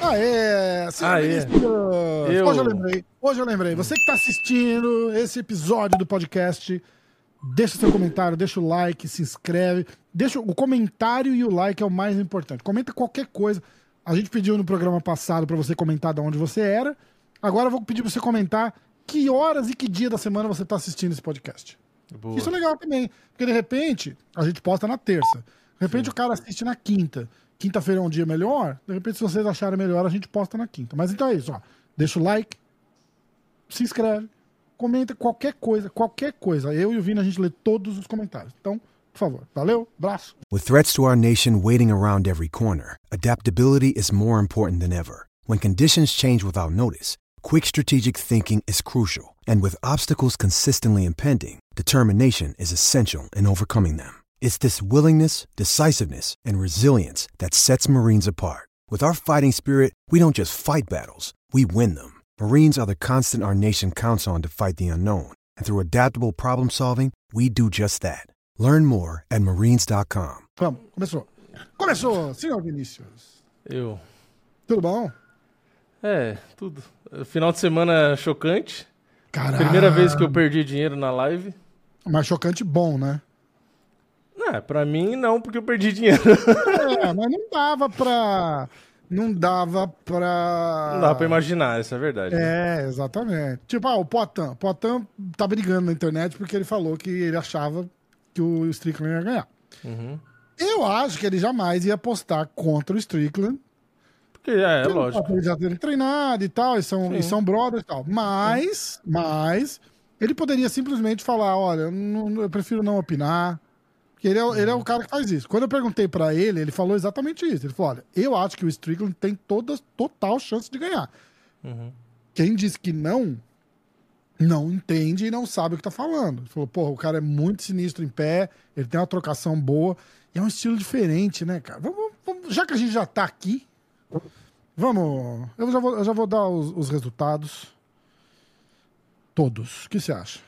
Aê! senhor Aê. Eu. Hoje eu lembrei. Hoje eu lembrei. Você que está assistindo esse episódio do podcast, deixa seu comentário, deixa o like, se inscreve. Deixa o comentário e o like é o mais importante. Comenta qualquer coisa. A gente pediu no programa passado para você comentar de onde você era. Agora eu vou pedir para você comentar que horas e que dia da semana você está assistindo esse podcast. Boa. Isso é legal também. Porque de repente, a gente posta na terça. De repente o cara assiste na quinta. Quinta-feira é um dia melhor. De repente, se vocês acharem melhor, a gente posta na quinta. Mas então é isso, ó. Deixa o like, se inscreve, comenta qualquer coisa, qualquer coisa. Eu e o Vini, a gente lê todos os comentários. Então, por favor, valeu, abraço. With threats to our nation waiting around every corner, adaptability is more important than ever. When conditions change without notice, quick strategic thinking is crucial. And with obstacles consistently impending, determination is essential in overcoming them. It's this willingness, decisiveness, and resilience that sets Marines apart. With our fighting spirit, we don't just fight battles, we win them. Marines are the constant our nation counts on to fight the unknown. And through adaptable problem solving, we do just that. Learn more at marines.com. Vamos, começou. Começou, senhor Vinícius. Eu. Tudo bom? É, tudo. Final de semana chocante. Caralho. Primeira vez que eu perdi dinheiro na live. Mas chocante bom, né? Não, pra mim não, porque eu perdi dinheiro. É, mas não dava pra. Não dava pra. Não dá pra imaginar, essa é verdade. É, exatamente. Tipo, ah, o Potan. Potan tá brigando na internet porque ele falou que ele achava que o Strickland ia ganhar. Uhum. Eu acho que ele jamais ia apostar contra o Strickland. Porque é, é lógico. Ele já ter treinado e tal, e são, e Sim. são brothers e tal. Mas, mas, ele poderia simplesmente falar: olha, eu, não- eu prefiro não opinar. Porque ele é, o- ele é o cara que faz isso. Quando eu perguntei pra ele, ele falou exatamente isso. Ele falou: olha, eu acho que o Strickland tem toda, total chance de ganhar. Uhum. Quem diz que não, não entende e não sabe o que tá falando. Ele falou, porra, o cara é muito sinistro em pé, ele tem uma trocação boa, e é um estilo diferente, né, cara? Vamos, vamos- já que a gente já tá aqui, vamos. Eu já vou, eu já vou dar os, os resultados. Todos. O que você acha?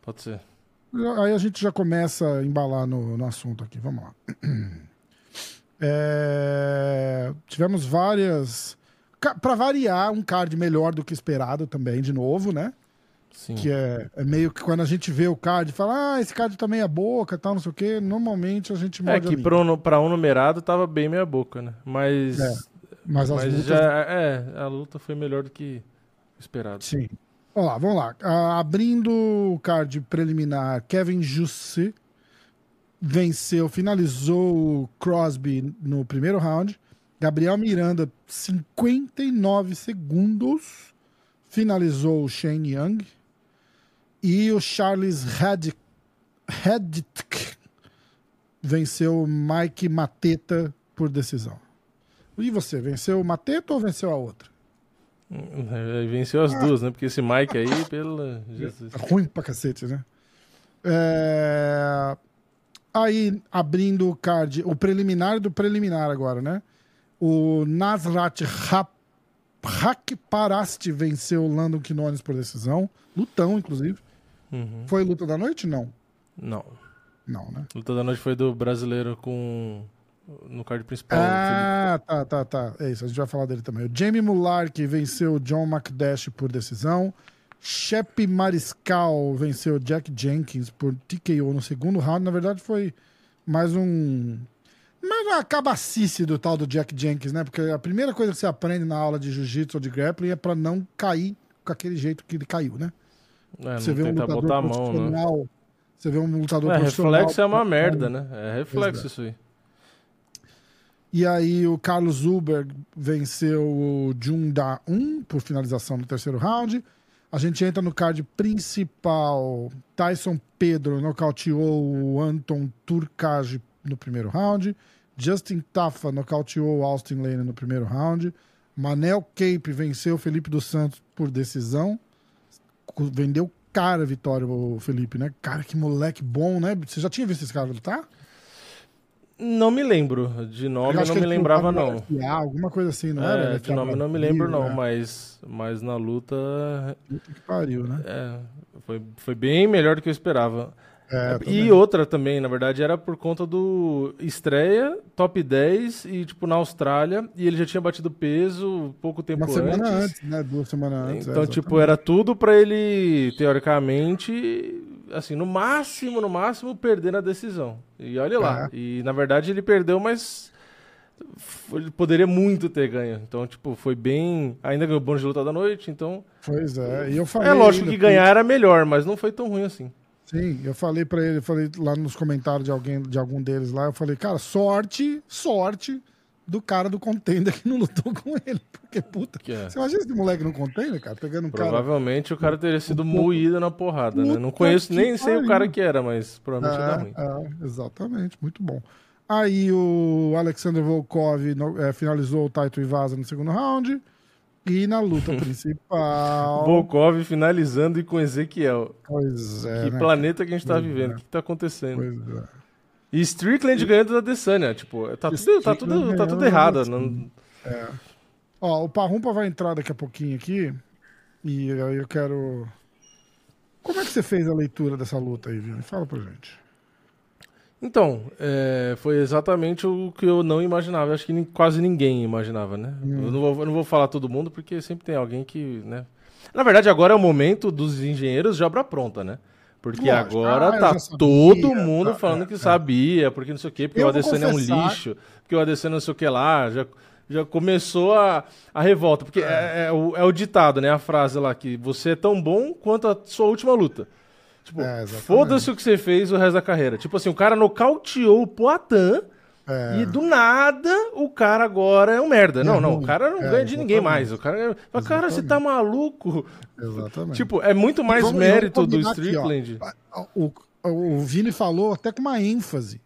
Pode ser. Aí a gente já começa a embalar no, no assunto aqui. Vamos lá. É, tivemos várias. Pra variar, um card melhor do que esperado também, de novo, né? Sim. Que é, é meio que quando a gente vê o card e fala, ah, esse card tá meia boca, tal, não sei o quê. Normalmente a gente É morde a que pra um, um numerado tava bem meia boca, né? Mas. É, Mas as mas lutas já. É, a luta foi melhor do que esperado. Sim. Vamos lá, vamos lá. Ah, abrindo o card preliminar, Kevin Jussi venceu, finalizou o Crosby no primeiro round. Gabriel Miranda, 59 segundos, finalizou o Shane Young. E o Charles Reddick venceu o Mike Mateta por decisão. E você, venceu o Mateta ou venceu a outra? É, Venceu as duas, né? Porque esse Mike aí, pelo. Jesus. Tá ruim pra cacete, né? É, Aí, abrindo o card, o preliminar do preliminar agora, né? O Nasrat Hap... Hakparasti venceu o Landon Quinones por decisão. Lutão, inclusive. Uhum. Foi luta da noite? Não. Não. Não, né? Luta da noite foi do brasileiro com. No card principal. Ah, tá, tá, tá. É isso, a gente vai falar dele também. O Jamie Mullar, que venceu o John McDash por decisão. Shep Mariscal venceu o Jack Jenkins por TKO no segundo round. Na verdade, foi mais um. Mais uma cabacice do tal do Jack Jenkins, né? Porque a primeira coisa que você aprende na aula de jiu-jitsu ou de grappling é pra não cair com aquele jeito que ele caiu, né? É, Você vê um lutador botar a mão, né? Você vê um lutador É, profissional. reflexo é uma merda, né? É reflexo Exato. isso aí. E aí o Carlos Zuberg venceu o Junda 1 por finalização no terceiro round. A gente entra no card principal. Tyson Pedro nocauteou o Anton Turkage no primeiro round. Justin Tafa nocauteou o Austin Lane no primeiro round. Manel Cape venceu o Felipe dos Santos por decisão. Vendeu cara a vitória o Felipe, né? Cara, que moleque bom, né? Você já tinha visto esse cara lutar? Não me lembro. De nome Eu não me lembrava, não. LFA, alguma coisa assim, não era? É, LFA de nome não me lembro, não, né? mas, mas na luta Puta que pariu, né? é, foi, foi bem melhor do que eu esperava. É, e outra também, na verdade, era por conta do estreia, top 10 e, tipo, na Austrália, e ele já tinha batido peso pouco tempo Uma semana antes. antes, né? Duas semanas antes. Então, é, tipo, era tudo pra ele, teoricamente, assim, no máximo, no máximo, perder na decisão. E olha lá. É. E, na verdade, ele perdeu, mas ele poderia muito ter ganho. Então, tipo, foi bem... Ainda ganhou o bônus de luta da noite, então... Pois é. E eu falei É lógico que ganhar era melhor, mas não foi tão ruim assim. Sim, eu falei pra ele, eu falei lá nos comentários de alguém, de algum deles lá, eu falei, cara, sorte, sorte do cara do contender que não lutou com ele. Porque, puta, Que é. você imagina esse moleque no contender, cara, pegando um cara. Provavelmente o cara teria sido Um moído na porrada, né? Não conheço, nem sei o cara que era, mas provavelmente ia dar ruim. É, é, exatamente, muito bom. Aí o Alexander Volkov é, finalizou o Taito Ivasa no segundo round. E na luta principal. Volkov finalizando e com Ezequiel. Pois é. que né? planeta que a gente tá Pois vivendo? é. O que, que tá acontecendo? Pois é. E Strickland ganhando da Desânia. Tipo, tá tudo, tá tudo, tá tudo errado. Não... Ó, o Parrumpa vai entrar daqui a pouquinho aqui. E aí eu quero. Como é que você fez a leitura dessa luta aí, Vini? Fala pra gente. Então, é, foi exatamente o que eu não imaginava. Acho que quase ninguém imaginava, né? Hum. Eu, não vou, eu não vou falar todo mundo, porque sempre tem alguém que, né? Na verdade, agora é o momento dos engenheiros de obra pronta, né? Porque Lógico. agora Ah, tá sabia, todo mundo tá, falando é, que é. sabia, porque não sei o quê, porque Eu o vou Adesanya é um confessar- lixo, porque o Adesanya não sei o que lá, já, já começou a, a revolta. Porque é, é o, é o ditado, né? A frase lá, que você é tão bom quanto a sua última luta. Tipo, É, foda-se o que você fez o resto da carreira. Tipo assim, o cara nocauteou o Poitin É, e do nada o cara agora é um merda. Não, não, o cara não É, ganha de ninguém mais. O cara, fala, cara, você tá maluco? exatamente. Tipo, é muito mais Vamos- mérito vamos do aqui. Strickland. O, o Vini falou até com uma ênfase.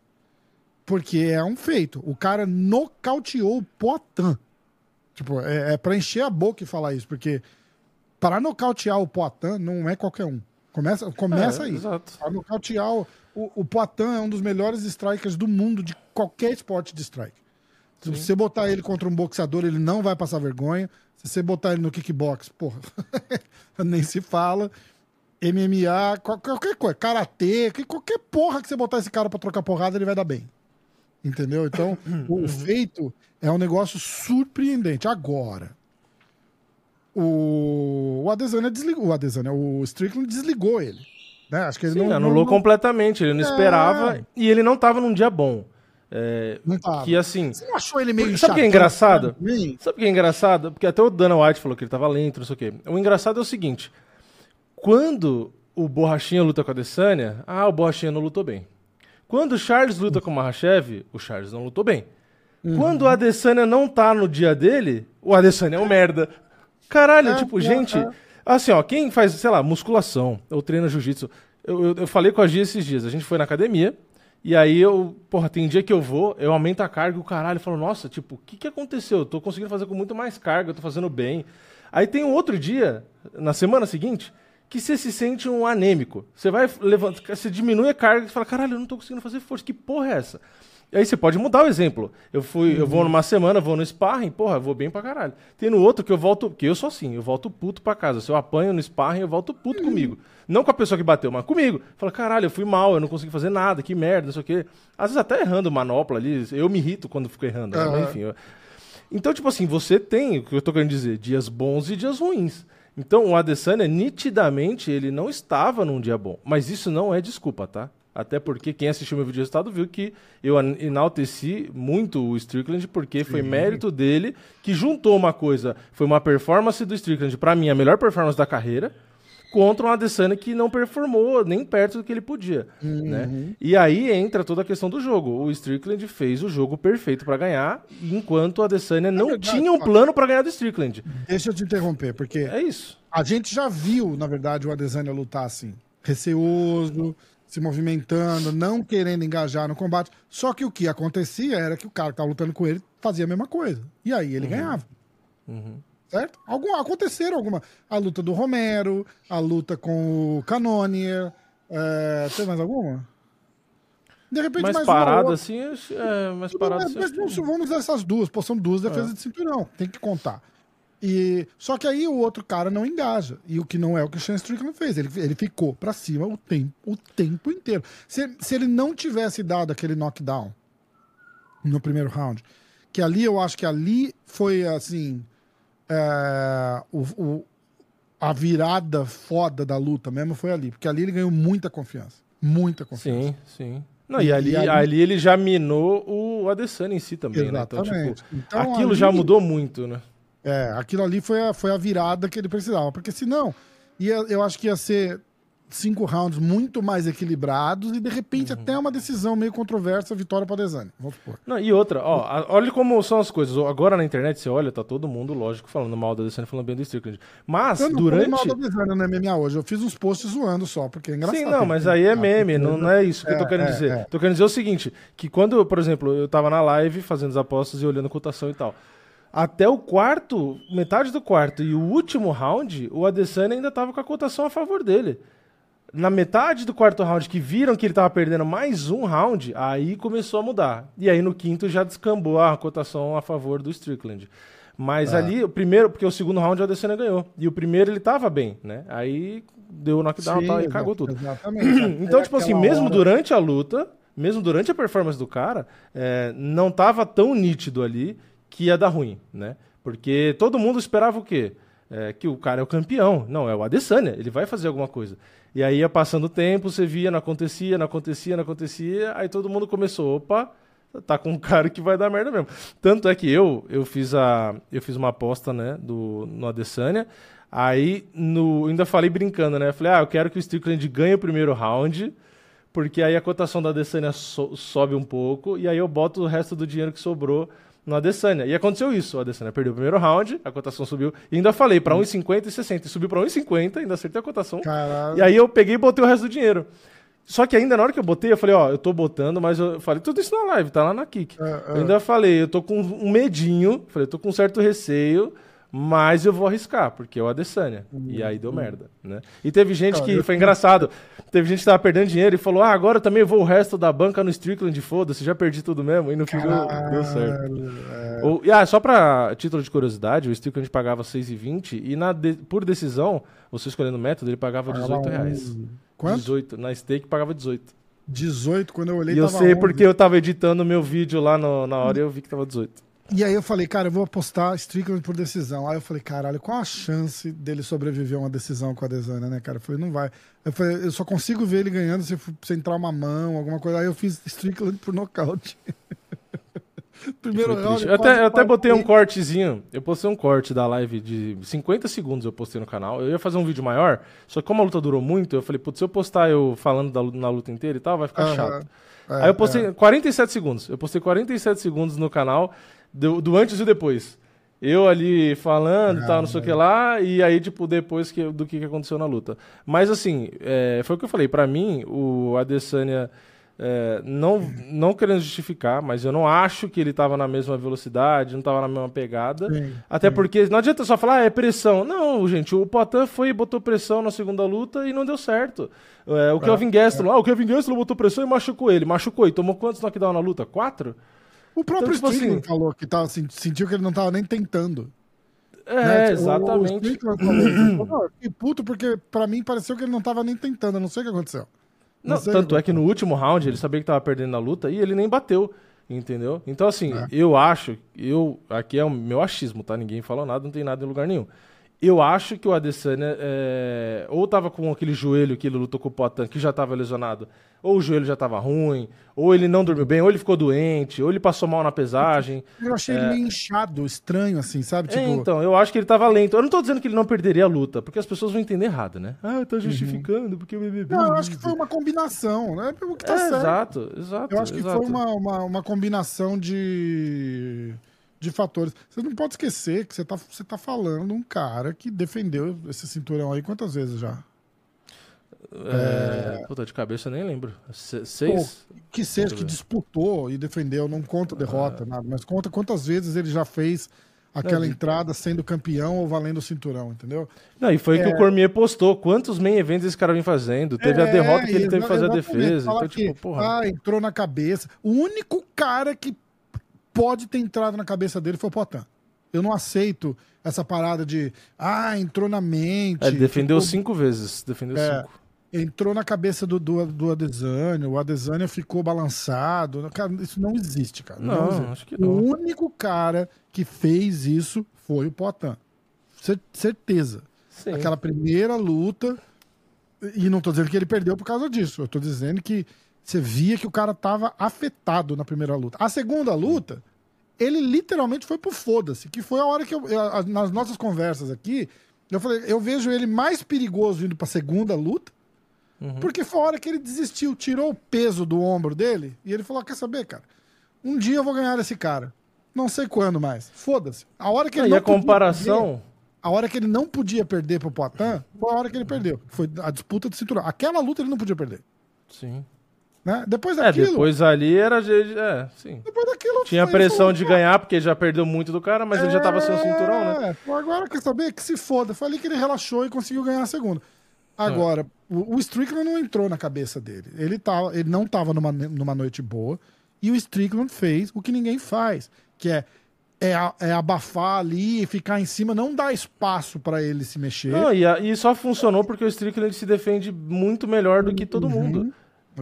Porque é um feito. O cara nocauteou o Poitin. Tipo, é, é pra encher a boca e falar isso. Porque para nocautear o Poitin não é qualquer um. Começa, começa É, aí. Exato. Para nocautear o, o, o Poitin é um dos melhores strikers do mundo de qualquer esporte de strike. Se você botar ele contra um boxeador, ele não vai passar vergonha. Se você botar ele no kickbox, porra, nem se fala. MMA, qual- qualquer coisa, karatê, que- qualquer porra que você botar esse cara pra trocar porrada, ele vai dar bem. Entendeu? Então, o feito é um negócio surpreendente. Agora, o, o Adesanya desligou, o Adesanya, o Strickland desligou ele. Né? Acho que ele Sim, não, anulou não, completamente. Ele não É. esperava e ele não tava num dia bom. É, que assim. Você não achou ele meio Sabe o que é engraçado? também? Sabe o que é engraçado? Porque até o Dana White falou que ele tava lento, não sei o quê. O engraçado é o seguinte: quando o Borrachinha luta com a Adesanya, ah, o Borrachinha não lutou bem. Quando o Charles luta com o Mahashev, o Charles não lutou bem. Quando o Adesanya não tá no dia dele, o Adesanya é um merda. Caralho, É, tipo, é, gente, é. Assim, ó, quem faz, sei lá, musculação, ou treina jiu-jitsu, eu, eu, eu falei com a Gia esses dias, a gente foi na academia, e aí eu, porra, tem dia que eu vou, eu aumento a carga o caralho fala, nossa, tipo, o que que aconteceu? Eu tô conseguindo fazer com muito mais carga, eu tô fazendo bem. Aí tem um outro dia, na semana seguinte, que você se sente um anêmico. Você vai levantar, você diminui a carga e fala, caralho, eu não tô conseguindo fazer força, que porra é essa? E aí você pode mudar o exemplo. Eu fui, eu vou numa semana, vou no sparring, porra, eu vou bem pra caralho. Tem no outro que eu volto, que eu sou assim, eu volto puto pra casa. Se eu apanho no sparring, eu volto puto comigo. Não com a pessoa que bateu, mas comigo. Fala, caralho, eu fui mal, eu não consegui fazer nada, que merda, não sei o quê. Às vezes até errando manopla ali, eu me irrito quando fico errando, né? mas enfim. eu- Então, tipo assim, você tem, o que eu tô querendo dizer, dias bons e dias ruins. Então, o Adesanya, nitidamente, ele não estava num dia bom. Mas isso não é desculpa, tá? Até porque quem assistiu meu vídeo de resultado viu que eu enalteci muito o Strickland, porque foi mérito dele que juntou uma coisa. Foi uma performance do Strickland, pra mim, a melhor performance da carreira, contra um Adesanya que não performou nem perto do que ele podia, né? E aí entra toda a questão do jogo. O Strickland fez o jogo perfeito pra ganhar, enquanto o Adesanya não verdade, tinha um plano pra ganhar do Strickland. Deixa eu te interromper, porque É isso. a gente já viu, na verdade, o Adesanya lutar assim, receoso, se movimentando, não querendo engajar no combate. Só que o que acontecia era que o cara que tava lutando com ele fazia a mesma coisa. E aí ele ganhava. Certo? Algum, aconteceram alguma. A luta do Romero, a luta com o Canonier. É, tem mais alguma? De repente, Mais mais uma parado assim, é, mais parado assim. mas que- vamos, usar essas duas, pô, são duas defesas de cinturão, tem que contar. E, só que aí o outro cara não engaja. E o que não é o que o Sean Strickland fez. Ele, ele ficou pra cima o tempo, o tempo inteiro. Se, se ele não tivesse dado aquele knockdown no primeiro round, que ali eu acho que ali foi assim. é, o, o- a virada foda da luta mesmo foi ali. Porque ali ele ganhou muita confiança. Muita confiança. Sim, sim. Não, E- e, ali, ali- ali... ele já minou o Adesanya em si também, né? Então, Exatamente. tipo, Então, aquilo ali- já mudou muito, né? É, aquilo ali foi a, foi a virada que ele precisava. Porque senão, ia, eu acho que ia ser cinco rounds muito mais equilibrados e de repente Uhum. até uma decisão meio controversa, vitória para Desani. Vamos supor. Não, e outra, ó, a- olha como são as coisas. Agora na internet você olha, tá todo mundo, lógico, falando mal da Adesanya, falando bem do Strickland. Mas, Eu não durante... mal da Desani no MMA hoje. Eu fiz uns posts zoando só, porque é engraçado. Sim, não, mas aí é meme, não, não é isso que eu tô É, querendo é, dizer. é. Tô querendo dizer o seguinte, que quando, por exemplo, eu tava na live fazendo as apostas e olhando cotação e tal, até o quarto, metade do quarto e o último round, o Adesanya ainda tava com a cotação a favor dele. Na metade do quarto round, que viram que ele tava perdendo mais um round, aí começou a mudar. E aí no quinto já descambou a cotação a favor do Strickland. Mas É. ali, o primeiro, porque o segundo round o Adesanya ganhou. E o primeiro ele tava bem, né? Aí deu o knockdown e tal, e Sim, cagou tudo. Exatamente. Então, tipo assim, mesmo hora- durante a luta, mesmo durante a performance do cara, é, não tava tão nítido ali que ia dar ruim, né? Porque todo mundo esperava o quê? É, que o cara é o campeão. Não, é o Adesanya, ele vai fazer alguma coisa. E aí ia passando o tempo, você via, não acontecia, não acontecia, não acontecia, aí todo mundo começou, opa, tá com um cara que vai dar merda mesmo. Tanto é que eu, eu fiz a eu fiz uma aposta, né, do no Adesanya, aí no ainda falei brincando, né? Falei: "Ah, eu quero que o Strickland ganhe o primeiro round". Porque aí a cotação da Adesanya so- sobe um pouco e aí eu boto o resto do dinheiro que sobrou no Adesanya. E aconteceu isso. O Adesanya perdeu o primeiro round, a cotação subiu. E ainda falei para 1,50 e 60. E subiu para 1,50, ainda acertei a cotação. Caralho. E aí eu peguei e botei o resto do dinheiro. Só que ainda na hora que eu botei, eu falei, ó, eu tô botando, mas eu falei tudo isso na live, tá lá na Kik. É, Eu ainda falei, eu tô com um medinho, falei, eu tô com um certo receio, mas eu vou arriscar, porque é o Adesanya. E aí deu merda, né? E teve gente que, foi engraçado, teve gente que tava perdendo dinheiro e falou, ah, agora eu também vou o resto da banca no Strickland, foda-se, já perdi tudo mesmo, e no fim deu, deu certo. Caralho, é. O, e, ah, só pra título de curiosidade, o Strickland pagava 6,20 e na de- por decisão, você escolhendo o método, ele pagava Pagava 18 reais. Quanto? 18. Na stake pagava 18. 18, quando eu olhei, E eu sei 11. porque eu tava editando o meu vídeo lá no- na hora e eu vi que tava 18. E aí eu falei, cara, eu vou apostar Strickland por decisão. Aí eu falei, caralho, qual a chance dele sobreviver a uma decisão com a Desana, né, cara? Eu falei, não vai. Eu falei, eu só consigo ver ele ganhando se, se entrar uma mão, alguma coisa. Aí eu fiz Strickland por nocaute. Primeiro round. Eu até, eu até botei um cortezinho. Eu postei um corte da live de 50 segundos, eu postei no canal. Eu ia fazer um vídeo maior, só que como a luta durou muito, eu falei, putz, se eu postar eu falando da, na luta inteira e tal, vai ficar Aham. chato. É, Aí eu postei é. 47 segundos. Eu postei 47 segundos no canal do, do antes e depois. Eu ali falando e tal, não sei o que lá, e aí, tipo, depois que, do que aconteceu na luta. Mas, assim, é, foi o que eu falei. Pra mim, o Adesanya, é, não, não querendo justificar, mas eu não acho que ele tava na mesma velocidade, não tava na mesma pegada. Sim, Até porque não adianta só falar, ah, é pressão. Não, gente, o Poitin foi e botou pressão na segunda luta e não deu certo. É, o Kelvin Gastelum, ah, o Kelvin Gastelum botou pressão e machucou ele. Machucou e tomou quantos knockdown na luta? Quatro? O próprio Então, tipo assim- falou que tava, sen- sentiu que ele não tava nem tentando. É, né? O- O exatamente. Falou isso. Ele falou, "Não, fiquei puto porque pra mim pareceu que ele não tava nem tentando. Eu não sei o que aconteceu. Não, sei tanto o é que no último round ele sabia que tava perdendo na luta e ele nem bateu, entendeu? Então, assim, É. eu acho, eu aqui é o meu achismo, tá? Ninguém falou nada, não tem nada em lugar nenhum. Eu acho que o Adesanya é, ou tava com aquele joelho que ele lutou com o Potan, que já tava lesionado, ou o joelho já tava ruim, ou ele não dormiu bem, ou ele ficou doente, ou ele passou mal na pesagem. Eu achei ele meio inchado, estranho, assim, sabe? É, Tipo, então, eu acho que ele tava lento. Eu não tô dizendo que ele não perderia a luta, porque as pessoas vão entender errado, né? Ah, tá justificando, porque o BBB... Não, eu acho que foi uma combinação, né? O que tá É, certo. exato, exato. Eu acho que exato. foi uma, uma, uma combinação de, de fatores. Você não pode esquecer que você tá, você tá falando um cara que defendeu esse cinturão aí quantas vezes já? É... Puta, de cabeça eu nem lembro. Se- seis? Que seja, que disputou e defendeu, não conta derrota, nada, mas conta quantas vezes ele já fez aquela Não, entrada sendo campeão ou valendo o cinturão, entendeu? Não, e foi o que É. o Cormier postou. Quantos main events esse cara vem fazendo? Teve a É, derrota que ele teve que fazer a defesa. Então, tipo, porra. Ah, entrou na cabeça. O único cara que pode ter entrado na cabeça dele foi o Potan. Eu não aceito essa parada de, ah, entrou na mente. É, defendeu ficou- cinco vezes. Defendeu É. cinco. entrou na cabeça do, do, do Adesanya, o Adesanya ficou balançado. Cara, isso não existe, cara. Não, existe. acho que O não. único cara que fez isso foi o Potan. Cer- certeza. Sim. Aquela primeira luta. E não tô dizendo que ele perdeu por causa disso. Eu tô dizendo que você via que o cara tava afetado na primeira luta. A segunda luta, ele literalmente foi pro foda-se. Que foi a hora que eu, eu- nas nossas conversas aqui, eu falei, eu vejo ele mais perigoso indo pra segunda luta. Uhum. Porque foi a hora que ele desistiu, tirou o peso do ombro dele e ele falou: Quer saber, cara? Um dia eu vou ganhar esse cara. Não sei quando mais. Foda-se. A hora que ele e não a podia perder- comparação. a hora que ele não podia perder pro Poitin, foi a hora que ele perdeu. Foi a disputa de cinturão. Aquela luta ele não podia perder. Sim. Né? Depois É, daquilo. depois ali era. É, sim. depois daquilo Tinha foi- pressão de "Cara, ganhar, porque já perdeu muito do cara, mas ele já tava sem o cinturão, né? É, agora quer saber? Que se foda. Foi ali que ele relaxou e conseguiu ganhar a segunda. Agora, o, o Strickland não entrou na cabeça dele. Ele, tava, ele não tava numa, numa noite boa. E o Strickland fez o que ninguém faz, que é, é, é abafar ali, ficar em cima, não dar espaço pra ele se mexer. Não, e, a- e só funcionou porque o Strickland se defende muito melhor do que todo mundo.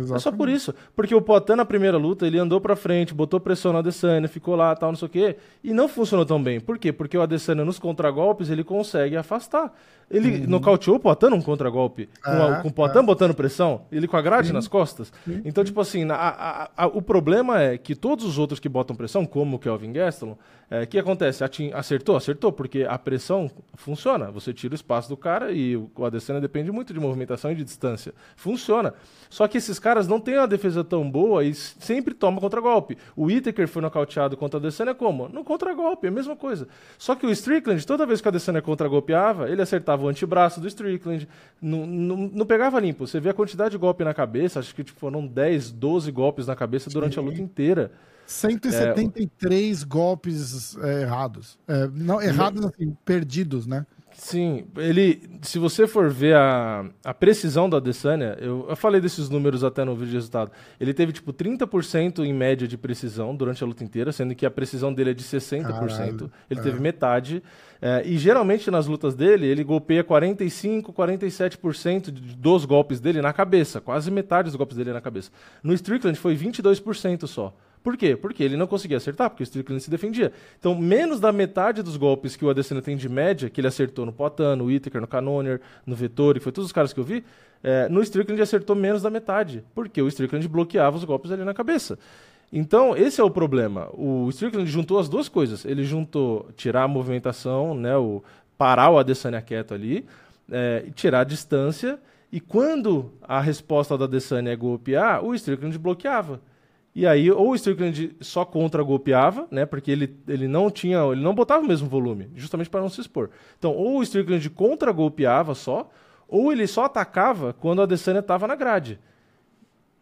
É só Exatamente. por isso. Porque o Poitin, na primeira luta, ele andou pra frente, botou pressão no Adesanya, ficou lá, tal, não sei o quê. E não funcionou tão bem. Por quê? Porque o Adesanya, nos contragolpes, ele consegue afastar. Ele nocauteou o Poitin num contragolpe. Com, a- É, com o Poitin botando pressão, ele com a grade nas costas. Então, tipo assim, a- a- a- o problema é que todos os outros que botam pressão, como o Kelvin Gastelum, é, o que acontece? Atin- acertou? Acertou, porque a pressão funciona. Você tira o espaço do cara e o o Adesanya depende muito de movimentação e de distância. Funciona. Só que esses caras não têm uma defesa tão boa e sempre tomam contragolpe. O Whittaker foi nocauteado contra o Adesanya como? No contragolpe, é a mesma coisa. Só que o Strickland, toda vez que o Adesanya contragolpeava, ele acertava o antebraço do Strickland, não, não, não pegava limpo. Você vê a quantidade de golpe na cabeça, acho que tipo, foram 10, 12 golpes na cabeça durante a luta inteira. 173 golpes é, errados. É, não, errados assim, perdidos, né? Sim, ele. Se você for ver a, a precisão do Adesanya, eu, eu falei desses números até no vídeo de resultado. Ele teve, tipo, 30% em média de precisão durante a luta inteira, sendo que a precisão dele é de 60%. Caralho, ele teve metade. É, e geralmente nas lutas dele, ele golpeia 45%, 47% de- dos golpes dele na cabeça. Quase metade dos golpes dele na cabeça. No Strickland foi 22% só. Por quê? Porque ele não conseguia acertar, porque o Strickland se defendia. Então, menos da metade dos golpes que o Adesanya tem de média, que ele acertou no Poitin, no Whittaker, no Cannonier, no Vettori, foi todos os caras que eu vi, é, no Strickland acertou menos da metade, porque o Strickland bloqueava os golpes ali na cabeça. Então, esse é o problema. O Strickland juntou as duas coisas. Ele juntou tirar a movimentação, né, o, parar o Adesanya quieto ali, é, tirar a distância, e quando a resposta da Adesanya é golpear, o Strickland bloqueava. E aí, ou o Strickland só contra-golpeava, né? Porque ele, ele não tinha. Ele não botava o mesmo volume, justamente para não se expor. Então, ou o Strickland contra-golpeava só, ou ele só atacava quando a Adesanya estava na grade.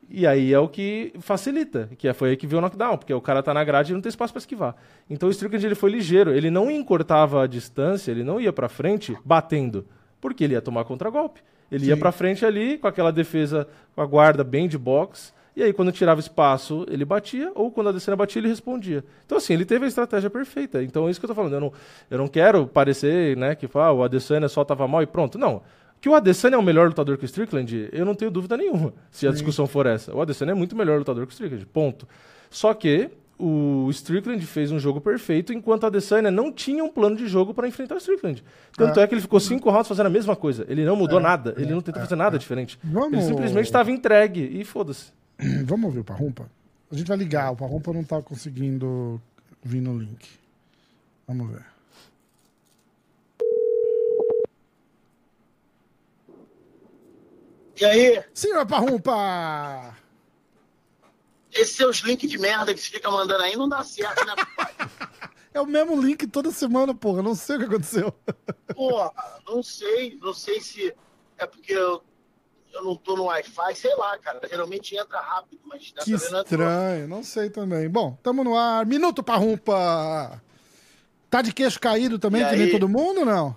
E aí é o que facilita, que é- foi aí que viu o knockdown, porque o cara tá na grade e não tem espaço para esquivar. Então o Strickland ele foi ligeiro, ele não encurtava a distância, ele não ia para frente batendo, porque ele ia tomar contragolpe. Ele ia Sim. para frente ali com aquela defesa com a guarda bem de box, e aí quando tirava espaço, ele batia, ou quando a Adesanya batia, ele respondia. Então assim, ele teve a estratégia perfeita. Então é isso que eu tô falando, eu não, eu não quero parecer, né, que ah, o Adesanya só tava mal e pronto. Não. Que o Adesanya é o melhor lutador que o Strickland, eu não tenho dúvida nenhuma, se a discussão for essa. O Adesanya é muito melhor lutador que o Strickland, ponto. Só que o Strickland fez um jogo perfeito, enquanto a Adesanya não tinha um plano de jogo para enfrentar o Strickland. Tanto é. que ele ficou cinco rounds fazendo a mesma coisa. Ele não mudou nada, ele não tentou fazer nada diferente. Vamos- Ele simplesmente estava entregue e foda-se. Vamos ouvir o Parrumpa? A gente vai ligar, o Parrumpa não tá conseguindo vir no link. Vamos ver. E aí, Senhor Parrumpa! esses seus links de merda que você fica mandando aí não dá certo, né? É o mesmo link toda semana, porra. Não sei o que aconteceu. Porra, não sei, não sei se é porque eu, eu não tô no Wi-Fi, sei lá, cara. Geralmente entra rápido, mas Que entrou. estranho, não sei também. Bom, tamo no ar. Minuto Parrumpa! Tá de queixo caído também, E que nem aí? todo mundo ou não?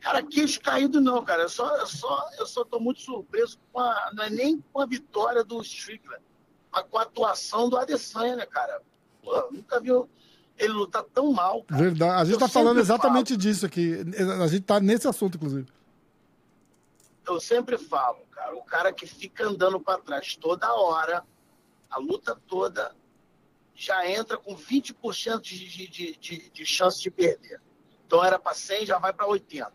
Cara, queixo caído não, cara. Eu só, eu só, eu só tô muito surpreso com a. Não é nem com a vitória do Strickland, mas com a atuação do Adesanya, né, cara? Pô, nunca vi. Eu, ele lutar tão mal. Cara. Verdade. A gente eu tá falando exatamente falo. disso aqui. A gente tá nesse assunto, inclusive. Eu sempre falo, cara, o cara que fica andando para trás toda hora, a luta toda, já entra com 20% de, de, de, de chance de perder. Então era para 100, já vai para 80.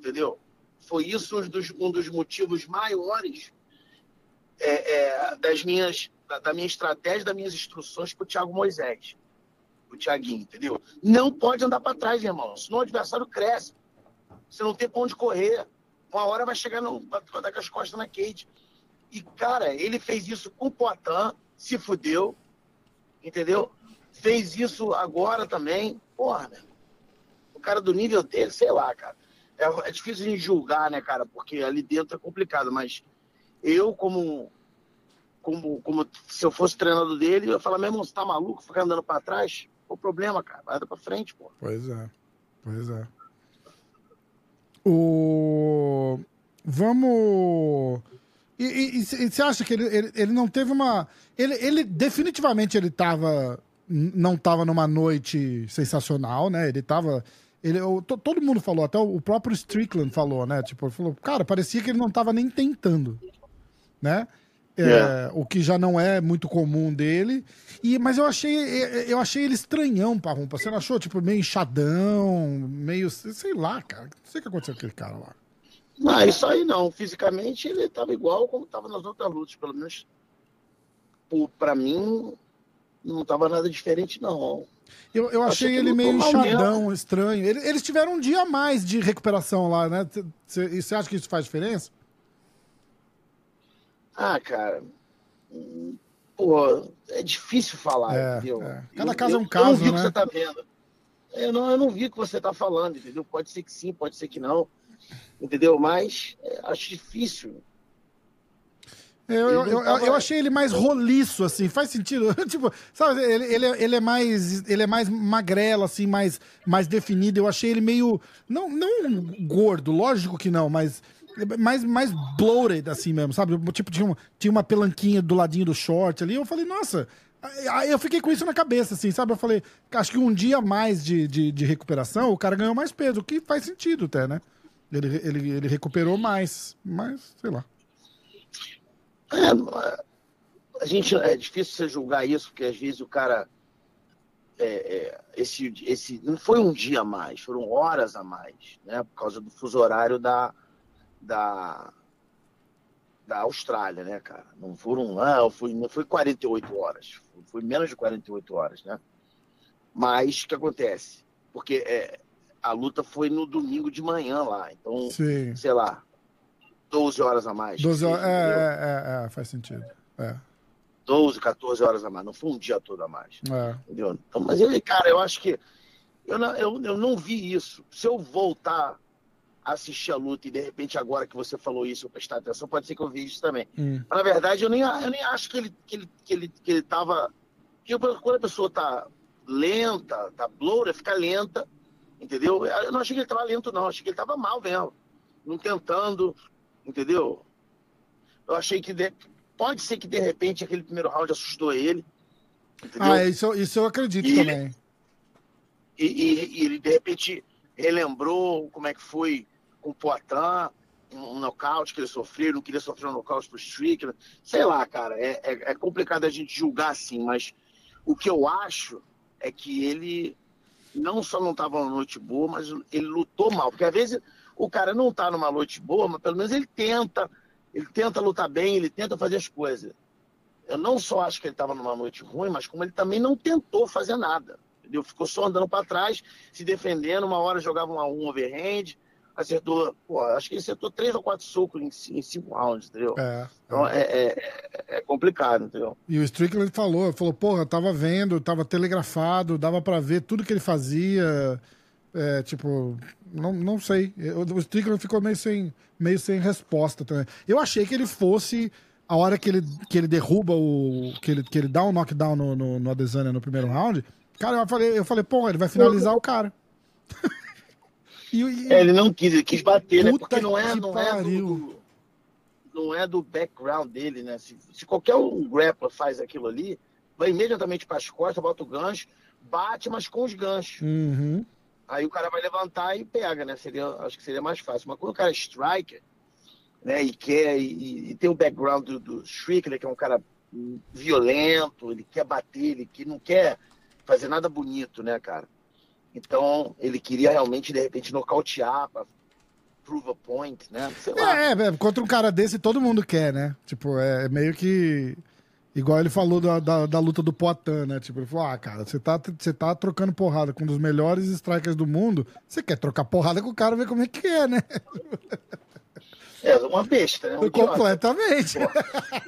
Entendeu? Foi isso um dos, um dos motivos maiores é, é, das minhas, da, da, minha estratégia, das minhas instruções para o Thiago Moisés, o Thiaguinho, entendeu? Não pode andar para trás, irmão, senão o adversário cresce. Você não tem para onde correr. Uma hora vai chegar no, vai dar com as costas na Kate. E, cara, ele fez isso com o Poitin, se fudeu, entendeu? Fez isso agora também. Porra, né? O cara do nível dele, sei lá, cara. É, é difícil de julgar, né, cara? Porque ali dentro é complicado, mas eu, como, como, como se eu fosse treinador dele, eu ia falar, meu irmão, você tá maluco? Ficar andando pra trás? Qual o problema, cara? Vai pra frente, pô. Pois é. Pois é. O... Vamos. E, você acha que ele, ele, ele, não teve uma. Ele, ele definitivamente ele tava. Não tava numa noite sensacional, né? Ele tava. Ele, todo mundo falou, até o próprio Strickland falou, né? Tipo, ele falou, cara, parecia que ele não tava nem tentando né? É, é. O que já não é muito comum dele. E, mas eu achei, eu achei ele estranhão, Parrumpa. Você não achou, tipo, meio inchadão, meio. Sei lá, cara. Não sei o que aconteceu com aquele cara lá. Não, isso aí não. Fisicamente ele tava igual como tava nas outras lutas, pelo menos. Para mim, não tava nada diferente, não. Eu, eu achei ele meio inchadão, estranho. Eles tiveram um dia a mais de recuperação lá, né? Você acha que isso faz diferença? Ah, cara. Pô, é difícil falar, é, entendeu? É. Cada eu, caso é um caso. Eu não vi o né? que você tá vendo. Eu não, eu não vi o que você tá falando, entendeu? Pode ser que sim, pode ser que não. Entendeu? Mas é, acho difícil. Eu, eu, eu, eu, achei ele mais roliço, assim, faz sentido. tipo, sabe, ele, ele, é, ele, é mais. Ele é mais magrelo, assim, mais, mais definido. Eu achei ele meio. Não, não gordo, lógico que não, mas mais, mais bloated, assim mesmo, sabe? Tipo, tinha uma, tinha uma pelanquinha do ladinho do short ali. Eu falei, nossa. Aí eu fiquei com isso na cabeça, assim, sabe? Eu falei, acho que um dia mais de, de, de recuperação, o cara ganhou mais peso, o que faz sentido até, né? Ele, ele, ele recuperou mais, mas sei lá. É, a gente é difícil você julgar isso, porque às vezes o cara. É, é, esse, esse não foi um dia a mais, foram horas a mais, né? Por causa do fuso horário da, da, da Austrália, né, cara? Não foram lá, foi, não foi 48 horas, foi menos de 48 horas, né? Mas o que acontece? Porque é, a luta foi no domingo de manhã lá, então, Sim. sei lá, 12 horas a mais. 12 horas, é, é, é, é, faz sentido. É. 12, 14 horas a mais, não foi um dia todo a mais. É. Entendeu? Então, mas ele, cara, eu acho que eu não, eu, eu não vi isso. Se eu voltar assistir a luta e de repente agora que você falou isso eu prestar atenção, pode ser que eu vi isso também. Hum. Mas, na verdade, eu nem, eu nem acho que ele, que ele, que ele, que ele tava. Que quando a pessoa tá lenta, tá bloura, fica lenta, entendeu? Eu não achei que ele tava lento, não, eu achei que ele tava mal mesmo. Não tentando, entendeu? Eu achei que de... pode ser que de repente aquele primeiro round assustou ele. Entendeu? Ah, isso, isso eu acredito e também. Ele, e, e, e ele de repente relembrou como é que foi com o Poitin, um, um nocaute que ele sofreu, não queria sofrer um nocaute pro Strickland. Sei lá, cara, é, é, é, complicado a gente julgar assim, mas o que eu acho é que ele não só não estava numa noite boa, mas ele lutou mal. Porque às vezes o cara não está numa noite boa, mas pelo menos ele tenta, ele tenta lutar bem, ele tenta fazer as coisas. Eu não só acho que ele estava numa noite ruim, mas como ele também não tentou fazer nada. Entendeu? Ficou só andando para trás, se defendendo. Uma hora jogava uma um overhand, acertou, pô, acho que ele acertou três ou quatro socos em, em cinco rounds, entendeu? É, então é. É, é, é, complicado, entendeu? E o Strickland falou, falou, porra, tava vendo, tava telegrafado, dava para ver tudo que ele fazia. É, tipo, não, não sei. O Strickland ficou meio sem, meio sem resposta também. Eu achei que ele fosse a hora que ele, que ele derruba o. que ele, que ele dá um knockdown no, no, no Adesanya no primeiro round. Cara, eu falei, eu falei, pô, ele vai finalizar o cara. e, e... É, ele não quis, ele quis bater, né? Porque não é, não é do, não é do background dele, né? Se, se qualquer um grappler faz aquilo ali, vai imediatamente para as costas, bota o gancho, bate, mas com os ganchos. Uhum. Aí o cara vai levantar e pega, né? Seria, acho que seria mais fácil. Mas quando o cara é striker, né, e quer, e, e tem o background do, do Strickler, que é um cara violento, ele quer bater, ele que não quer fazer nada bonito, né, cara? Então, ele queria realmente, de repente, nocautear pra prove a point, né? Sei. É, é, contra um cara desse todo mundo quer, né? Tipo, é meio que. Igual ele falou da, da, da luta do Poitin, né? Tipo, ele falou: ah, cara, você tá, você tá trocando porrada com um dos melhores strikers do mundo, você quer trocar porrada com o cara ver como é que é, né? É uma besta, né? Um. Completamente.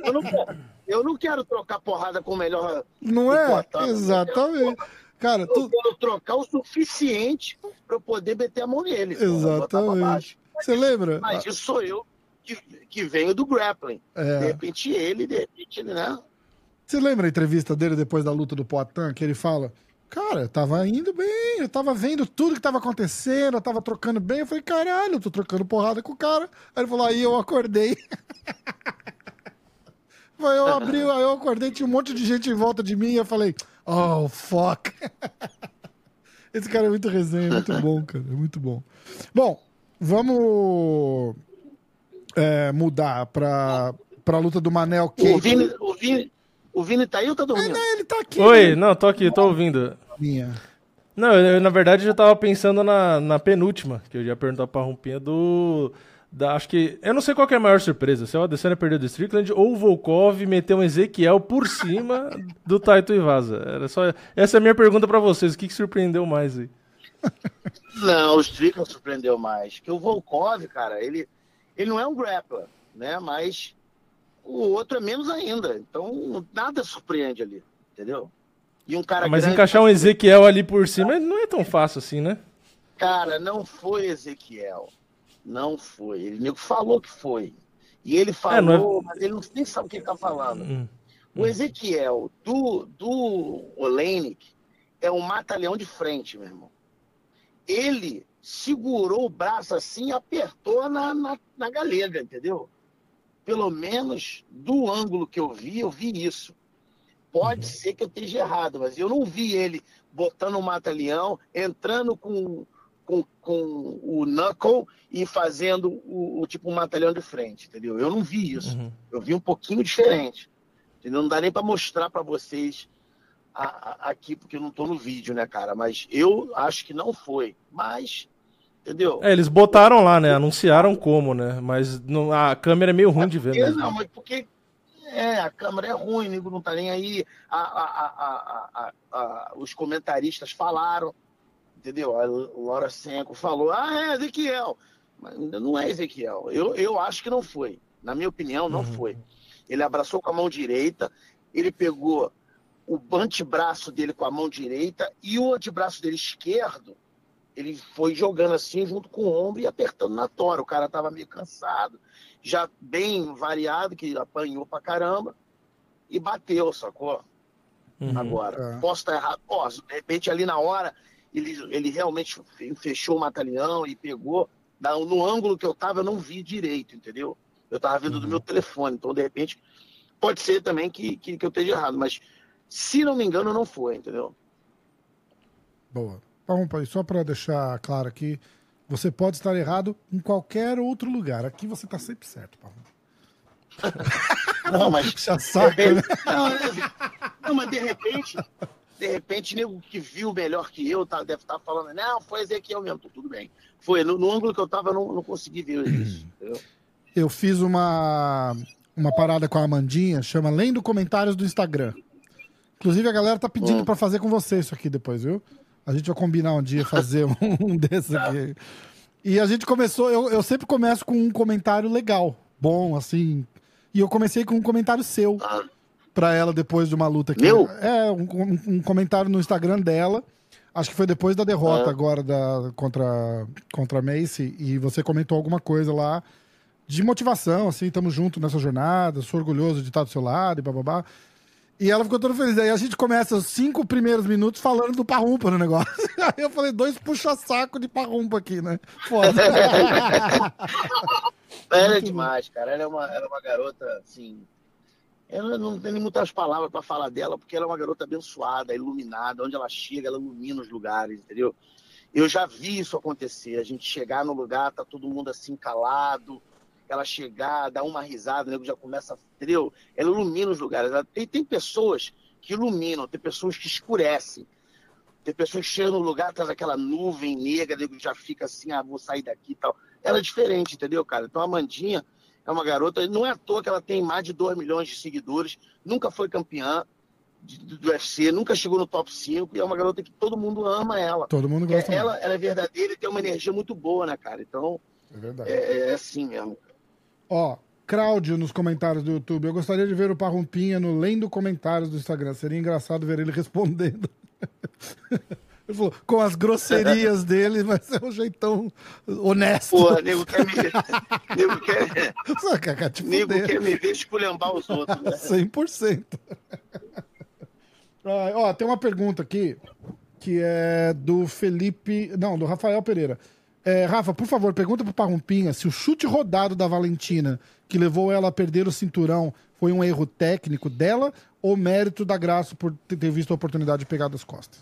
Eu não, quero, eu não quero trocar porrada com o melhor. Não é? Poitin, Exatamente. Cara, Eu tu... quero trocar o suficiente para eu poder meter a mão nele. Exatamente. Você lembra? Mas isso sou eu que, que venho do grappling. De É. repente ele, de repente ele, né? Você lembra a entrevista dele depois da luta do Poitin, que ele fala, cara, eu tava indo bem, eu tava vendo tudo que tava acontecendo, eu tava trocando bem, eu falei, caralho, eu tô trocando porrada com o cara. Aí ele falou, aí eu acordei. Aí eu abri, aí eu acordei, tinha um monte de gente em volta de mim e eu falei, oh, fuck. Esse cara é muito resenha, é muito bom, cara, é muito bom. Bom, vamos é, mudar pra, pra luta do Manel O Cage. Vini, o, Vini, o Vini tá aí ou tá dormindo? não, ele tá aqui. Oi, né? não, tô aqui, tô ouvindo. Minha. Não, eu, eu, na verdade já tava pensando na, na penúltima, que eu ia perguntar pra Rompinha do. Da, acho que. Eu não sei qual que é a maior surpresa, se é o Adesanya perder do Strickland ou o Volkov meter um Ezequiel por cima do Taito Iwasa. Era só, essa é a minha pergunta pra vocês. O que, que surpreendeu mais aí? Não, o Strickland surpreendeu mais. Que o Volkov, cara, ele, ele não é um grappler, né? Mas o outro é menos ainda. Então nada surpreende ali, entendeu? E um cara Ah, Mas grande- encaixar um Ezequiel ali por cima não é tão fácil assim, né? Cara, não foi Ezequiel. Não foi. Ele nego falou que foi. E ele falou, É, não é- mas ele não, nem sabe o que ele tá falando. Hum. O Ezequiel do, do Olenik é um mata-leão de frente, meu irmão. Ele segurou o braço assim e apertou na, na, na galega, entendeu? Pelo menos do ângulo que eu vi, eu vi isso. Pode ser que eu esteja errado, mas eu não vi ele botando o mata-leão, entrando com, com, com o knuckle e fazendo o, o tipo um mata-leão de frente, entendeu? Eu não vi isso. Uhum. Eu vi um pouquinho diferente. Entendeu? Não dá nem para mostrar para vocês a- a- aqui, porque eu não tô no vídeo, né, cara? Mas eu acho que não foi. Mas, entendeu? É, eles botaram lá, né? Anunciaram como, né? Mas não- a câmera é meio ruim de ver, né? não, mas porque é, a câmera é ruim, o nego não tá nem aí. A- a- a- os comentaristas falaram, entendeu? A Laura Senko falou, ah, é Ezequiel. Mas não é Ezequiel. Eu, eu acho que não foi. Na minha opinião, não foi. Ele abraçou com a mão direita, ele pegou o antebraço dele com a mão direita e o antebraço dele esquerdo, ele foi jogando assim junto com o ombro e apertando na tora. O cara tava meio cansado, já bem variado, que apanhou pra caramba, e bateu, sacou? Uhum. Agora, É. posso estar errado? Posso. De repente, ali na hora, ele, ele realmente fe- fechou o matalhão e pegou. Na- No ângulo que eu tava, eu não vi direito, entendeu? Eu tava vendo do meu telefone, então, de repente, pode ser também que, que, que eu esteja errado, mas se não me engano, não foi, entendeu? Boa. Vamos para só para deixar claro aqui, você pode estar errado em qualquer outro lugar. Aqui você tá sempre certo, Paulo. Não, mas. Já saca, né? Não, não, mas de repente, de repente, nego que viu melhor que eu tá, deve estar falando, não, foi Ezequiel mesmo, tudo bem. Foi, no, no ângulo que eu tava, eu não, não consegui ver isso. entendeu? Eu fiz uma, uma parada com a Amandinha, chama Lendo Comentários do Instagram. Inclusive, a galera tá pedindo Hum. pra fazer com você isso aqui depois, viu? A gente vai combinar um dia fazer um desses aqui. E a gente começou, eu, eu sempre começo com um comentário legal, bom, assim. E eu comecei com um comentário seu Ah, pra ela depois de uma luta aqui. Meu? É, um, um- um comentário no Instagram dela. Acho que foi depois da derrota Ah. agora da, contra, contra a Macy. E você comentou alguma coisa lá de motivação, assim, tamo junto nessa jornada, sou orgulhoso de estar do seu lado e bababá. E ela ficou toda feliz. Aí a gente começa os cinco primeiros minutos falando do parrumpa no negócio. Aí eu falei, dois puxa-saco de parrumpa aqui, né? Foda. ela é demais, cara. Ela é uma, ela é uma garota, assim. ela não tem nem muitas palavras para falar dela, porque ela é uma garota abençoada, iluminada, onde ela chega, ela ilumina os lugares, entendeu? Eu já vi isso acontecer, a gente chegar no lugar, tá todo mundo assim calado, ela chegar, dar uma risada, o nego já começa, entendeu? Ela ilumina os lugares. Ela, tem, tem pessoas que iluminam, tem pessoas que escurecem. Tem pessoas que chegam no lugar, traz aquela nuvem negra, o nego já fica assim, ah, vou sair daqui e tal. Ela é diferente, entendeu, cara? Então a Mandinha é uma garota, não é à toa que ela tem mais de 2 milhões de seguidores, nunca foi campeã do UFC, nunca chegou no top 5 e é uma garota que todo mundo ama ela. Todo mundo gosta. É, ela, ela é verdadeira e tem uma energia muito boa, né, cara? Então, É verdade. é, é assim mesmo. Ó, Cláudio nos comentários do YouTube. Eu gostaria de ver o Parrumpinha no lendo comentários do Instagram. Seria engraçado ver ele respondendo. Ele falou, com as grosserias dele, mas é um jeitão honesto. Pô, nego quer me, nego quer, Só que quer te nego quer me ver esculhambar os outros. Né? 100%. Ah, ó, tem uma pergunta aqui que é do Felipe. Não, do Rafael Pereira. É, Rafa, por favor, pergunta pro Parrumpinha se o chute rodado da Valentina, que levou ela a perder o cinturão, foi um erro técnico dela ou mérito da Graça por ter visto a oportunidade de pegar das costas?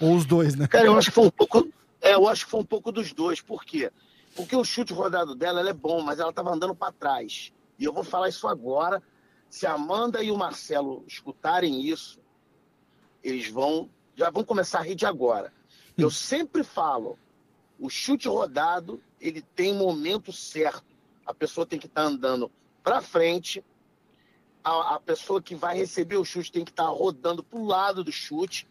Ou os dois, né? Cara, eu acho que foi um pouco. É, eu acho que foi um pouco dos dois. Por quê? Porque o chute rodado dela ela é bom, mas ela estava andando para trás. E eu vou falar isso agora. Se a Amanda e o Marcelo escutarem isso, eles vão. Já vão começar a rir de agora. Eu sempre falo, o chute rodado, ele tem momento certo. A pessoa tem que estar andando para frente. A, a pessoa que vai receber o chute tem que estar rodando para o lado do chute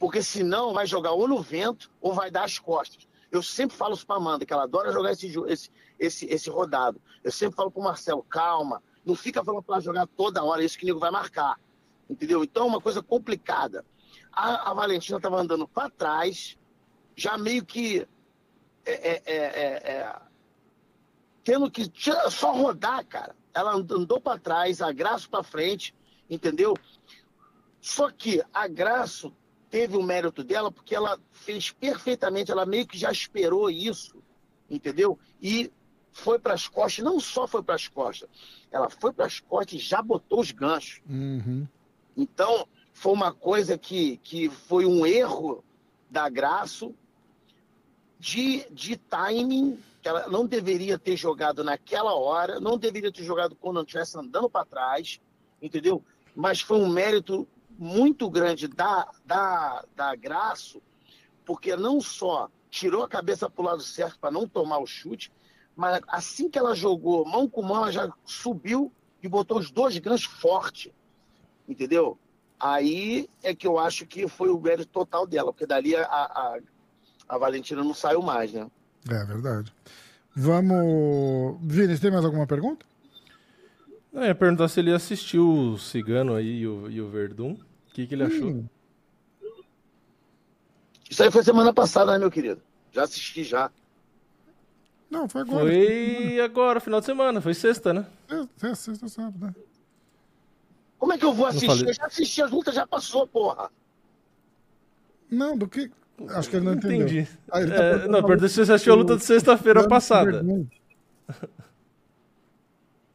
porque senão vai jogar ou no vento ou vai dar as costas. Eu sempre falo isso para Amanda, que ela adora jogar esse, esse, esse, esse rodado. Eu sempre falo para o Marcelo, calma, não fica falando para jogar toda hora, isso que o nego vai marcar. Entendeu? Então é uma coisa complicada. A, a Valentina estava andando para trás, já meio que é, é, é, é, é, tendo que tira- só rodar, cara. Ela and- andou para trás, a Graço para frente, entendeu? Só que a Graço teve o mérito dela porque ela fez perfeitamente, ela meio que já esperou isso, entendeu? E foi para as costas, não só foi para as costas, ela foi para as costas e já botou os ganchos. Uhum. Então, foi uma coisa que, que foi um erro da Graço de, de timing, que ela não deveria ter jogado naquela hora, não deveria ter jogado quando não estivesse andando para trás, entendeu? Mas foi um mérito muito grande da, da, da Graço, porque não só tirou a cabeça para o lado certo para não tomar o chute, mas assim que ela jogou mão com mão, ela já subiu e botou os dois ganchos forte, entendeu? Aí é que eu acho que foi o mérito total dela, porque dali a, a, a Valentina não saiu mais, né? É verdade. Vamos. Vini, você tem mais alguma pergunta? Eu ia perguntar se ele assistiu o Cigano aí e o, e o Verdun. O que, que ele achou? Hum. Isso aí foi semana passada, né, meu querido? Já assisti já. Não, foi agora. Foi agora, final de semana, foi sexta, né? É, é sexta, sábado, né? Como é que eu vou assistir? Eu já assisti, as lutas já passou, porra. Não, do que. Acho que ele não entendeu. Entendi. Ah, ele tá É, não, perguntei se você assistiu a luta de sexta-feira passada.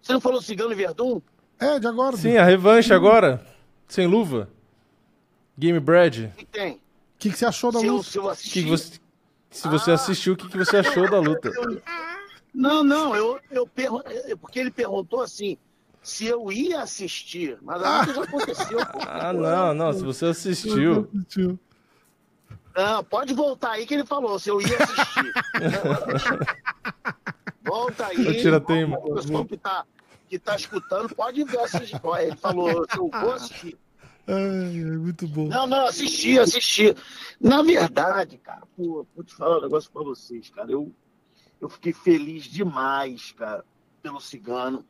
Você não falou Cigano e Verdun? É, de agora. Sim, a revanche agora, sem luva. Game Bread. O que tem? O que, que você achou da Se eu, luta? se eu Que assistir... que você, se você assistiu, o que, que você achou da luta? Não, não, eu, eu pergun- é, porque ele perguntou assim, se eu ia assistir, mas a luta já aconteceu. Ah, não, não, se você assistiu. Não, pode voltar aí que ele falou, se eu ia assistir. Volta aí. Ô, Tirateima. O pessoal que tá, que tá escutando pode ver assistir. Ele falou, se eu vou assistir. Ai, é muito bom. Não, não, assisti, assisti. Na verdade, cara, pô, vou te falar um negócio pra vocês, cara. Eu, eu fiquei feliz demais, cara, pelo Cigano,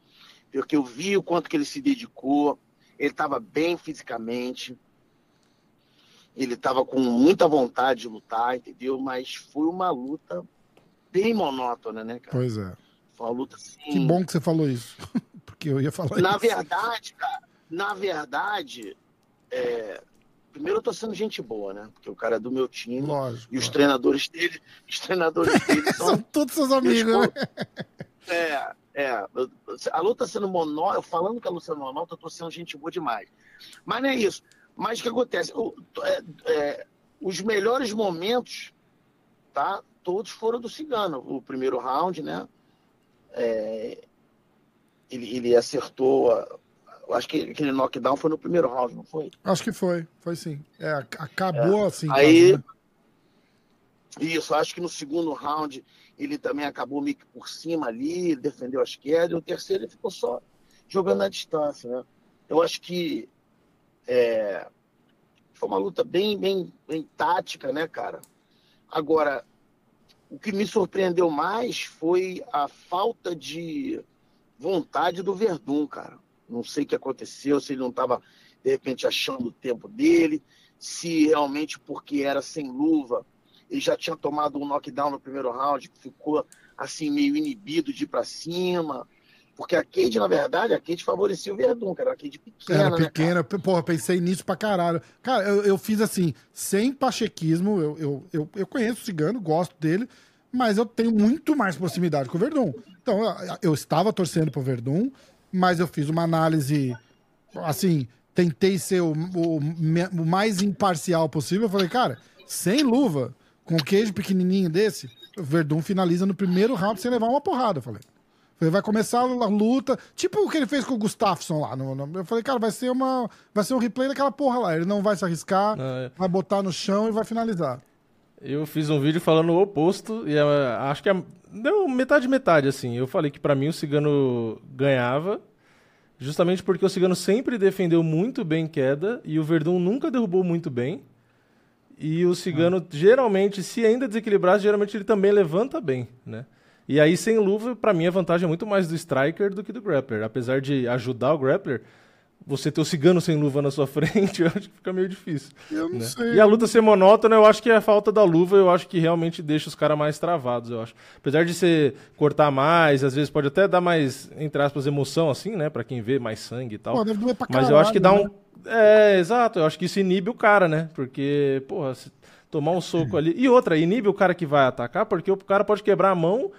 porque eu vi o quanto que ele se dedicou. Ele estava bem fisicamente. Ele estava com muita vontade de lutar, entendeu? Mas foi uma luta bem monótona, né, cara? Pois é. Foi uma luta assim. Que bom que você falou isso. Porque eu ia falar Na isso. verdade, cara, na verdade, é, primeiro eu tô sendo gente boa, né? Porque o cara é do meu time. Lógico. E os treinadores dele, os treinadores dele São são. todos seus amigos, né? É, É, a luta sendo monótona, falando que a luta sendo monótona, eu tô sendo gente boa demais. Mas não é isso. Mas o que acontece? O, é, é, os melhores momentos, tá? Todos foram do Cigano. O primeiro round, né? É, ele, ele acertou. acho que aquele knockdown foi no primeiro round, não foi? Acho que foi, foi sim. É, acabou é. assim. Aí. Quase, né? Isso, acho que no segundo round ele também acabou meio que por cima ali, defendeu as quedas, e o terceiro ele ficou só jogando à distância, né? Eu acho que é, foi uma luta bem, bem, bem tática, né, cara? Agora, o que me surpreendeu mais foi a falta de vontade do Verdun, cara. Não sei o que aconteceu, se ele não estava, de repente, achando o tempo dele, se realmente porque era sem luva ele já tinha tomado um knockdown no primeiro round, ficou assim meio inibido de ir para cima. Porque a Cade, na verdade, a Cade favorecia o Verdun, cara. A Cade pequena. Era né, pequena, né, porra, pensei nisso pra caralho. Cara, eu, eu fiz assim, sem pachequismo, eu, eu, eu, eu conheço o Cigano, gosto dele, mas eu tenho muito mais proximidade com o Verdun. Então, eu, eu estava torcendo pro Verdun, mas eu fiz uma análise, assim, tentei ser o, o, o mais imparcial possível. Eu falei, cara, sem luva, com queijo pequenininho desse, o Verdun finaliza no primeiro round sem levar uma porrada, eu. Falei, vai começar a luta, tipo o que ele fez com o Gustafsson lá. No, no, eu falei, cara, vai ser, uma, vai ser um replay daquela porra lá. Ele não vai se arriscar, é. vai botar no chão e vai finalizar. Eu fiz um vídeo falando o oposto e uh, acho que é, deu metade metade assim. Eu falei que para mim o Cigano ganhava, justamente porque o Cigano sempre defendeu muito bem queda e o Verdun nunca derrubou muito bem. E o cigano, ah. geralmente, se ainda desequilibrasse, geralmente ele também levanta bem, né? E aí, sem luva, para mim, a vantagem é muito mais do striker do que do grappler. Apesar de ajudar o grappler, você ter o cigano sem luva na sua frente, eu acho que fica meio difícil. Eu não né? sei. E a luta ser monótona, eu acho que a falta da luva, eu acho que realmente deixa os caras mais travados, eu acho. Apesar de você cortar mais, às vezes pode até dar mais, entre aspas, emoção, assim, né? Pra quem vê mais sangue e tal. Pô, deve doer pra Mas caralho, eu acho que dá um. Né? É, exato. Eu acho que isso inibe o cara, né? Porque, porra, se tomar um soco ali. E outra, inibe o cara que vai atacar, porque o cara pode quebrar a mão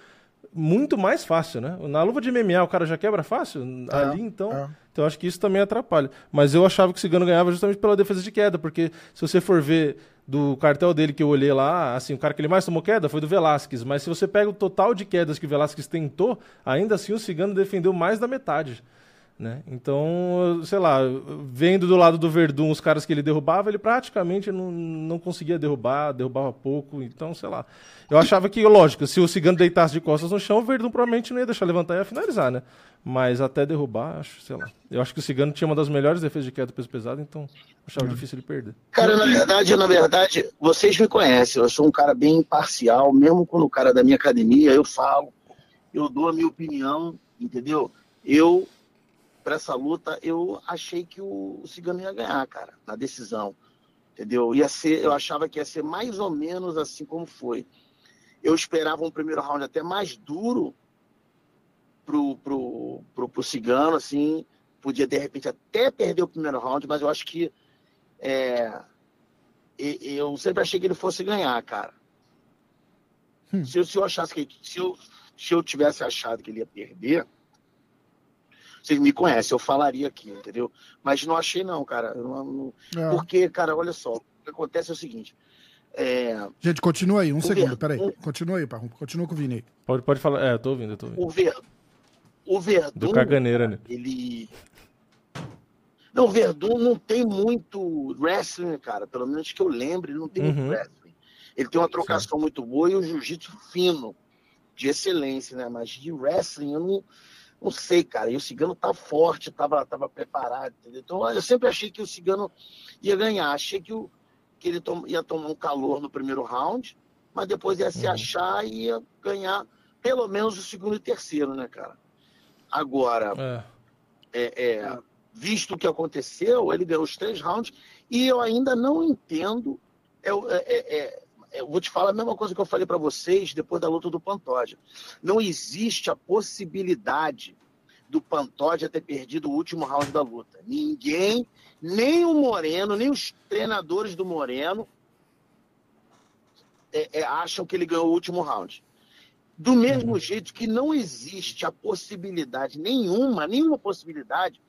muito mais fácil, né? Na luva de MMA o cara já quebra fácil é, ali, então. É. Então acho que isso também atrapalha. Mas eu achava que o Cigano ganhava justamente pela defesa de queda, porque se você for ver do cartel dele que eu olhei lá, assim, o cara que ele mais tomou queda foi do Velasquez, mas se você pega o total de quedas que o Velasquez tentou, ainda assim o Cigano defendeu mais da metade. Né? Então, sei lá, vendo do lado do Verdun os caras que ele derrubava, ele praticamente não, não conseguia derrubar, derrubava pouco. Então, sei lá. Eu achava que, lógico, se o Cigano deitasse de costas no chão, o Verdun provavelmente não ia deixar levantar e ia finalizar, né? Mas até derrubar, acho, sei lá. Eu acho que o Cigano tinha uma das melhores defesas de queda do peso pesado, então achava hum. difícil ele perder. Cara, na verdade, na verdade, vocês me conhecem, eu sou um cara bem imparcial, mesmo quando o cara da minha academia, eu falo, eu dou a minha opinião, entendeu? Eu para essa luta, eu achei que o, o Cigano ia ganhar, cara, na decisão. Entendeu? Ia ser, eu achava que ia ser mais ou menos assim como foi. Eu esperava um primeiro round até mais duro pro, pro, pro, pro Cigano, assim. Podia, de repente, até perder o primeiro round, mas eu acho que é, eu sempre achei que ele fosse ganhar, cara. Hum. Se, eu, se eu achasse que se eu, se eu tivesse achado que ele ia perder, vocês me conhecem, eu falaria aqui, entendeu? Mas não achei, não, cara. Não, não... É. Porque, cara, olha só, o que acontece é o seguinte. É... Gente, continua aí, um o segundo, Ver... peraí. Continua aí, Parrum. Continua com o Vini. Pode, pode falar. É, eu tô ouvindo, eu tô ouvindo. O, Ver... o Verdun. Do Caganeira, né? Ele. Não, o Verdun não tem muito wrestling, cara. Pelo menos que eu lembre, ele não tem uhum. muito wrestling. Ele tem uma trocação certo. muito boa e um jiu-jitsu fino, de excelência, né? Mas de wrestling eu não não sei, cara. E o Cigano tá forte, tava, tava preparado, entendeu? Então eu sempre achei que o Cigano ia ganhar. Achei que, o, que ele tom, ia tomar um calor no primeiro round, mas depois ia se uhum. achar e ia ganhar pelo menos o segundo e terceiro, né, cara? Agora, é. É, é, visto o que aconteceu, ele ganhou os três rounds e eu ainda não entendo. É, é, é eu vou te falar a mesma coisa que eu falei para vocês depois da luta do Pantoja. Não existe a possibilidade do Pantoja ter perdido o último round da luta. Ninguém, nem o Moreno, nem os treinadores do Moreno é, é, acham que ele ganhou o último round. Do mesmo jeito que não existe a possibilidade nenhuma, nenhuma possibilidade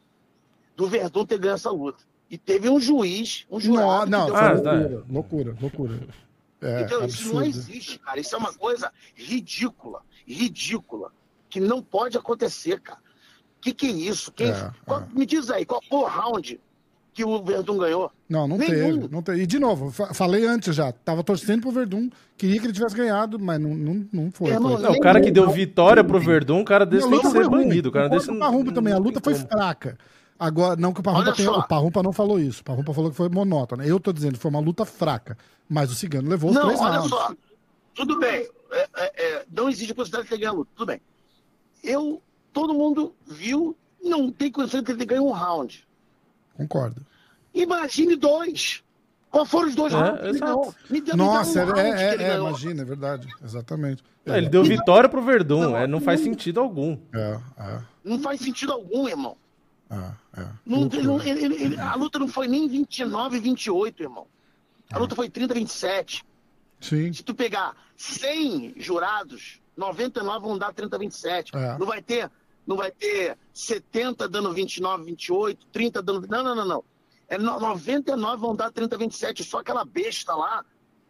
do Verdun ter ganho essa luta. E teve um juiz, um Não, jurado. não, deu Ah, loucura, loucura, loucura. É, então, isso não absurdo. existe, cara. Isso é uma coisa ridícula, ridícula, que não pode acontecer, cara. O que, que é isso? Quem, É, qual- é. Me diz aí, qual foi o round que o Verdun ganhou? Não, não Nenhum. teve, não teve. E de novo, fa- falei antes já, tava torcendo pro Verdun, queria que ele tivesse ganhado, mas não, não, não foi. Foi- Não, o cara que deu vitória pro Verdun, um cara desse tem que ser banido. O cara desse o Parrumpa também, a não luta foi fraca. Agora, não que o Parrumpa tenha, o Parrumpa não falou isso. O Parrumpa falou que foi monótona. Eu tô dizendo que foi uma luta fraca, mas o Cigano levou os Não, três olha rounds. só. Tudo bem. é, é, é, não existe a possibilidade de ter ganho a luta. Tudo bem. Eu, todo mundo viu, não tem condição de ter ganho um round. Concordo. Imagine dois. Qual foram os dois É, rounds? ele? Me me dá Nossa, um é, round é, que é, ele é, imagina, é verdade. Exatamente. É, ele deu vitória pro Verdun, é, não faz sentido algum. É, é, Não faz sentido algum, irmão. É, é. Não, Loucura. não- ele- ele- ele- a luta não foi nem 29, 28, irmão. A luta foi 30, 27. Sim. Se tu pegar 100 jurados, 99 vão dar 30, 27. É. Não vai ter, não vai ter 70 dando 29, 28, 30 dando. Não, não, não, não. É no- 99 vão dar 30, 27. Só aquela besta lá,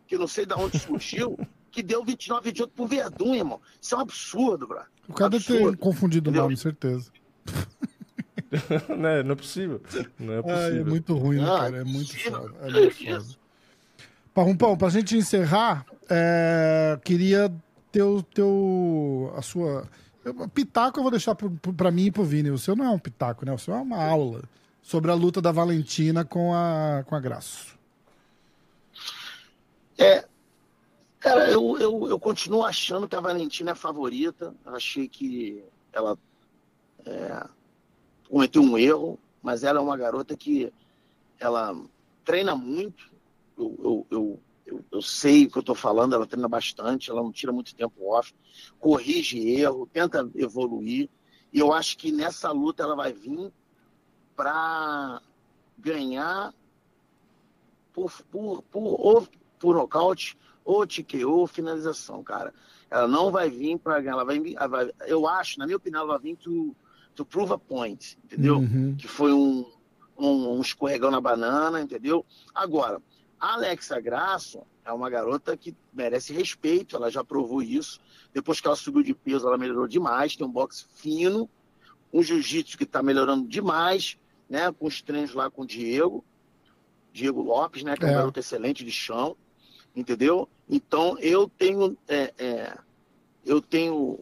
que eu não sei de onde surgiu, que deu 29, 28 pro Verdun, irmão. Isso é um absurdo, bro. O cara deve ter confundido o nome, certeza. Né, não é possível. Não é Ai, possível. é muito ruim, né, Ah, cara? É muito foda. É muito Isso. foda. Parrumpão, pra gente encerrar, é, queria ter o teu. a sua. Pitaco eu vou deixar pra mim e pro Vini. O seu não é um pitaco, né? O seu é uma aula sobre a luta da Valentina com a, com a Graço. É. Cara, eu, eu, eu continuo achando que a Valentina é a favorita. Eu achei que ela é, cometeu um erro, mas ela é uma garota que ela treina muito. Eu, eu, eu, eu, sei o que eu estou falando, ela treina bastante, ela não tira muito tempo off, corrige erro, tenta evoluir. E eu acho que nessa luta ela vai vir para ganhar por, por, por, ou por nocaute ou TKO ou finalização, cara. Ela não vai vir para ganhar, ela vai, ela vai- eu acho, na minha opinião, ela vai vir to, to prove a point, entendeu? Uhum. Que foi um, um, um escorregão na banana, entendeu? Agora, a Alexa Grasso é uma garota que merece respeito, ela já provou isso. Depois que ela subiu de peso, ela melhorou demais, tem um boxe fino, um jiu-jitsu que está melhorando demais, né? Com os treinos lá com o Diego, Diego Lopes, né? Que é um É. garoto excelente de chão, entendeu? Então eu tenho, é, é, eu tenho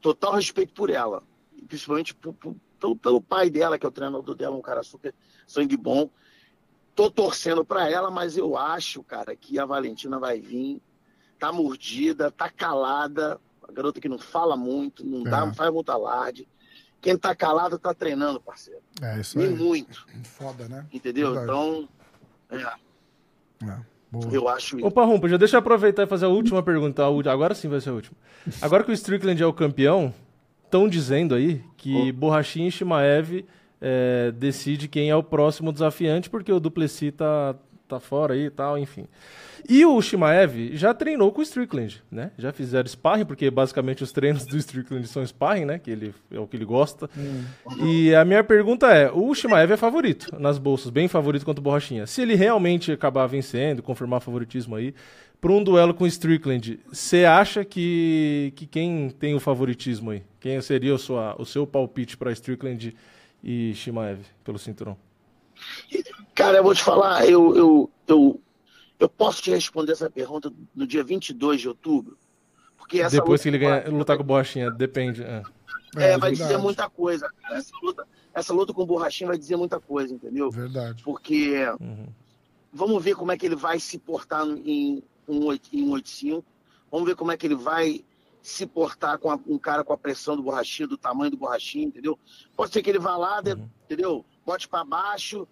total respeito por ela, principalmente por- por- pelo, pelo pai dela, que é o treinador dela, um cara super sangue bom. Tô torcendo para ela, mas eu acho, cara, que a Valentina vai vir, tá mordida, tá calada, a garota que não fala muito, não, dá, É. não faz muito alarde. Quem tá calado tá treinando, parceiro. É isso E aí. muito, Foda, né? entendeu? Verdade. Então, é, É, boa. eu acho isso. Opa, Rumpa, já deixa eu aproveitar e fazer a última pergunta. Agora sim vai ser a última. Agora que o Strickland é o campeão, estão dizendo aí que Borrachinha e Shimaev é, decide quem é o próximo desafiante, porque o Duplessis tá, tá fora aí e tal, enfim. E o Shimaev já treinou com o Strickland, né? Já fizeram sparring, porque basicamente os treinos do Strickland são sparring, né? Que ele, é o que ele gosta. E a minha pergunta é: o Shimaev é favorito nas bolsas, bem favorito contra o Borrachinha. Se ele realmente acabar vencendo, confirmar favoritismo aí, para um duelo com o Strickland, você acha que, que quem tem o favoritismo aí? Quem seria o, sua, o seu palpite para Strickland e Shimaev pelo cinturão? Cara, eu vou te falar, eu, eu, eu, eu posso te responder essa pergunta no dia 22 de outubro. Porque essa Depois luta que ele ganha, lutar com o Borrachinha, depende. é. é, vai verdade. dizer muita coisa. Essa luta, essa luta com o Borrachinha vai dizer muita coisa, entendeu? Verdade. Porque Uhum. vamos ver como é que ele vai se portar em um, oit- em um 85. Vamos ver como é que ele vai se portar com a- um cara com a pressão do borrachinho, do tamanho do borrachinho, entendeu? Pode ser que ele vá lá, de- entendeu? Bote para baixo,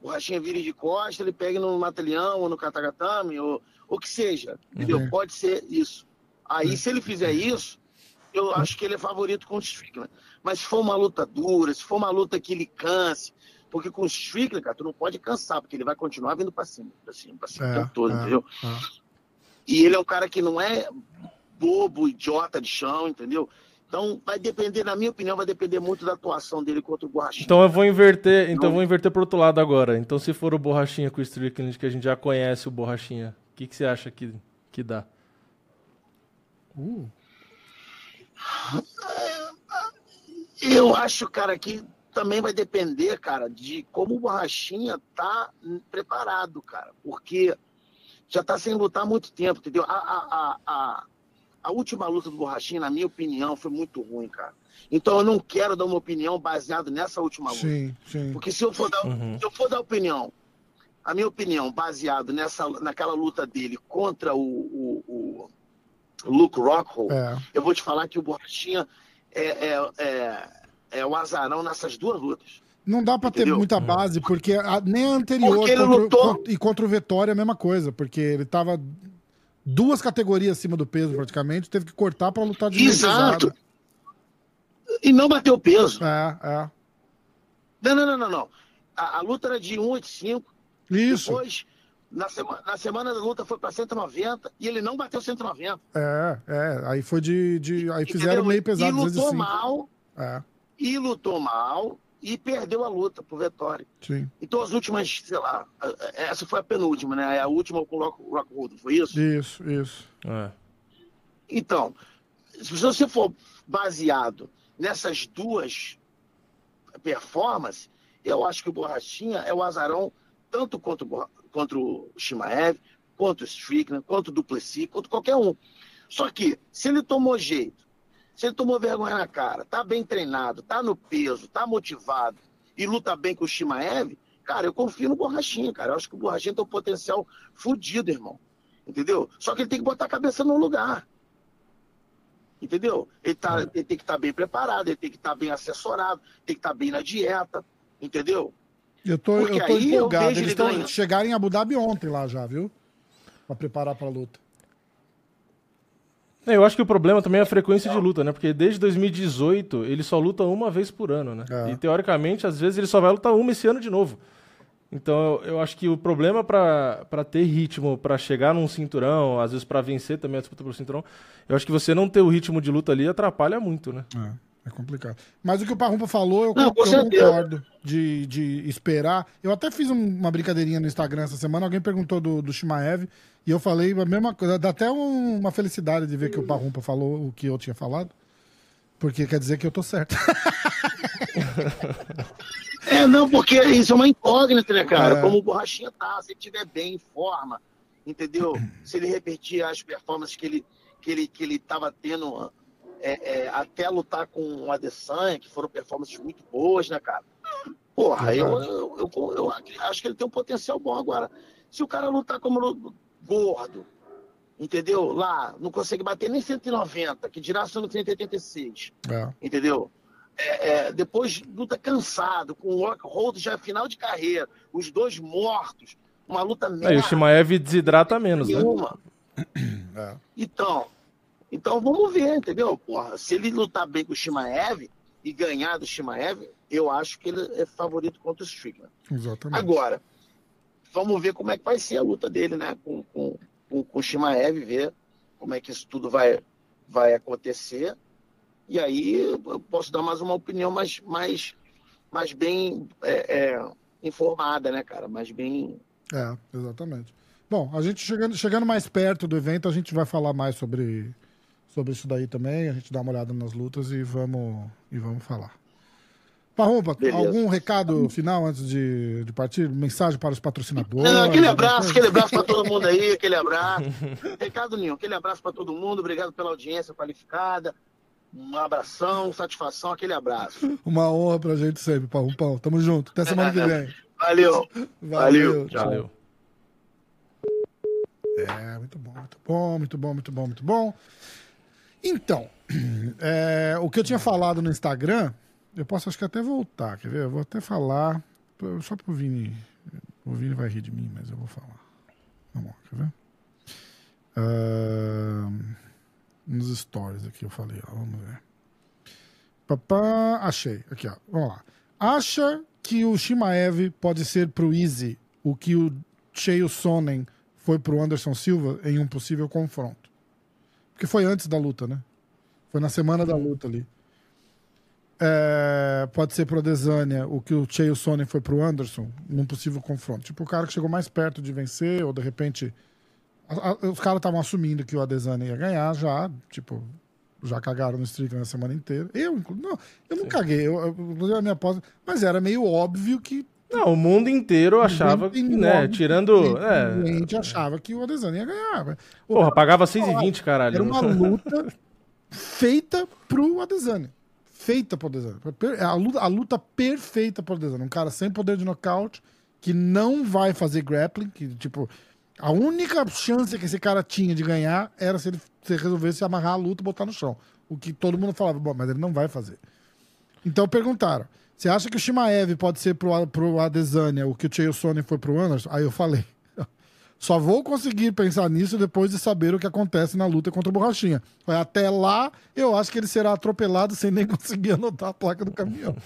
o borrachinha vire de costa, ele pegue no matalhão ou no katagatame, ou o que seja, entendeu? Uhum. Pode ser isso. Aí, se ele fizer isso, eu acho que ele é favorito com o Strickland. Mas se for uma luta dura, se for uma luta que ele canse, porque com o Strickland, cara, tu não pode cansar, porque ele vai continuar vindo pra cima, pra cima, pra cima É, todo, é, entendeu? é. E ele é um cara que não é bobo, idiota de chão, entendeu? Então vai depender, na minha opinião, vai depender muito da atuação dele contra o Borrachinha. Então eu vou inverter, então eu vou inverter pro outro lado agora. Então se for o Borrachinha com o Strickland, que a gente já conhece o Borrachinha, o que, que você acha que, que dá? Uh, Eu acho, cara, que também vai depender, cara, de como o Borrachinha tá preparado, cara. Porque já tá sem lutar há muito tempo, entendeu? A, a, a, a, a última luta do Borrachinha, na minha opinião, foi muito ruim, cara. Então eu não quero dar uma opinião baseada nessa última luta. sim, sim. Porque se eu for dar, Uhum. se eu for dar opinião, a minha opinião, baseado nessa, naquela luta dele contra o, o, o Luke Rockhold, É. eu vou te falar que o Borrachinha é, é, é, é o azarão nessas duas lutas. Não dá pra ter muita base, porque a- nem a anterior Porque ele contra, lutou- con- e contra o Vitória é a mesma coisa, porque ele tava duas categorias acima do peso praticamente, teve que cortar pra lutar de Exato. E não bateu peso. É, é. Não, não, não, não. não. A, a luta era de 185. Isso. Depois, na, sema, na semana da luta, foi para 190 e ele não bateu 190. É, é. Aí foi de. de aí fizeram Entendeu? meio pesado, E lutou 205. mal, É, e lutou mal, e perdeu a luta pro Vettori. sim. Então as últimas, sei lá, essa foi a penúltima, né? A última com o Rock, Rockwood, foi isso? Isso, isso. É. Então, se você for baseado nessas duas performances, eu acho que o Borrachinha é o azarão tanto contra contra o Shimaev, quanto o Strickland, quanto o Duplessis, quanto qualquer um. Só que, se ele tomou jeito, se ele tomou vergonha na cara, tá bem treinado, tá no peso, tá motivado e luta bem com o Shimaev, cara, eu confio no Borrachinha, cara. Eu acho que o Borrachinha tem um potencial fudido, irmão. Entendeu? Só que ele tem que botar a cabeça no lugar. Entendeu? Ele, tá, ele tem que estar bem preparado, ele tem que estar bem assessorado, tem que estar bem na dieta. Entendeu? Eu tô, Porque eu tô eu empolgado. vejo Eles ele chegaram em Abu Dhabi ontem lá já, viu? Pra preparar pra luta. Eu acho que o problema também é a frequência de luta, né? Porque desde 2018 ele só luta uma vez por ano, né? É. E teoricamente, às vezes ele só vai lutar uma esse ano de novo. Então eu, eu acho que o problema pra pra ter ritmo, pra chegar num cinturão, às vezes pra vencer também a disputa pelo cinturão, eu acho que você não ter o ritmo de luta ali atrapalha muito, né? É, é complicado. Mas o que o Parrumpa falou, eu, Não, eu concordo de, de esperar. Eu até fiz um- uma brincadeirinha no Instagram essa semana, alguém perguntou do, do Shimaev, e eu falei a mesma coisa. Dá até um- uma felicidade de ver que o Parrumpa falou o que eu tinha falado, porque quer dizer que eu tô certo. É, não, porque isso é uma incógnita, né, cara? É. Como o Borrachinha tá, se ele estiver bem, em forma, entendeu? Se ele repetir as performances que ele que ele que ele estava tendo é, é, até lutar com o Adesanya, que foram performances muito boas, né, cara? Porra, eu, eu, eu- eu acho que ele tem um potencial bom agora. Se o cara lutar como gordo, entendeu? Lá, não consegue bater nem 190, que dirá sendo 186 É. entendeu? É, é, depois luta cansado, com o Rockhold já final de carreira, os dois mortos, uma luta Aí o merda Shimaev desidrata menos, né? nenhuma. É. Então, então vamos ver, entendeu? Porra, se ele lutar bem com o Shimaev e ganhar do Shimaev, eu acho que ele é favorito contra o Strickland. Exatamente. Agora, vamos ver como é que vai ser a luta dele, né? Com, com, com, com o Shimaev, ver como é que isso tudo vai, vai acontecer. E aí eu posso dar mais uma opinião mais, mais, mais bem é, é, informada, né, cara? Mais bem. É, exatamente. Bom, a gente chegando, chegando mais perto do evento, a gente vai falar mais sobre, sobre isso daí também. A gente dá uma olhada nas lutas e vamos, e vamos falar. Parrumpa, Beleza. algum recado final antes de, de partir? Mensagem para os patrocinadores? Não, aquele abraço, aquele abraço para todo mundo aí, aquele abraço. Recado nenhum, aquele abraço para todo mundo, obrigado pela audiência qualificada. Um abração, satisfação, aquele abraço. Uma honra pra gente sempre, Parrumpão. Tamo junto. Até semana que vem. Valeu. Valeu. tchau. Valeu. É, muito bom, muito bom, muito bom, muito bom, muito bom. Então, é, o que eu tinha falado no Instagram, eu posso acho que até voltar, quer ver? Eu vou até falar, só pro Vini. O Vini vai rir de mim, mas eu vou falar. Vamos lá, quer ver? Ahn, nos stories aqui eu falei, ó, vamos ver. Papá, achei. Aqui, ó. Vamos lá. Acha que o Shimaev pode ser pro Easy o que o Cheio Sonnen foi pro Anderson Silva em um possível confronto? Porque foi antes da luta, né? Foi na semana da luta ali. É, pode ser pro Adesanya o que o Chael Sonnen foi pro Anderson num possível confronto. Tipo, o cara que chegou mais perto de vencer, ou de repente. a- a- os caras estavam assumindo que o Adesanya ia ganhar já, tipo, já cagaram no Strickland a semana inteira. Eu, não, eu não caguei, eu, eu, a minha aposta, mas era meio óbvio que. Não, o mundo inteiro achava que, né, tirando. É, A gente achava que o Adesanya ia ganhar. O- porra, pagava 6,20, caralho. Era uma luta feita pro Adesanya. Feita pro Adesanya. A luta, a luta perfeita pro Adesanya. Um cara sem poder de nocaute, que não vai fazer grappling, que, tipo, a única chance que esse cara tinha de ganhar era se ele se resolvesse amarrar a luta e botar no chão. O que todo mundo falava, bom, mas ele não vai fazer. Então perguntaram, você acha que o Shimaev pode ser pro, pro Adesanya o que o Sonnen foi pro Anderson? Aí eu falei, só vou conseguir pensar nisso depois de saber o que acontece na luta contra o Borrachinha. Até lá, eu acho que ele será atropelado sem nem conseguir anotar a placa do caminhão.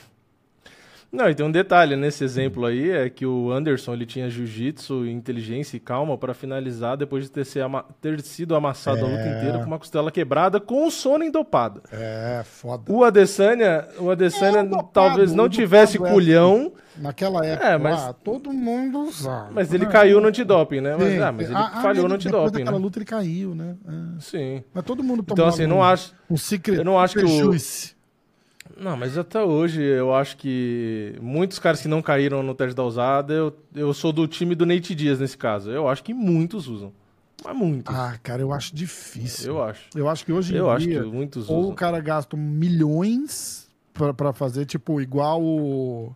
Não, e tem um detalhe nesse exemplo aí, é que o Anderson ele tinha jiu-jitsu, inteligência e calma pra finalizar depois de ter, ama- ter sido amassado a luta É. inteira com uma costela quebrada com o sono endopada. É, foda. O Adesanya, o Adesanya É, dopado, talvez não tivesse é. culhão, Naquela época, É, mas- lá, todo mundo usava. mas ele É. caiu no antidoping, né? Mas, ah, mas ele Ah, ah, falhou ele- no Depois antidoping, daquela né? luta ele caiu, né? É. Sim. Mas todo mundo tomou Então, assim, não um, acho. um secret eu não acho que o-. Não, mas até hoje eu acho que muitos caras que não caíram no teste da usada, eu, eu sou do time do Nate Dias nesse caso. Eu acho que muitos usam. Mas muitos. Ah, cara, eu acho difícil. eu acho. Eu acho que hoje em Eu acho dia, que muitos ou usam. o cara gasta milhões pra, pra fazer, tipo, igual o,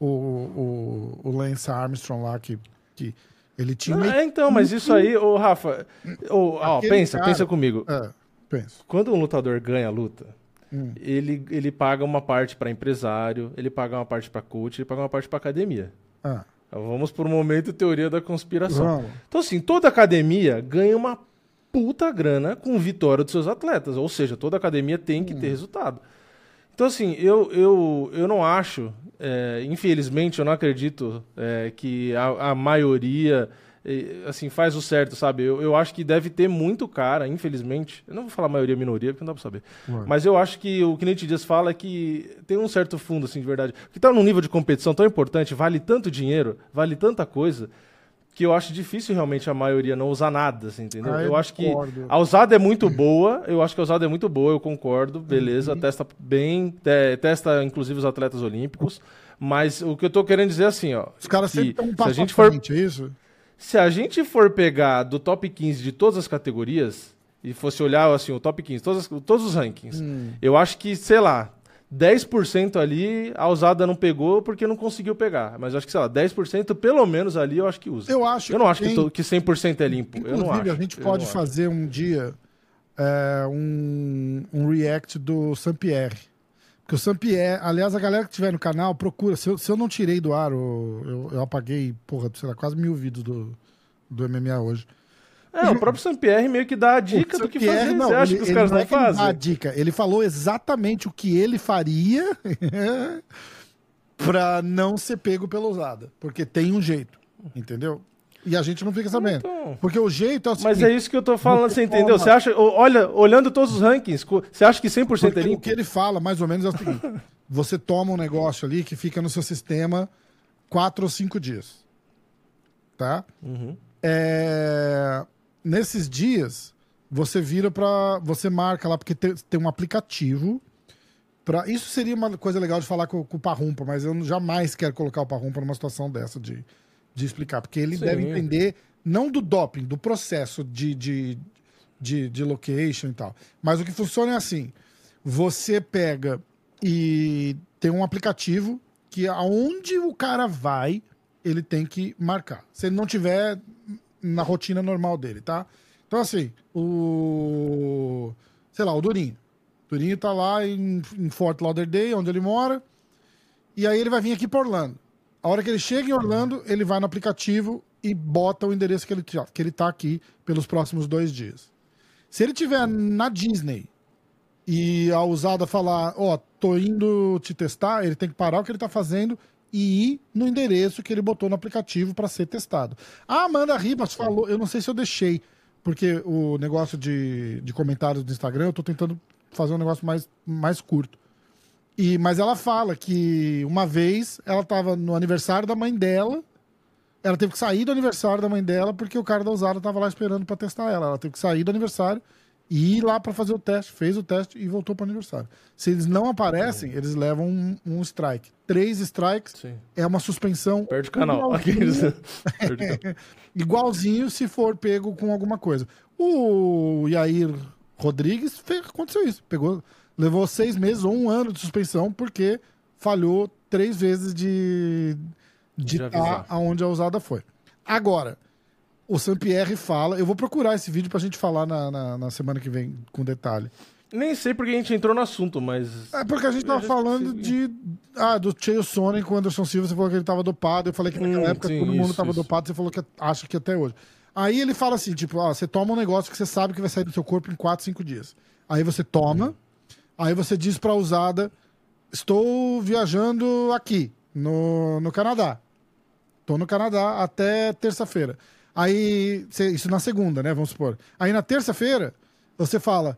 o, o, o Lance Armstrong lá, que, que ele tinha Não, é, então, mas isso aí, ô Rafa, ô, ó, pensa, cara- pensa comigo. É, penso. Quando um lutador ganha a luta, Hum. ele, ele paga uma parte pra empresário, ele paga uma parte pra coach, ele paga uma parte pra academia. Ah, Então, vamos por um momento teoria da conspiração. vamos. Então, assim, toda academia ganha uma puta grana com vitória dos seus atletas. Ou seja, toda academia tem que ter resultado. Então, assim, eu, eu, eu não acho, é, infelizmente, eu não acredito é, que a, a maioria assim, faz o certo, sabe? Eu, eu acho que deve ter muito cara, infelizmente. Eu não vou falar maioria minoria, porque não dá pra saber. Mas eu acho que o que Nate Dias fala é que tem um certo fundo, assim, de verdade. Que tá num nível de competição tão importante, vale tanto dinheiro, vale tanta coisa, que eu acho difícil realmente a maioria não usar nada, assim, entendeu? Ah, eu eu acho que discordo. a usada é muito boa, eu acho que a usada é muito boa, eu concordo, beleza, Uhum. testa bem, te- testa inclusive os atletas olímpicos, mas o que eu tô querendo dizer é assim, ó, Os caras que sempre estão um se passo a gente for frente, é isso? Se a gente for pegar do top 15 de todas as categorias e fosse olhar assim o top 15, todas, as- todos os rankings, Hum. eu acho que, sei lá, 10% ali a usada não pegou porque não conseguiu pegar. Mas eu acho que, sei lá, 10% pelo menos ali eu acho que usa. Eu acho Eu não acho que, tem- to- que 100% é limpo. eu não Inclusive, acho. a gente Eu pode não acho. fazer um dia é, um, um react do Sampierre. Porque o Sampierre, aliás, a galera que tiver no canal, procura. Se eu, se eu não tirei do ar, eu, eu apaguei, porra, sei lá, quase mil vídeos do, do MMA hoje. É, o próprio Sampierre meio que dá a dica do que fazer. não, Você acha ele- que os caras não não, é ele dá a fazem? dica. Ele falou exatamente o que ele faria pra não ser pego pela usada. Porque tem um jeito, entendeu? E a gente não fica sabendo. Então, Porque o jeito é o mas é isso que eu tô falando, você você entendeu? Você acha, o- olha, olhando todos os rankings, você acha que 100% é Porque o limpo? que ele fala, mais ou menos, é o seguinte: você toma um negócio ali que fica no seu sistema quatro ou cinco dias. Tá? Uhum. É, Nesses dias, você vira pra. Você marca lá, porque tem, tem um aplicativo. Pra... Isso seria uma coisa legal de falar com, com o Parrumpa, mas eu jamais quero colocar o Parrumpa numa situação dessa de, de explicar, porque ele Sim. deve entender, não do doping, do processo de, de, de, de location e tal. Mas o que funciona é assim: você pega e tem um aplicativo que aonde o cara vai, ele tem que marcar. Se ele não tiver na rotina normal dele, tá? Então, assim, o. Sei lá, o Durinho. O Durinho tá lá em, em Fort Lauderdale, onde ele mora. E aí ele vai vir aqui para Orlando. A hora que ele chega em Orlando, ele vai no aplicativo e bota o endereço que ele, que ele tá aqui pelos próximos dois dias. Se ele tiver na Disney e a usada falar, ó, tô indo te testar, ele tem que parar o que ele tá fazendo e ir no endereço que ele botou no aplicativo para ser testado. A Amanda Ribas falou, eu não sei se eu deixei, porque o negócio de, de comentários do Instagram, eu tô tentando fazer um negócio mais, mais curto. E, mas ela fala que uma vez ela tava no aniversário da mãe dela, ela teve que sair do aniversário da mãe dela porque o cara da usada tava lá esperando para testar ela. Ela teve que sair do aniversário e ir lá para fazer o teste, fez o teste e voltou para o aniversário. Se eles não aparecem, eles levam um, um strike. Três strikes Sim. é uma suspensão. Perde o canal. igualzinho- Perde o canal. Igualzinho se for pego com alguma coisa. O Yair Rodrigues fez, aconteceu isso. Pegou, levou seis meses ou um ano de suspensão porque falhou três vezes de de estar aonde a usada foi. Agora, o Sampierre fala. Eu vou procurar esse vídeo pra gente falar na, na, na semana que vem com detalhe. Nem sei porque a gente entrou no assunto, mas. É porque a gente tava falando de. Ah, do Cheio Sonnen com o Anderson Silva, você falou que ele tava dopado. Eu falei que naquela Hum, época sim, todo mundo isso, tava isso. dopado, você falou que acha que até hoje. Aí ele fala assim: tipo, ó, você toma um negócio que você sabe que vai sair do seu corpo em 4, 5 dias. Aí você toma, aí você diz pra usada: estou viajando aqui, no, no Canadá. Tô no Canadá até terça-feira. Aí, isso na segunda, né? Vamos supor. Aí na terça-feira, você fala: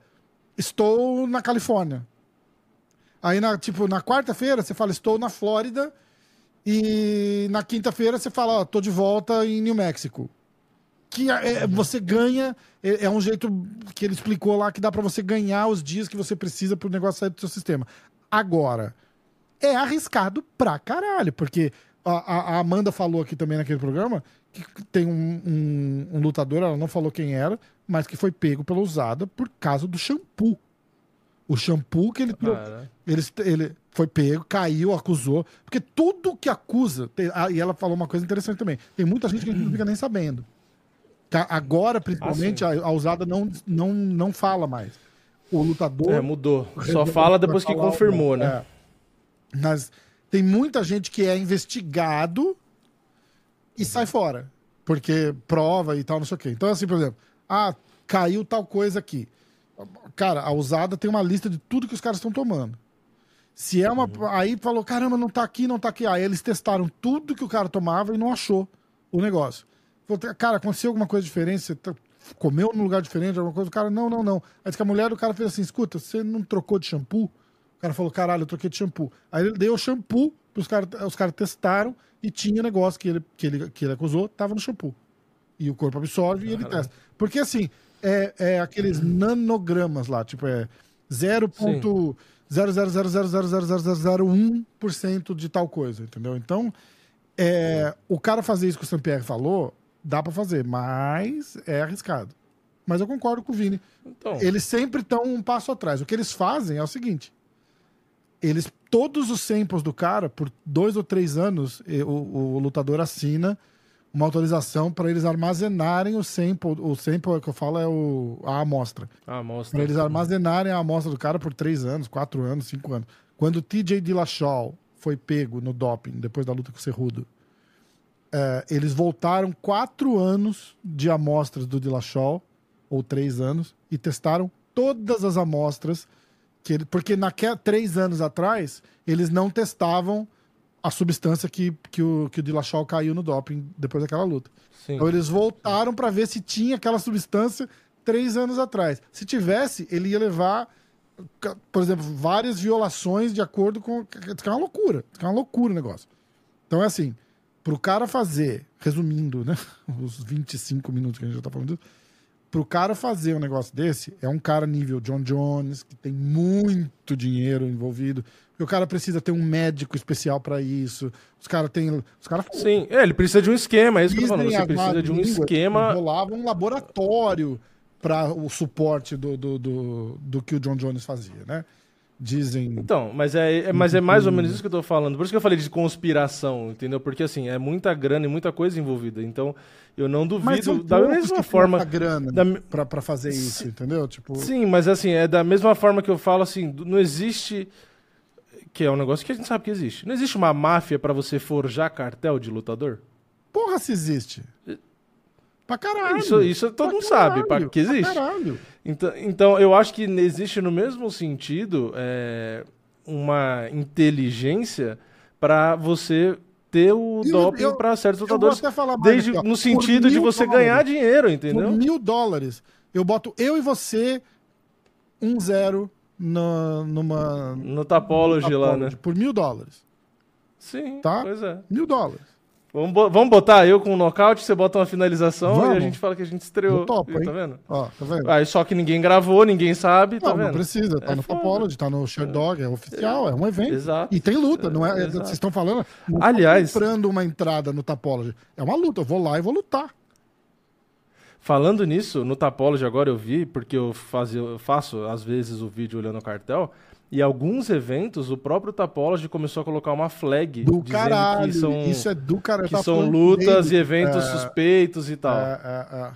estou na Califórnia. Aí, na, tipo, na quarta-feira, você fala, estou na Flórida. E na quinta-feira, você fala, tô de volta em New Mexico. Que é, é- você ganha, é, é um jeito que ele explicou lá, que dá pra você ganhar os dias que você precisa pro negócio sair do seu sistema. Agora, é arriscado pra caralho, porque a, a- Amanda falou aqui também naquele programa que tem um, um- um lutador, ela não falou quem era, mas que foi pego pela usada por causa do shampoo. O shampoo que ele trocou. Cara, Ele, ele foi pego, caiu, acusou. Porque tudo que acusa. tem- ah, e ela falou uma coisa interessante também. Tem muita gente que a gente não fica nem sabendo. Ca- Agora, principalmente, Ah, a, a usada não, não, não fala mais. O lutador. é, mudou. Só fala depois que confirmou, o- né? é. Mas tem muita gente que é investigado e sai fora. Porque prova e tal, não sei o quê. Então, assim, por exemplo, ah, caiu tal coisa aqui. Cara, a usada tem uma lista de tudo que os caras estão tomando. Se é uma. Aí falou, caramba, não tá aqui, não tá aqui. Aí eles testaram tudo que o cara tomava e não achou o negócio. Cara, aconteceu alguma coisa diferente? Você tá- comeu num lugar diferente, alguma coisa? O cara, não, não, não. Aí disse que a mulher do cara fez assim: escuta, você não trocou de shampoo? O cara falou, caralho, eu troquei de shampoo. Aí ele deu o shampoo, os caras os caras testaram e tinha negócio que ele, que, ele, que ele acusou, tava no shampoo. E o corpo absorve e ele testa. Porque assim, é, é aqueles nanogramas lá, tipo, é 0.000000001% de tal coisa, entendeu? Então, é, o cara fazer isso que o Sampierre falou, dá pra fazer, mas é arriscado. Mas eu concordo com o Vini. Então, Eles sempre estão um passo atrás. O que eles fazem é o seguinte: eles, todos os samples do cara, por dois ou três anos, o, o lutador assina uma autorização para eles armazenarem o sample. O sample que eu falo é o, a amostra. ah, mostra. Para eles armazenarem a amostra do cara por três anos, quatro anos, cinco anos. Quando o TJ Dillashaw foi pego no doping, depois da luta com o Cerrudo, é, eles voltaram quatro anos de amostras do Dillashaw, ou três anos, e testaram todas as amostras. Que ele, porque naquela, três anos atrás, eles não testavam a substância que, que, o, que o Dillashaw caiu no doping depois daquela luta. Sim. Então eles voltaram para ver se tinha aquela substância três anos atrás. Se tivesse, ele ia levar, por exemplo, várias violações de acordo com. Isso é uma loucura. Isso é uma loucura o negócio. Então é assim, pro cara fazer, resumindo, né? Os 25 minutos que a gente já tá falando disso, pro cara fazer um negócio desse, é um cara nível John Jones, que tem muito dinheiro envolvido. Porque o cara precisa ter um médico especial para isso. Os caras têm. Os caras Sim, é, ele precisa de um esquema, é isso que eu tô falando. Você precisa de um esquema. que Rolava um laboratório para o suporte do, do, do, do que o John Jones fazia, né? Dizem. Então, mas é, é- mas é mais ou menos isso que eu tô falando. Por isso que eu falei de conspiração, entendeu? Porque assim, é muita grana e muita coisa envolvida. Então, eu não duvido. Da mesma forma. grana da- pra, pra fazer isso, entendeu? Tipo, Sim, mas assim, é da mesma forma que eu falo assim, não existe. Que é um negócio que a gente sabe que existe. Não existe uma máfia pra você forjar cartel de lutador? porra, se existe. Pra caralho. Isso, isso todo Pra mundo sabe pra caralho, que pra existe. caralho. Então, então, eu acho que existe no mesmo sentido é, uma inteligência para você ter o eu- doping para certos lutadores. Desde, aqui, ó. no sentido de você dólares. ganhar dinheiro, entendeu? Por mil dólares, eu boto eu e você um zero na, numa. No Tapology lá, né? Por mil dólares. Sim, Tá? pois é. Mil dólares. Vamos, bo- vamos botar eu com um nocaute, você bota uma finalização e a Vamos. gente fala que a gente estreou. Eu topo, Tá vendo? Ó, tá vendo? Aí só que ninguém gravou, ninguém sabe, tá não, não vendo? precisa, tá É no. Topology, tá no Sherdog, é oficial, é um evento. Exato. E tem luta, não é? É, é- exato. Vocês estão falando. Não Aliás- comprando uma entrada no Topology. É uma luta, eu vou lá e vou lutar. Falando nisso, no Tapology agora eu vi, porque eu, fazia, eu faço às vezes o vídeo olhando o cartel, e alguns eventos o próprio Tapology começou a colocar uma flag Do dizendo caralho. que são, Isso é do caralho. que tava são lutas dele. e eventos É, suspeitos e tal. É, é, é.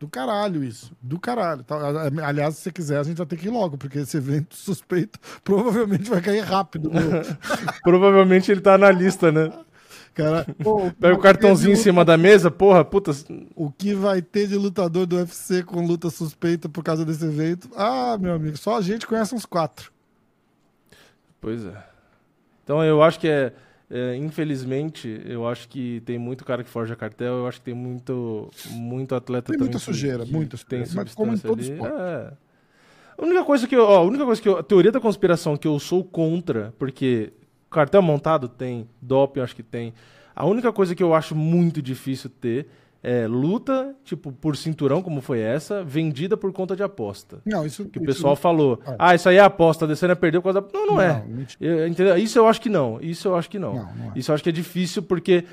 Do caralho isso. Do caralho. Tá, Aliás, se você quiser, a gente vai ter que ir logo, porque esse evento suspeito provavelmente vai cair rápido. meu. Provavelmente ele tá na lista, né? Cara, pô, Pega o cartãozinho em cima da mesa, porra, puta. O que vai ter de lutador do UFC com luta suspeita por causa desse evento? Ah, meu amigo, só a gente conhece uns quatro. Pois é. Então eu acho que é, é, infelizmente, eu acho que tem muito cara que forja cartel, eu acho que tem muito, muito atleta Tem também muita sujeira, que muita tem sujeira, mas como em substância todo ali. É. A única coisa que eu, ó, a única coisa que eu, a teoria da conspiração que eu sou contra, porque cartel montado tem, doping acho que tem. A única coisa que eu acho muito difícil ter é luta, tipo, por cinturão, como foi essa, vendida por conta de aposta. Não, isso. Que o isso- pessoal falou, É. ah, isso aí é aposta, a Adesanya perdeu por causa da... Não, não, é. Não, mentira. Eu- entendeu? Isso eu acho que não. Isso eu acho que não. Não, não é. Isso eu acho que é difícil porque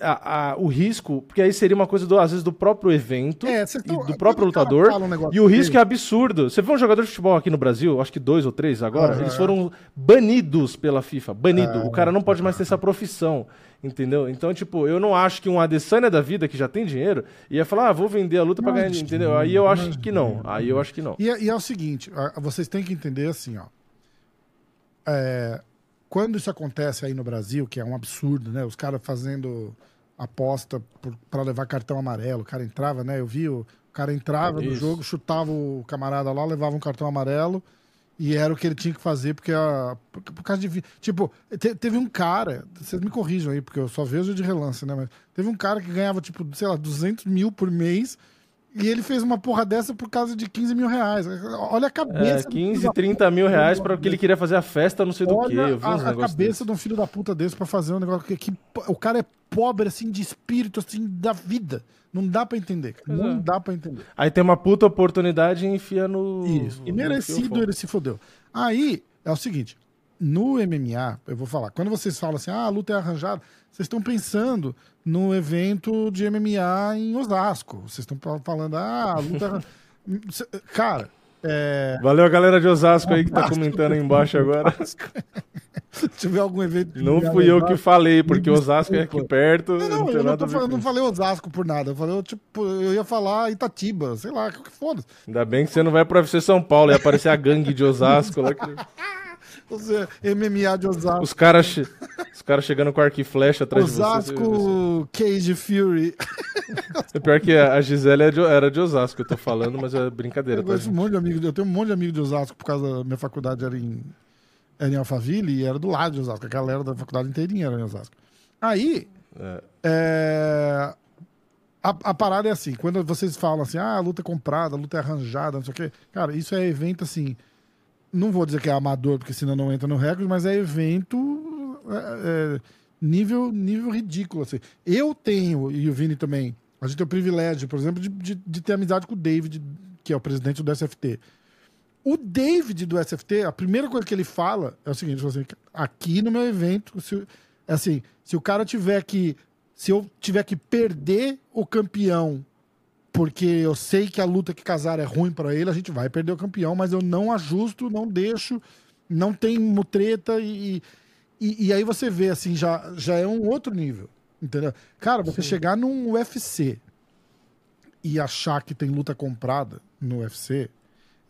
a- a- o risco, porque aí seria uma coisa do, às vezes do próprio evento É, e tão- do próprio lutador um e o risco desse- é absurdo. Você vê um jogador de futebol aqui no Brasil, acho que dois ou três agora, eles foram banidos pela FIFA, banido. É. o cara não pode mais ter essa profissão. Entendeu? Então, tipo, eu não acho que um Adesanya da vida que já tem dinheiro ia falar, ah, vou vender a luta pra ganhar, Imagina, entendeu? Aí eu acho que não. Aí eu acho que não. E, é- e é o seguinte, vocês têm que entender assim, ó. É, quando isso acontece aí no Brasil, que é um absurdo, né? Os caras fazendo aposta pra levar cartão amarelo. O cara entrava, né? Eu vi, o, cara entrava no jogo, chutava o camarada lá, levava um cartão amarelo. E era o que ele tinha que fazer, porque a, por, por causa de. Tipo, te- teve um cara, vocês me corrijam aí, porque eu só vejo de relance, né? Mas teve um cara que ganhava, tipo, sei lá, 200 mil por mês. E ele fez uma porra dessa por causa de 15 mil reais. Olha a É, cabeça. filho 15, da 30 mil reais para que ele queria fazer a festa, não sei do que. Olha Eu vi uns a, a cabeça desses. de um filho da puta desse pra fazer um negócio que, que o cara é pobre assim de espírito assim da vida. Não dá pra entender. Pois Não é. dá pra entender. Aí tem uma puta oportunidade e enfia no. Isso. E merecido ele se fodeu. Aí é o seguinte: no MMA, eu vou falar, quando vocês falam assim, ah, a luta é arranjada, vocês estão pensando no evento de MMA em Osasco. Vocês estão falando, ah, luta. arran- Cara, é. Valeu a galera de Osasco aí que tá comentando aí embaixo agora. Se tiver algum evento. Não fui eu que falei, porque Osasco é aqui perto. Não, não, tem eu não, tô falando, não falei Osasco por nada. Eu falei, tipo, eu ia falar Itatiba, sei lá, que foda-se. Ainda bem que você não vai pro UFC São Paulo, ia aparecer a gangue de Osasco lá. que- Você, MMA de Osasco. Os caras os cara chegando com arco e flecha atrás de você. Osasco Cage Fury. É pior que a Gisele é era de Osasco, eu tô falando, mas é brincadeira, Eu, tá? um monte de amigos, eu tenho um monte de amigos de Osasco por causa da minha faculdade era em, era em Alphaville e era do lado de Osasco. A galera da faculdade inteirinha era em Osasco. Aí, É. é, a, a parada é assim, quando vocês falam assim, ah, a luta é comprada, a luta é arranjada, não sei o quê. Cara, isso é evento assim, não vou dizer que é amador, porque senão não entra no recorde, mas é evento é, é, nível, nível ridículo. Assim. Eu tenho, e o Vini também, a gente tem o privilégio, por exemplo, de, de, de ter amizade com o David, que é o presidente do SFT. O David do SFT, a primeira coisa que ele fala é o seguinte: assim, aqui no meu evento, se, é assim, se o cara tiver que. Se eu tiver que perder o campeão porque eu sei que a luta que casar é ruim pra ele, a gente vai perder o campeão, mas eu não ajusto, não deixo, não tem mutreta e, e, e aí você vê assim, já, já é um outro nível, entendeu? Cara, você chegar num UFC e achar que tem luta comprada no UFC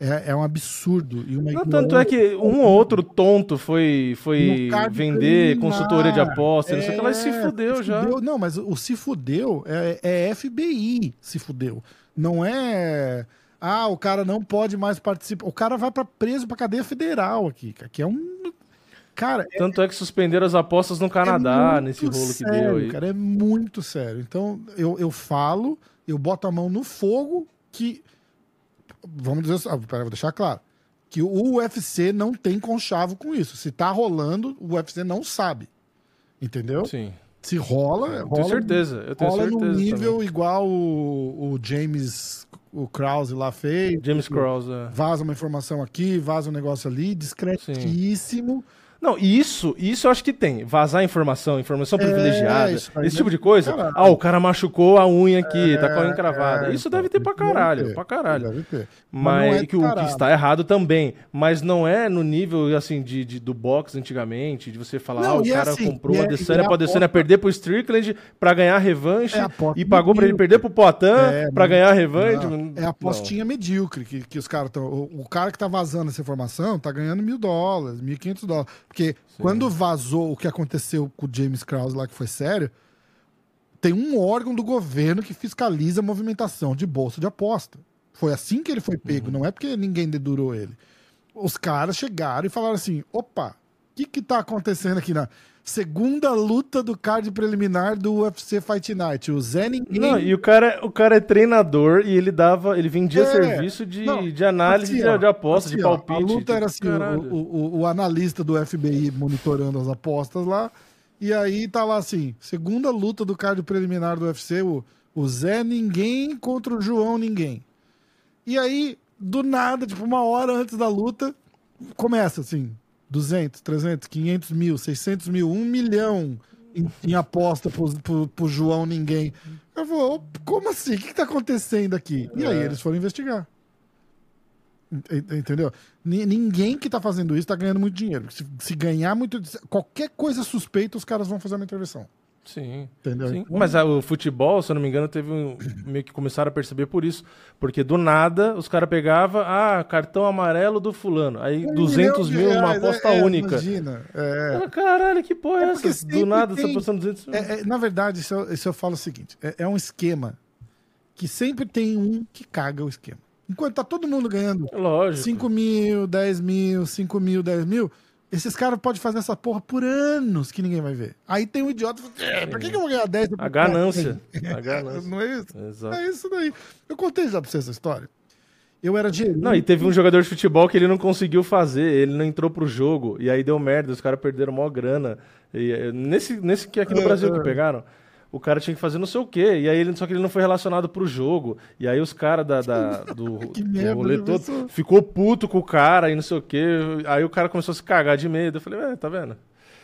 é, é um absurdo. E uma Não, tanto é que um ou outro tonto foi, foi vender consultoria de aposta, não sei o que, ela É, se fudeu já. fudeu. Não, mas o se fudeu é, é FBI se fudeu. Não é. Ah, o cara não pode mais participar. O cara vai pra preso pra cadeia federal aqui, cara, que é um. Cara, é, Tanto é que suspenderam as apostas no Canadá, é nesse rolo que sério, deu aí. Cara, é muito sério. Então, eu, eu falo, eu boto a mão no fogo que. Vamos dizer assim, ah, pera, vou deixar claro. Que o UFC não tem conchavo com isso. Se tá rolando, o UFC não sabe. Entendeu? Sim. Se rola, Eu rola. tenho certeza, eu tenho rola num certeza. nível também. igual o, o James, o Krause lá fez. James Krause. é. Vaza uma informação aqui, vaza um negócio ali, discretíssimo. Não, isso, isso eu acho que tem. Vazar informação, informação privilegiada, É, isso aí esse tipo de coisa. caralho. Ah, o cara machucou a unha aqui, tá com a unha É, encravada. é, isso então, deve ter pra caralho, ter, pra caralho. Deve ter. Mas, não é que o que está errado também. Mas não é no nível, assim, de, de- do boxe antigamente, de você falar, Não, ah, o é cara assim, comprou a é- Adesanya é pra Adesanya perder pro Strickland pra ganhar a revanche É e pagou pra ele perder pro Poitin É, pra ganhar a revanche. Não, é a apostinha medíocre que, que os caras estão. O, o cara que tá vazando essa informação tá ganhando mil dólares, mil e quinhentos dólares. Porque quando vazou o que aconteceu com o James Krause lá, que foi sério, tem um órgão do governo que fiscaliza a movimentação de bolsa de aposta. Foi assim que ele foi pego, não é porque ninguém dedurou ele. Os caras chegaram e falaram assim: opa, o que que tá acontecendo aqui na segunda luta do card preliminar do UFC Fight Night? O Zé Ninguém. Não, e o cara, o cara é treinador e ele dava, ele vendia É, serviço de, não, de análise assim, de, ó, de aposta, assim, de ó, palpite. A luta era assim, o, o, o analista do FBI monitorando as apostas lá, e aí tá lá assim, segunda luta do card preliminar do UFC, o, o Zé Ninguém contra o João Ninguém. E aí, do nada, tipo uma hora antes da luta, começa assim, 200, 300, 500 mil, 600 mil, 1 milhão em, em aposta pro, pro, pro João Ninguém. Eu vou, como assim? O que, que tá acontecendo aqui? E aí É. eles foram investigar. Ent- Entendeu? Ni- Ninguém que tá fazendo isso tá ganhando muito dinheiro. Se, se ganhar muito. Qualquer coisa suspeita, os caras vão fazer uma intervenção. Sim. Entendeu? Sim. Então, Mas ah, o futebol, se eu não me engano, teve um, meio que começaram a perceber por isso. Porque do nada os caras pegavam, ah, cartão amarelo do fulano. Aí um 200 milhão mil, de uma reais, aposta é, é, única. Imagina. É. Ah, caralho, que porra é, É essa? Do nada você tem- apostando 200 mil. É, na verdade, isso eu, isso eu falo o seguinte: é, é um esquema que sempre tem um que caga o esquema. Enquanto tá todo mundo ganhando Lógico. 5 mil, 10 mil, 5 mil, 10 mil, esses caras podem fazer essa porra por anos que ninguém vai ver. Aí tem um idiota é, pra que, que eu vou ganhar 10? A ganância. A ganância. Não é isso? Exato. É isso daí. Eu contei já pra você essa história. Eu era gerente. Não, e teve um jogador de futebol que ele não conseguiu fazer, ele não entrou pro jogo, e aí deu merda, os caras perderam maior grana. E, eh, nesse, nesse que aqui no É, Brasil é. que pegaram, o cara tinha que fazer não sei o quê, e aí ele, só que ele não foi relacionado pro jogo. E aí os caras da, da- do, do rolê já todo ficou puto com o cara e não sei o quê. Aí o cara começou a se cagar de medo. Eu falei, é, tá vendo?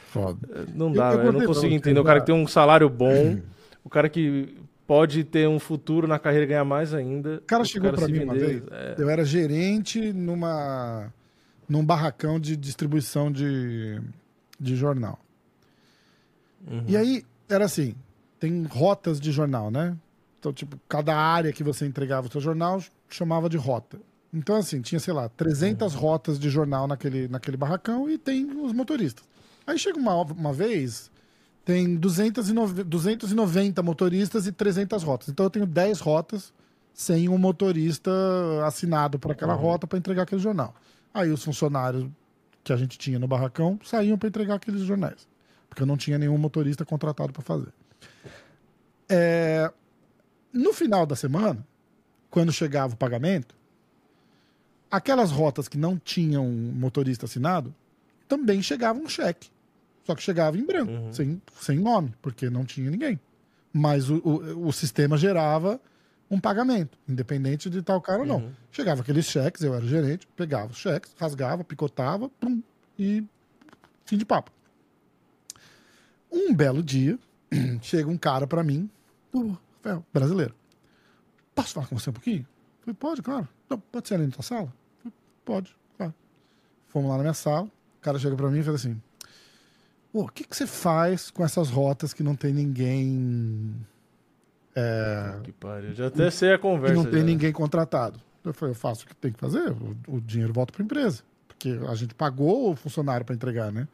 Foda. Não dá, Eu- eu eu, não consigo entender. O cara que tem um salário bom, o cara que pode ter um futuro na carreira e ganhar mais ainda. O cara chegou pra se mim uma vender, vez. é. Eu era gerente numa num barracão de distribuição de, de jornal. Uhum. E aí era assim, tem rotas de jornal, né? Então, tipo, cada área que você entregava o seu jornal chamava de rota. Então, assim, tinha, sei lá, 300 rotas de jornal naquele, naquele barracão e tem os motoristas. Aí chega uma, uma vez, tem 209, 290 motoristas e 300 rotas. Então, eu tenho 10 rotas sem um motorista assinado para aquela rota para entregar aquele jornal. Aí os funcionários que a gente tinha no barracão saíam para entregar aqueles jornais, porque eu não tinha nenhum motorista contratado para fazer. É, no final da semana, quando chegava o pagamento, aquelas rotas que não tinham motorista assinado também chegava um cheque. Só que chegava em branco, sem, sem nome, porque não tinha ninguém. Mas o, o, o sistema gerava um pagamento, independente de tal cara ou não. Chegava aqueles cheques, eu era gerente, pegava os cheques, rasgava, picotava, pum, e fim de papo. Um belo dia, chega um cara pra mim, do Rafael, brasileiro. Posso falar com você um pouquinho? Falei, pode, claro. Não, pode ser ali na tua sala? Falei, pode, claro. Fomos lá na minha sala, o cara chega pra mim e fala assim: "Ô, o que, que você faz com essas rotas que não tem ninguém. Que pariu. Já até sei a que conversa. não tem já. ninguém contratado? Eu falei, eu faço o que tem que fazer, o, o dinheiro volta pra empresa. Porque a gente pagou o funcionário pra entregar, né?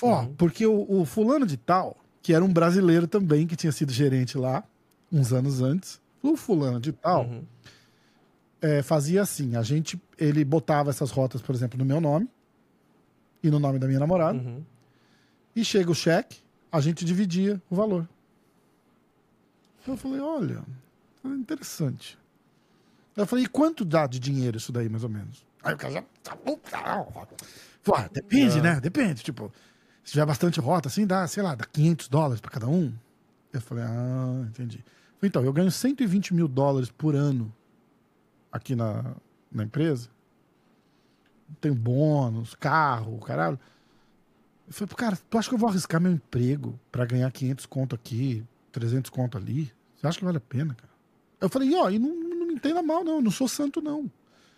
Ó, porque o, o fulano de tal, que era um brasileiro também, que tinha sido gerente lá, uns anos antes, o fulano de tal, Uhum. é, fazia assim, a gente, ele botava essas rotas, por exemplo, no meu nome, e no nome da minha namorada. Uhum. E chega o cheque, a gente dividia o valor. Eu falei, olha, interessante. Eu falei, e quanto dá de dinheiro isso daí, mais ou menos? Aí o cara já. tá Pô, depende, Ah. né? Depende. Tipo, se tiver bastante rota, assim, dá, sei lá, dá 500 dólares pra cada um. Eu falei, ah, entendi. Então, eu ganho 120 mil dólares por ano aqui na, na empresa. Tenho bônus, carro, caralho. Eu falei, cara, tu acha que eu vou arriscar meu emprego pra ganhar 500 conto aqui, 300 conto ali? Você acha que vale a pena, cara? Eu falei, ó, e não, não me entenda mal, não. Eu não sou santo, não. Eu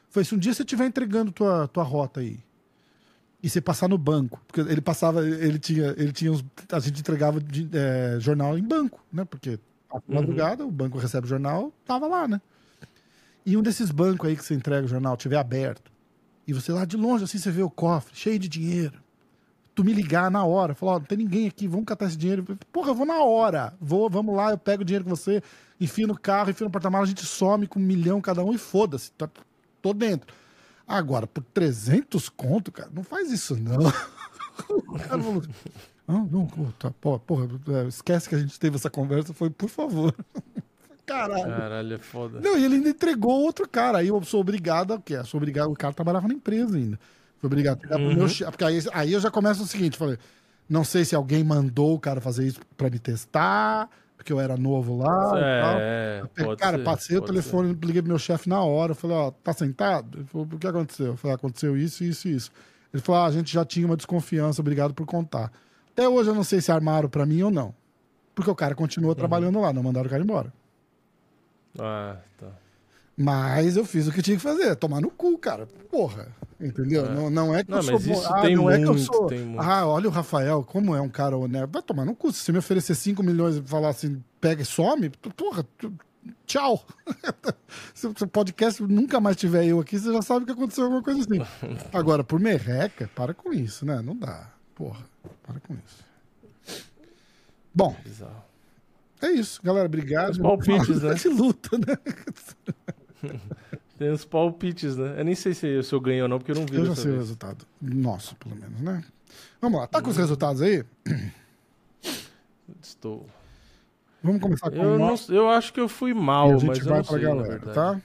falei, se um dia você estiver entregando tua, tua rota aí e você passar no banco, porque ele passava, ele tinha, ele tinha uns, a gente entregava de- é, jornal em banco, né? Porque a madrugada o banco recebe o jornal, tava lá, né? E um desses bancos aí que você entrega o jornal tiver aberto e você lá de longe assim você vê o cofre cheio de dinheiro, tu me ligar na hora, falar, ó, não tem ninguém aqui, vamos catar esse dinheiro. Porra, eu vou na hora. Vou, vamos lá, eu pego o dinheiro com você, enfio no carro, enfio no porta-malas, a gente some com um milhão cada um e foda-se. Tá, tô dentro. Agora, por 300 conto, cara, não faz isso não. cara não, não, pô, tá, pô, porra, é, esquece que a gente teve essa conversa. Foi, por favor. Caralho. Caralho, é foda. Não, e ele ainda entregou outro cara. Aí eu sou obrigado a quê? Eu sou obrigado. O cara trabalhava na empresa ainda. Fui obrigado a pro meu. Porque aí, aí eu já começo o seguinte: falei, não sei se alguém mandou o cara fazer isso pra me testar, porque eu era novo lá. e tal. É, cara, ser, passei o telefone, liguei pro meu chefe na hora. eu Falei, ó, tá sentado? Ele falou, o que aconteceu? Eu falei, "Ah, aconteceu isso, isso e isso. Ele falou, ah, a gente já tinha uma desconfiança, obrigado por contar. Até hoje eu não sei se armaram pra mim ou não. Porque o cara continuou Uhum. trabalhando lá, não mandaram o cara embora. ser. Ah, tá. Mas eu fiz o que tinha que fazer, tomar no cu, cara. Porra. Entendeu? Não, não é que Não, eu sou. mas bo- isso ah, não é que eu muito, sou. muito. Ah, olha o Rafael, como é um cara honesto. Vai tomar no cu. Se você me oferecer 5 milhões e falar assim, pega e some, porra, tchau. Se o podcast nunca mais tiver eu aqui, você já sabe que aconteceu alguma coisa assim. Agora, por merreca, para com isso, né? Não dá. Porra, para com isso. Bom, é isso, galera. Obrigado. Os palpites, né? De luta, né? Tem uns palpites, né? Eu nem sei se, se eu ganho ou não, porque eu não vi Eu já sei o vez. resultado. Nosso, pelo menos, né? Vamos lá. Tá com os resultados aí? Estou. Vamos começar com Eu, o não, eu acho que eu fui e mal, a gente mas eu vai não pra sei, galera, tá?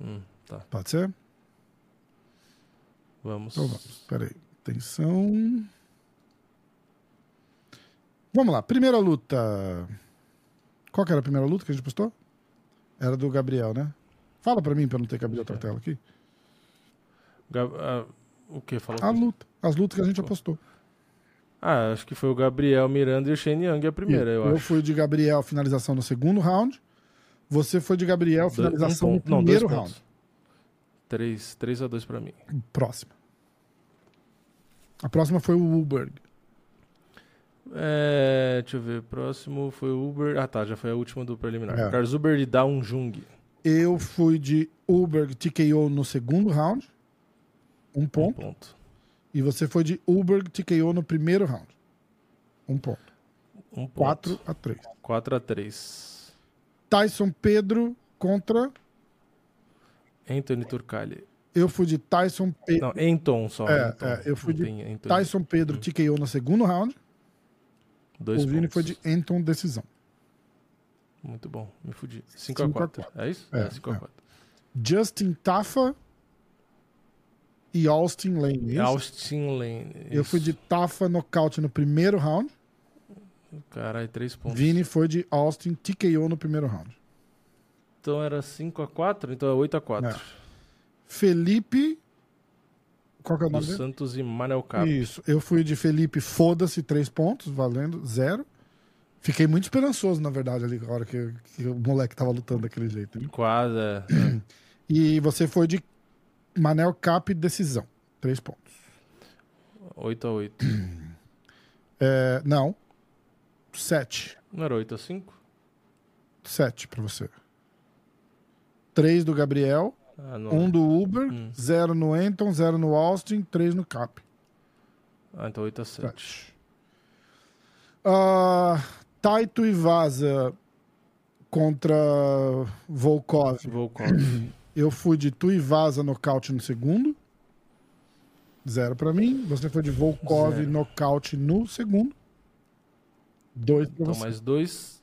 Hum, tá. Pode ser? Vamos. Então vamos. Peraí. Atenção. Vamos lá. Primeira luta. Qual que era a primeira luta que a gente postou? Era do Gabriel, né? Fala pra mim, pra eu não ter que abrir outra tela aqui. Gab- ah, o que? Falou? A luta. As lutas que a gente apostou. Ah, acho que foi o Gabriel Miranda e o Shane Young a primeira, eu, eu acho. fui de Gabriel, finalização no segundo round. Você foi de Gabriel, finalização um no. Não, primeiro pontos. round. 3, 3 a 2 pra mim. Próxima. A próxima foi o Uberg. É, deixa eu ver. Próximo foi o Uber. Ah, tá. Já foi a última do preliminar. É. Carlos Uber e Down Jung. Eu fui de Uberg TKO no segundo round. Um Um ponto. ponto. E você foi de Uberg TKO no primeiro round. Um ponto. Um ponto. 4 a 3. 4 a 3. Tyson Pedro contra. Anthony Turcali. Eu fui de Tyson Pedro. Não, Anton só. É, Anton. é, eu fui Não de. Tyson Pedro TKO no segundo round. Dois o Vini foi de Anton decisão. Muito bom. Me fudi. 5 Cinco a a 4 quatro. É isso? É, É, 5 é. 4 Justin Tafa e Austin Lane. Isso? Austin Lane. Eu fui de Tafa nocaute no primeiro round. Caralho, 3 pontos. Vini foi de Austin TKO no primeiro round. Então era 5 a 4 Então é 8 a 4 É. Felipe. Qual que é o nome Do dele? Santos e Manel Cap. Isso. Eu fui de Felipe, foda-se, três pontos, valendo, zero. Fiquei muito esperançoso, na verdade, ali, na hora que, que o moleque tava lutando daquele jeito. né? Quase. é. E você foi de Manel Cap, decisão, três pontos. 8 a 8 É, não, sete. Não era 8 a 5 Sete pra você. Três do Gabriel, Ah, não. um do Uber, Hum. zero no Anton, zero no Austin, três no Cap. Ah, então 8 a 7 Sete. Ah, Taito e Vaza contra Volkov. Volkov. Eu fui de Tu e Vaza nocaute no segundo. Zero pra mim. Você foi de Volkov Zero. nocaute no segundo. Dois pra Então, você. mais dois.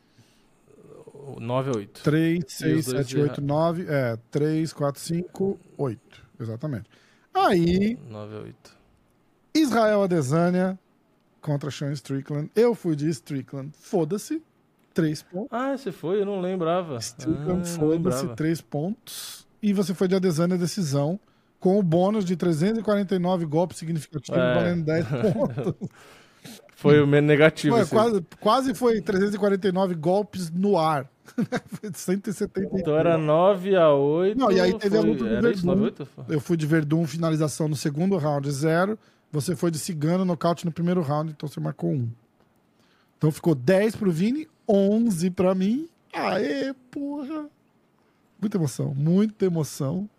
9 a 8. 3, E os 6, dois 7, de 8, 9. É, 3, 4, 5, 8. Exatamente. Aí, 9 a 8. Israel Adesanya contra Sean Strickland. Eu fui de Strickland. Foda-se. 3 pontos. Ah, você foi? Eu não lembrava. Strickland, ah, foda-se. 3 pontos. E você foi de Adesanya decisão. Com o bônus de 349 golpes significativos, É. valendo 10 pontos. Foi o menos negativo. Ué, esse. quase, quase foi 349 golpes no ar. Foi 170. Então era 9 a 8. Não, e aí teve a foi... luta do Verdun. 9 a 8? Eu fui de Verdun, finalização no segundo round, zero. Você foi de Cigano, nocaute no primeiro round, então você marcou um. Então ficou 10 pro Vini, 11 pra mim. Aê, porra. Muita emoção, muita emoção.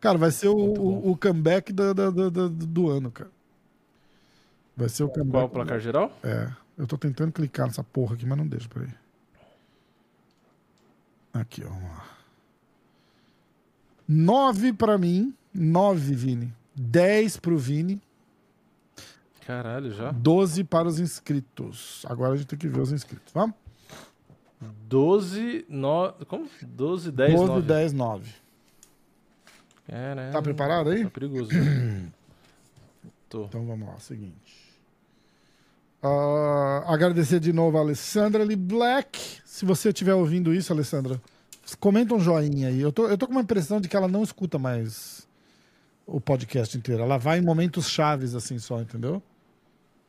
Cara, vai ser o, o, o comeback da- da- da- da- do ano, cara. Vai ser o comeback. Qual o placar geral? É, eu tô tentando clicar nessa porra aqui, mas não deixa, peraí. Aqui, ó, vamos lá. 9 pra mim, 9, Vini. 10 pro Vini, Caralho, já. 12 para os inscritos. Agora a gente tem que ver os inscritos, vamos? 12, 9. Como? 12, 10, 12, 9. 10, 9. Caralho. Tá preparado aí? Tá perigoso. Tô. Então vamos lá, seguinte. Ah, agradecer de novo a Alessandra Lee Black. Se você estiver ouvindo isso, Alessandra, comenta um joinha aí. Eu tô, eu tô com uma impressão de que ela não escuta mais o podcast inteiro. Ela vai em momentos chaves assim só, entendeu?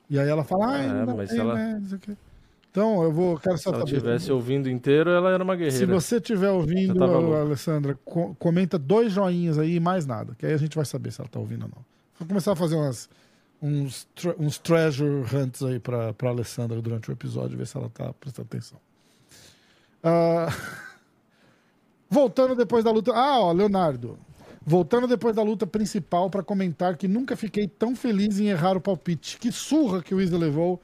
E aí ela fala, ah, É, mas ela- né. Então, eu vou, quero Se só ela saber. tivesse ouvindo inteiro, ela era uma Se guerreira. você estiver ouvindo, Você. Alessandra, co- comenta dois joinhas aí e mais nada, que aí a gente vai saber se ela tá ouvindo ou não. Vou começar a fazer umas, uns, uns treasure hunts aí pra, pra Alessandra durante o episódio, ver se ela tá prestando atenção. Ah, voltando depois da luta. Ah, ó, Leonardo. Voltando depois da luta principal pra comentar que nunca fiquei tão feliz em errar o palpite. Que surra que o Isa levou.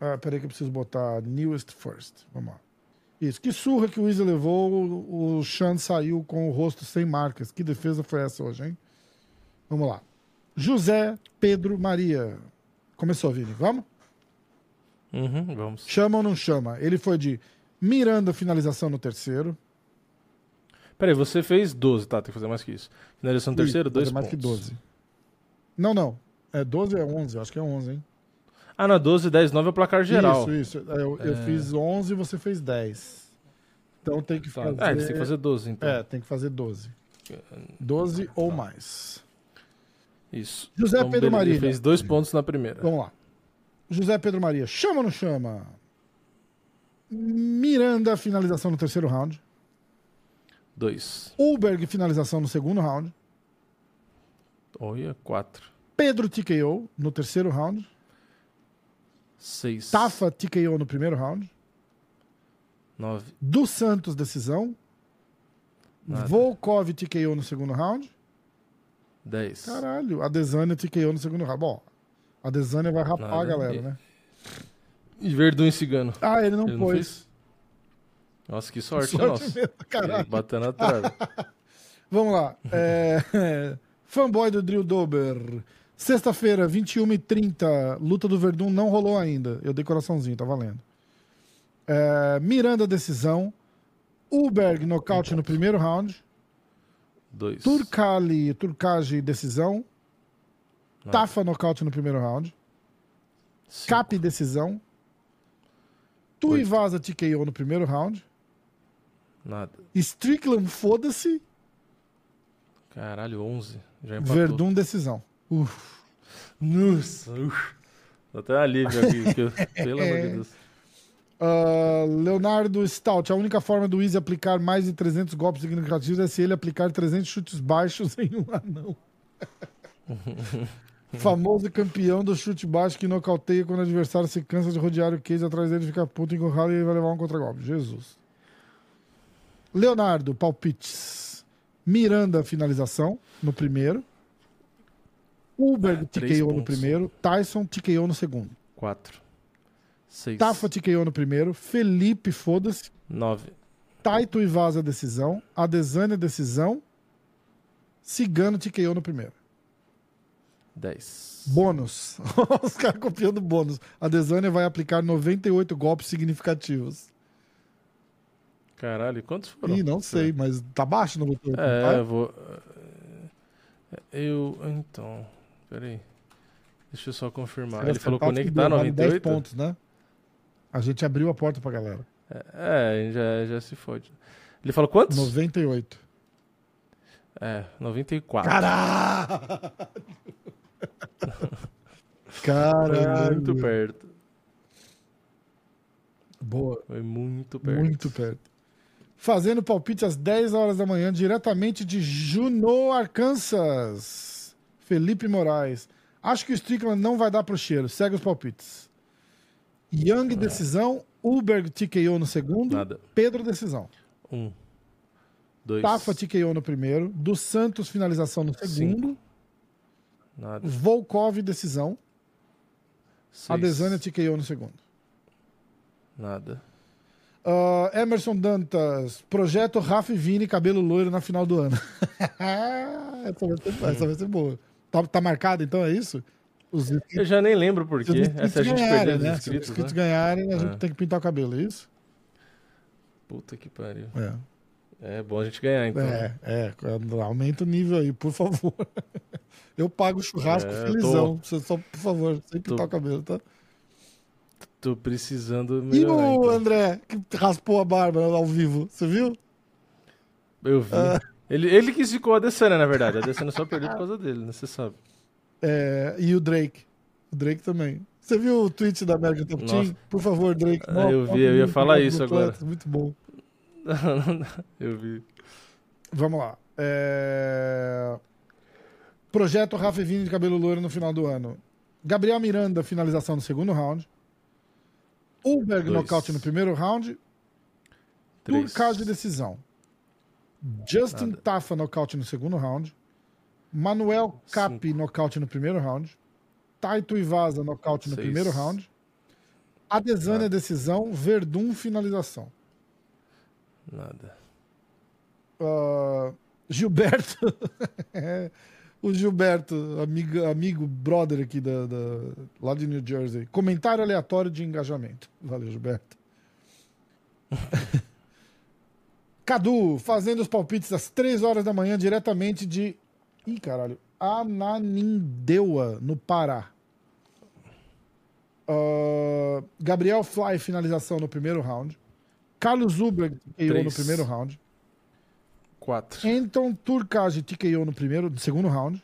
Ah, peraí que eu preciso botar newest first. Vamos lá. Isso. Que surra que o Izzy levou. O Sean saiu com o rosto sem marcas. Que defesa foi essa hoje, hein? Vamos lá. José Pedro Maria. Começou, Vini. Vamos? Uhum, vamos. Chama ou não chama? Ele foi de Miranda, finalização no terceiro. Peraí, você fez 12, tá? Tem que fazer mais que isso. Finalização no terceiro, Ih, dois mais pontos. que 12. Não, não. É 12 ou é 11? Eu acho que é 11, hein? Ah, não, 12, 10, 9 é o placar geral. Isso, isso. É, Eu, eu fiz 11 e você fez 10. Então tem que Tá. fazer... É, tem que fazer 12, então. É, tem que fazer 12. 12 ou mais. Isso. José Então, Pedro Maria. Fez dois pontos na primeira. Vamos lá. José Pedro Maria, chama ou não chama? Miranda, finalização no terceiro round. Dois. Ulberg, finalização no segundo round. Olha, quatro. Pedro TKO no terceiro round. Seis. Tafa TKO no primeiro round. Nove. Do Santos, decisão. Nada. Volkov TKO no segundo round. Dez. Caralho, a Desânia TKO no segundo round. Bom, a Desânia vai rapar Nada. a galera, né? E Verdun e Cigano. Ah, ele não Ele não pôs. fez? Nossa, que sorte, Sorte nossa. mesmo, caralho. Batendo na trave. Vamos lá. É... Fanboy do Drill Dober. Sexta-feira, 21h30. Luta do Verdun não rolou ainda. Eu dei coraçãozinho, tá valendo. É... Miranda, decisão. Uberg, nocaute no primeiro round. Dois. Turcali, Turcage, decisão. Nada. Tafa, nocaute no primeiro round. Cinco. Cap, decisão. Tuivasa, TKO no primeiro round. Nada. Strickland, foda-se. Caralho, onze. Já empatou. Verdun, decisão. Uf. Nossa. uf. Até alívio aqui. pelo amor de Deus. Ah, Leonardo Stout, a única forma do Easy aplicar mais de 300 golpes significativos é se ele aplicar 300 chutes baixos em um anão. Famoso campeão do chute baixo que nocauteia quando o adversário se cansa de rodear o case atrás dele, fica puto, encurrado e ele vai levar um contra-golpe. Jesus. Leonardo, palpites. Miranda, finalização no primeiro. Uber, Três TKO no pontos. primeiro. Tyson, TKO no segundo. Quatro. Seis. Tafa TKO no primeiro, Felipe, foda-se, Nove. Taito e Vaza decisão, Adesanya decisão, Cigano TKO no primeiro. 10. Bônus. Os caras copiando bônus. A Desânia vai aplicar 98 golpes significativos. Caralho, quantos foram? Ih, não sei, mas tá baixo no botão. É, eu vou. Eu. Então. Peraí. Deixa eu só confirmar. Ele falou conectar vale 10 98? pontos, né? A gente abriu a porta pra galera. É, já, já se fode. Ele falou quantos? 98. É, 94. Caralho! Caralho. Muito perto. Boa. Foi muito perto. Muito perto. Fazendo palpite às 10 horas da manhã, diretamente de Juneau, Arkansas. Felipe Moraes. Acho que o Strickland não vai dar pro cheiro. Segue os palpites. Young, decisão. Uber, TKO no segundo. Nada. Pedro, decisão. Um. Dois. Tafa, TKO no primeiro. Dos Santos, finalização no segundo. Nada. Volkov, decisão. Seis. Adesanya, TKO no segundo. Nada. Ah, Emerson Dantas, projeto Rafa e Vini, cabelo loiro na final do ano. essa, vai ser, essa vai ser boa. Tá, tá marcado então, é isso? Os Eu já nem lembro por se os quê. inscritos Essa a gente ganharem, né? Se os inscritos, inscritos né? ganharem, a gente É. tem que pintar o cabelo, é isso? Puta que pariu. É. É bom a gente ganhar, então. É, é, aumenta o nível aí, por favor. Eu pago o churrasco É, felizão. Você só, por favor, sem pintar Tô- o cabelo, tá? Tô precisando E melhorar, o então. André, que raspou a barba ao vivo, você viu? Eu vi. Ah. Ele, ele que ficou a Adesanya, na verdade. A Adesanya só perdeu por causa dele, né? Você sabe. É, e o Drake. O Drake também. Você viu o tweet da American Top. Team? Por favor, Drake. Ah, eu vi, eu ia falar isso agora. Muito bom. Eu vi. Vamos lá. É... Projeto Rafa e Vini de cabelo loiro no final do ano. Gabriel Miranda, finalização no segundo round. Ulberg, Dois. nocaute no primeiro round. Três. De decisão. Justin Nada. Tafa, nocaute no segundo round. Manuel Cap, nocaute no primeiro round. Taito Ivaza, nocaute no Seis. primeiro round. Adesanya, decisão. Verdun, finalização. Nada. Ah, Gilberto. O Gilberto, amigo, amigo brother aqui da, da- lá de New Jersey. Comentário aleatório de engajamento. Valeu, Gilberto. Cadu, fazendo os palpites às 3 horas da manhã, diretamente de. Ih, caralho. Ananindeua, no Pará. Ah, Gabriel Fly, finalização no primeiro round. Carlos Zuber, no primeiro round. Quatro. Anton Turkage TKO no primeiro, no segundo round.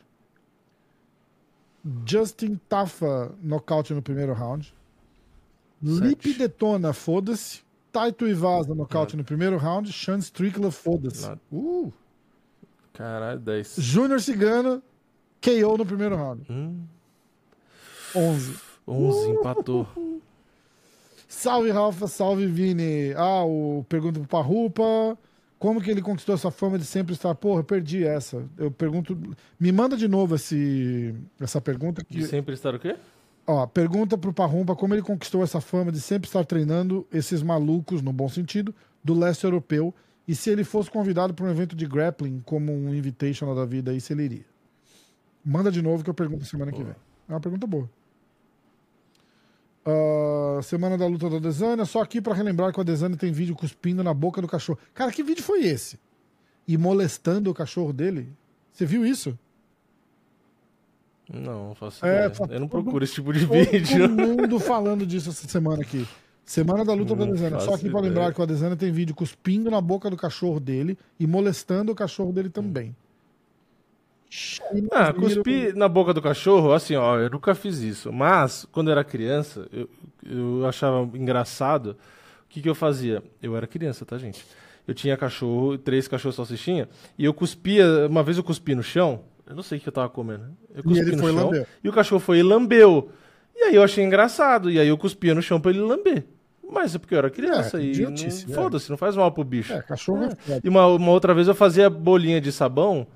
Justin Tafa nocaute no primeiro round. Lip Detona, foda-se. Taito Ivaza nocaute no primeiro round. Sean Strickler, foda-se. Uh. Caralho, dez. Júnior Cigano, KO no primeiro round. Hum, 11. onze, empatou. Salve, Rafa. Salve, Vini. Ah, o pergunta pro Parrupa. Como que ele conquistou essa fama de sempre estar? Porra, eu perdi essa. Eu pergunto. Me manda de novo esse, essa pergunta. De Que, sempre estar o quê? ó, pergunta pro Parrumpa como ele conquistou essa fama de sempre estar treinando esses malucos, no bom sentido, do leste europeu. E se ele fosse convidado para um evento de grappling, como um Invitational da vida, aí se ele iria. Manda de novo que eu pergunto semana que vem. É uma pergunta boa. Ah, semana da luta da Adesanya, só aqui pra relembrar que o Adesanya tem vídeo cuspindo na boca do cachorro. Cara, que vídeo foi esse? E molestando o cachorro dele? Você viu isso? Não, faço É, ideia. tá Eu não todo- procuro esse tipo de Todo vídeo. mundo falando disso essa semana aqui. Semana da luta do Não Adesanya. Só faço aqui pra ideia. lembrar que o Adesanya tem vídeo cuspindo na boca do cachorro dele e molestando o cachorro dele também. Ah, cuspir na boca do cachorro, assim, ó, eu nunca fiz isso. Mas, quando eu era criança, eu, eu achava engraçado. O que, que eu fazia? Eu era criança, tá, gente? Eu tinha cachorro, três cachorros salsichinha, e eu cuspia, uma vez eu cuspi no chão, eu não sei o que eu tava comendo. né? Eu E cuspi ele no foi chão, lamber. e o cachorro foi e lambeu. E aí eu achei engraçado, e aí eu cuspia no chão pra ele lamber. Mas é porque eu era criança É, e não- é. foda-se, não faz mal pro bicho. É, cachorro é foda. E uma, uma outra vez eu fazia bolinha de sabão,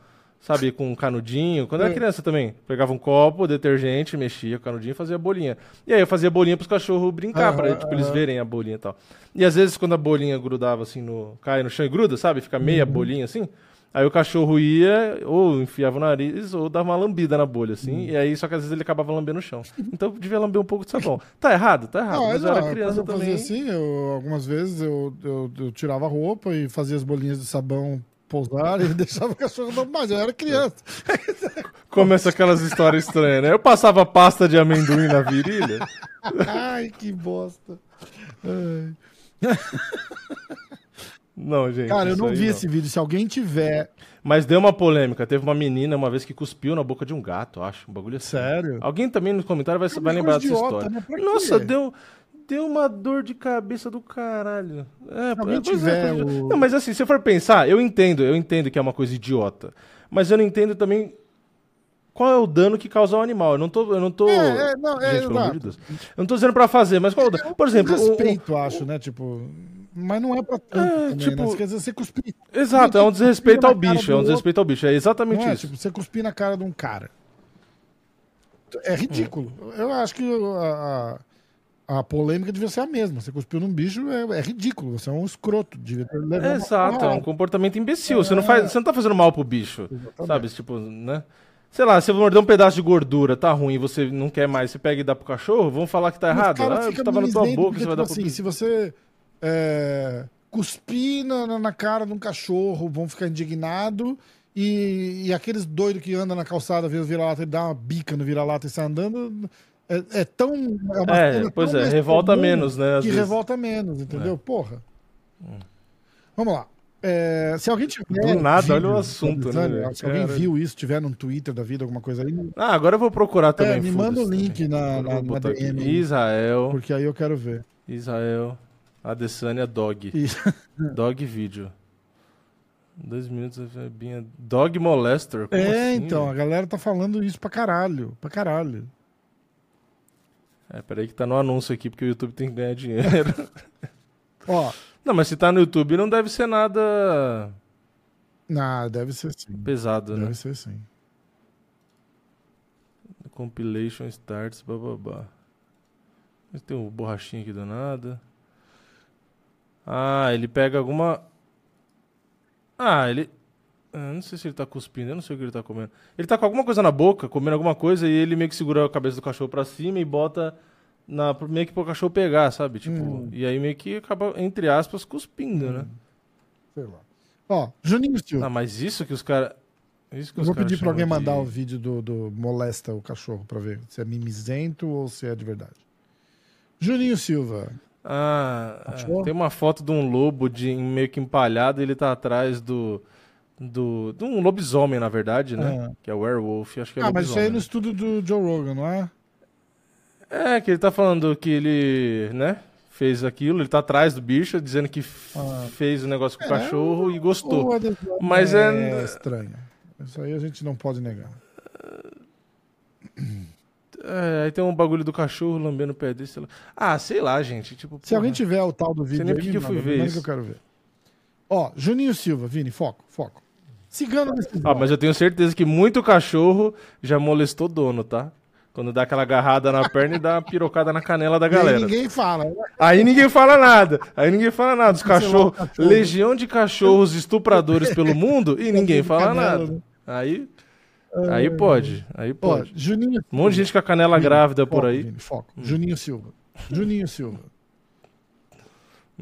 sabe, com um canudinho. Quando eu era criança também. Pegava um copo, detergente, mexia com o canudinho e fazia bolinha. E aí eu fazia bolinha pros cachorros brincar, Aham, pra tipo, eles aham. verem a bolinha e tal. E às vezes quando a bolinha grudava assim no. cai no chão e gruda, sabe? Fica meia Uhum. bolinha assim. Aí o cachorro ia, ou enfiava o nariz, ou dava uma lambida na bolha, assim. Hum. E aí, só que às vezes ele acabava lambendo o chão. Então devia lamber um pouco de sabão. Tá errado? Tá errado. Não, mas não, eu era criança eu também. fazia assim, eu, algumas vezes eu, eu, eu tirava a roupa e fazia as bolinhas de sabão pousar e deixava o cachorro andando mais. Eu era criança. Começa aquelas histórias estranhas, né? Eu passava pasta de amendoim na virilha. Ai, que bosta. Ai. Não, gente. Cara, eu não vi esse vídeo. Se alguém tiver. Mas deu uma polêmica. Teve uma menina uma vez que cuspiu na boca de um gato, acho. Um bagulho assim. Sério? Alguém também no comentário vai, É vai lembrar dessa história. né? Nossa, deu, deu uma dor de cabeça do caralho. É, alguém pois tiver coisa de- o- Não, mas assim, se for pensar, eu entendo, eu entendo que é uma coisa idiota. Mas eu não entendo também qual é o dano que causa ao animal. Eu não tô. Eu não tô... É, é, não, é, Gente, pelo amor de exato. Deus. Eu não tô dizendo pra fazer, mas qual é o dano? Por exemplo, o- o- respeito, acho, né? Tipo. Mas não é pra tanto É, também, tipo- né? Quer dizer, você cuspir. Exato, é um desrespeito na ao bicho, é um desrespeito ao bicho. É exatamente é, isso. tipo, você cuspir na cara de um cara. É ridículo. Eu acho que a, a, a polêmica devia ser a mesma. Você cuspiu num bicho é, é ridículo. Você é um escroto. Devia uma Exato, é um comportamento imbecil. Você, não faz, você não tá fazendo mal pro bicho. Exatamente. Sabe? Tipo, né? Sei lá, se você morder um pedaço de gordura, tá ruim, você não quer mais, você pega e dá pro cachorro, vão falar que tá Mas, errado. cara, Ah, fica tava na tua boca, porque, você vai tipo dar pro assim, bicho. se você é, cuspir na, na- cara de um cachorro, vão ficar indignados. E, e aqueles doidos que andam na calçada, vê o vira-lata e dá uma bica no vira-lata e sai andando. É, é tão. É, É, pois tão é, revolta menos, né, Que vezes. É. revolta menos, entendeu? Porra. Vamos lá. É, se alguém tiver. Do nada, vídeo olha o assunto, né, velho? Se alguém viu isso, tiver no Twitter da vida, alguma coisa aí, Ah, agora eu vou procurar também. é, me manda o link na, na, na botar aqui. DM. Israel, Porque aí eu quero ver. Israel, Adesanya Dog. E- Dog vídeo. Dois minutos, Binha. Dog molester. Como é, assim, então, a galera tá falando isso pra caralho. Pra caralho. É, peraí que tá no anúncio aqui, porque o YouTube tem que ganhar dinheiro. Ó, Não, mas se tá no YouTube não deve ser nada nah, deve ser sim. pesado, né? Deve ser sim. Compilation starts, bababá. Mas tem um borrachinho aqui do nada. Ah, ele pega alguma. Ah, ele. Ah, não sei se ele tá cuspindo, eu não sei o que ele tá comendo. Ele tá com alguma coisa na boca, comendo alguma coisa, e ele meio que segura a cabeça do cachorro pra cima e bota na, meio que pro cachorro pegar, sabe? Tipo, Hum. e aí meio que acaba, entre aspas, cuspindo, né? Sei lá. Ó, Juninho Silva. Ah, mas isso que os caras. Eu vou pedir pra alguém chamam mandar de- o vídeo do, do molesta o cachorro pra ver se é mimizento ou se é de verdade. Juninho Silva. Ah, Achou? tem uma foto de um lobo de meio que empalhado e ele tá atrás do. Do de um lobisomem, na verdade, né? Ah. Que é o werewolf, acho que é ah, mas isso aí é no estudo do Joe Rogan, não é? É, que ele tá falando que ele, né, fez aquilo, ele tá atrás do bicho, dizendo que Ah. fez o negócio com o É, cachorro e gostou. Mas é... é- estranho. Isso aí a gente não pode negar. É, aí tem um bagulho do cachorro lambendo o pé desse. sei lá. Ah, sei lá, gente. Tipo, Se porra. alguém tiver o tal do vídeo nem aí, que que eu fui ver isso. que eu quero ver. Ó, Juninho Silva, Vini, foco, foco. Cigano nesse Ah, mas eu tenho certeza que muito cachorro já molestou dono, tá? Quando dá aquela agarrada na perna e dá uma pirocada na canela da E aí galera. ninguém fala. né? Aí ninguém fala nada. Aí ninguém fala nada. Os lá, cachorros, cachorro. legião de cachorros estupradores pelo mundo e ninguém fala nada. né? Aí, aí pode. Aí Ó, pode. Juninho Um monte de gente com a canela Vini, grávida por foco, aí. Vini, foco. Juninho Silva. Juninho Silva.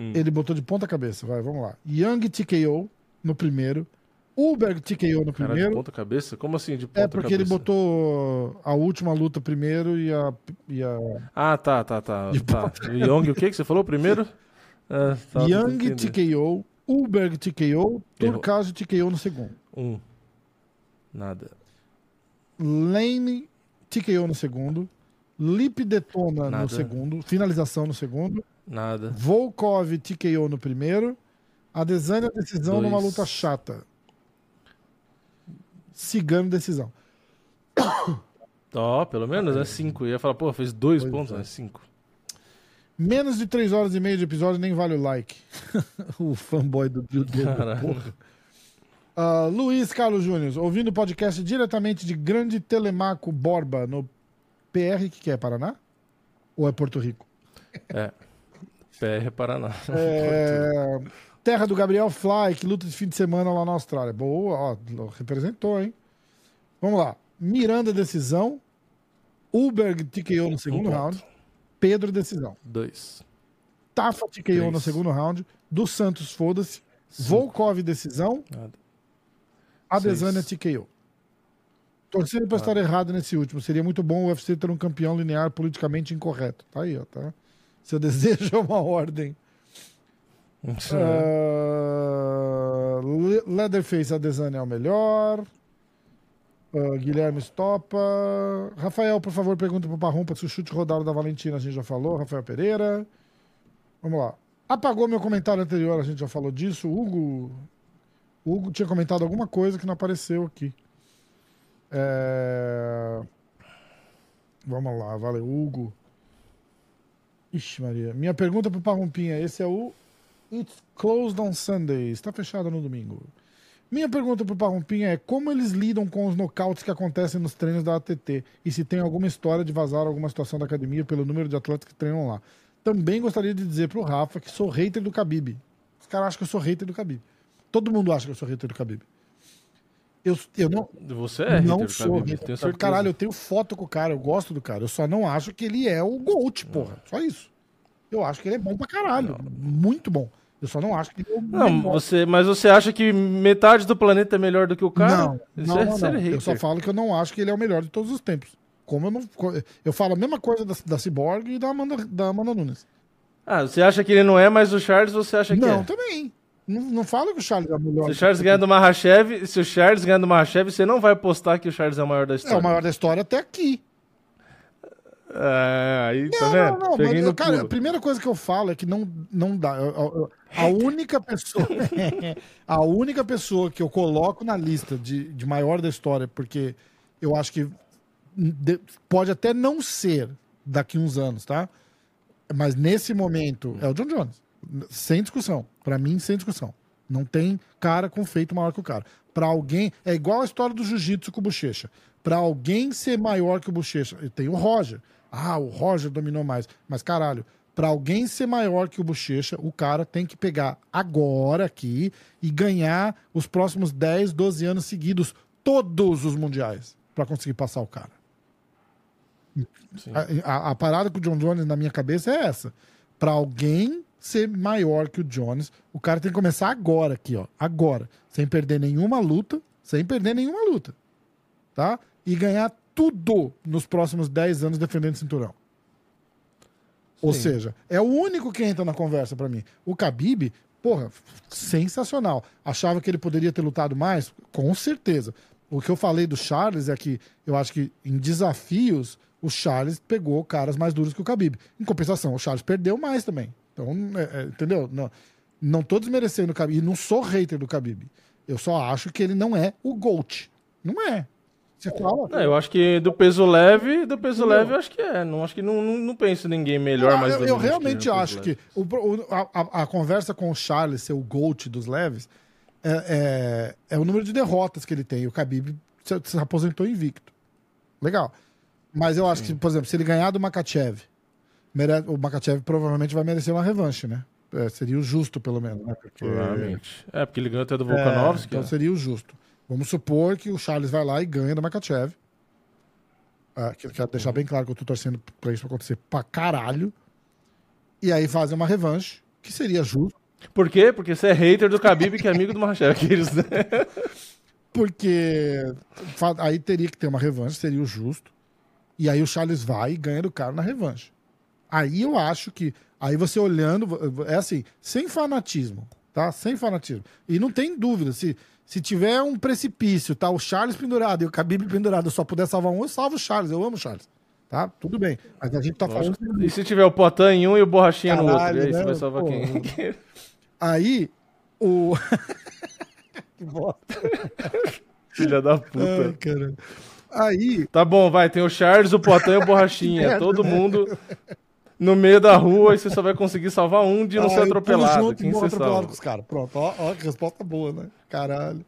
Hum. Ele botou de ponta cabeça, vai, vamos lá. Young TKO no primeiro. Uber TKO no Cara, de primeiro. ponta cabeça? Como assim de ponta É porque ele cabeça? botou a última luta primeiro e a. E a... Ah, tá, tá, tá. Tá. Young, o que que você falou primeiro? Ah, tá, Young. TKO, Uber TKO. Turcaso TKO no segundo. Um. Nada. Lane TKO no segundo. Lip Detona Nada. no segundo. Finalização no segundo. Nada. Volkov TKO no primeiro. Adesanya decisão Dois. numa luta chata. Cigano decisão. Ó, pelo menos é cinco. Eu ia falar, pô, fez dois Pois pontos, é. né? Cinco. Menos de 3 horas e meia de episódio nem vale o like. o fanboy do Caralho. porra. Ah, Luiz Carlos Júnior, ouvindo o podcast diretamente de Grande Telemaco Borba, no PR, que, que é Paraná? Ou é Porto Rico? É. PR Paraná. É, Terra do Gabriel Fly, que luta de fim de semana lá na Austrália. Boa, ó, representou, hein? Vamos lá. Miranda, decisão. Uberg, TKO no segundo ponto. round. Pedro, decisão. Dois. Tafa, TKO Três. no segundo round. Do Santos, foda-se. Volkov, decisão. Nada. Adesanya. TKO. Torcendo pra estar errado nesse último. Seria muito bom o UFC ter um campeão linear politicamente incorreto. Tá aí, ó, tá? Seu desejo é uma ordem. Le- Leatherface Adesanya é o melhor. Ah, Guilherme Stopa. Rafael, por favor, pergunta pro Parrumpa se o chute rodado da Valentina a gente já falou. Rafael Pereira. Vamos lá. Apagou meu comentário anterior, a gente já falou disso. Hugo. O Hugo tinha comentado alguma coisa que não apareceu aqui. É... Vamos lá, valeu, Hugo. Ixi, Maria. Minha pergunta pro Parrumpinha. Esse é o It's Closed on Sunday. Está fechado no domingo. Minha pergunta pro Parrumpinha é como eles lidam com os nocautes que acontecem nos treinos da ATT e se tem alguma história de vazar alguma situação da academia pelo número de atletas que treinam lá. Também gostaria de dizer pro Rafa que sou hater do Khabib. Os caras acham que eu sou hater do Khabib. Todo mundo acha que eu sou hater do Khabib. Eu, eu não, Você é não hater sou hater tenho. Caralho, eu tenho foto com o cara, eu gosto do cara. Eu só não acho que ele é o GOAT, porra. Só isso. Eu acho que ele é bom pra caralho. Muito bom. Eu só não acho que ele é o Não, você, mas você acha que metade do planeta é melhor do que o cara? Não, não, é não, não. Eu só falo que eu não acho que ele é o melhor de todos os tempos. Como eu não. Eu falo a mesma coisa da, da Cyborg e da Amanda, da Amanda Nunes. Ah, você acha que ele não é, mas o Charles você acha que não, é? também. Não, não falo que o Charles é o melhor. Se o Charles ganhar do Mahashev, se o Charles ganhar do Mahashev, você não vai postar que o Charles é o maior da É história. o maior da história até aqui. É, aí, tá Não, vendo? não, não. Peguei mas, cara, a pulo. primeira coisa que eu falo é que não, não dá. Eu- eu- a única pessoa. a única pessoa que eu coloco na lista de, de maior da história, porque eu acho que de- pode até não ser daqui uns anos, tá? Mas nesse momento é o John Jones. Sem discussão. Pra mim, sem discussão. Não tem cara com feito maior que o cara. Pra alguém. É igual a história do jiu-jitsu com o Bochecha. Pra alguém ser maior que o Bochecha. Tem o Roger. Ah, o Roger dominou mais. Mas caralho, pra alguém ser maior que o Bochecha, o cara tem que pegar agora aqui e ganhar os próximos 10, 12 anos seguidos todos os mundiais pra conseguir passar o cara. A, a- a parada com o John Jones na minha cabeça é essa. Pra alguém ser maior que o Jones, o cara tem que começar agora aqui, ó. Agora. Sem perder nenhuma luta. Sem perder nenhuma luta. Tá? E ganhar tudo nos próximos 10 anos defendendo o cinturão. Ou Sim. seja, é o único que entra na conversa pra mim. O Khabib, porra, sensacional. Achava que ele poderia ter lutado mais? Com certeza. O que eu falei do Charles é que eu acho que em desafios o Charles pegou caras mais duros que o Khabib. Em compensação, o Charles perdeu mais também. Então, é, é, entendeu? Não, não tô desmerecendo o Khabib. E não sou hater do Khabib. Eu só acho que ele não é o GOAT. Não é. Você fala. Não, eu acho que do peso leve, do peso Entendeu? leve, eu acho que é. Não acho que não, não, não penso em ninguém melhor, mais eu, eu realmente peso acho que o, o- a, a- conversa com o Charles ser o GOAT dos leves é, é, é o número de derrotas que ele tem. O Khabib se, se aposentou invicto. Legal. Mas eu acho que, por exemplo, se ele ganhar do Makachev, mere- o Makachev provavelmente vai merecer uma revanche, né? É, seria o justo, pelo menos. Né? Porque, Provavelmente. É, porque ele ganhou até do é, Volkanovski. então né? seria o justo. Vamos supor que o Charles vai lá e ganha do Makachev. Ah, que- quero deixar bem claro que eu tô torcendo pra isso acontecer pra caralho. E aí fazem uma revanche, que seria justo, Por quê? Porque você é hater do Khabib, que é amigo do Mahashev. Aqueles, né? porque aí teria que ter uma revanche, seria o justo. E aí o Charles vai e ganha do cara na revanche. Aí eu acho que. Aí você olhando, é assim, sem fanatismo, tá? Sem fanatismo. E não tem dúvida, se, se tiver um precipício, tá? O Charles pendurado e o Khabib pendurado, eu só puder salvar um, eu salvo o Charles. Eu amo o Charles. Tá? Tudo bem. Mas a gente tá falando. E se tiver o Potan em um e o Borrachinha no outro? Caralho, E aí você né? vai salvar Pô. quem? Aí, o. que bosta. Filha da Ai, puta. caramba. Aí, Tá bom, vai. Tem o Charles, o Potan e o Borrachinha. Todo mundo no meio da rua e você só vai conseguir salvar um de não aí ser atropelado. junto Quem você atropelado salva? com os caras. Pronto, ó, ó, que resposta boa, né? Caralho.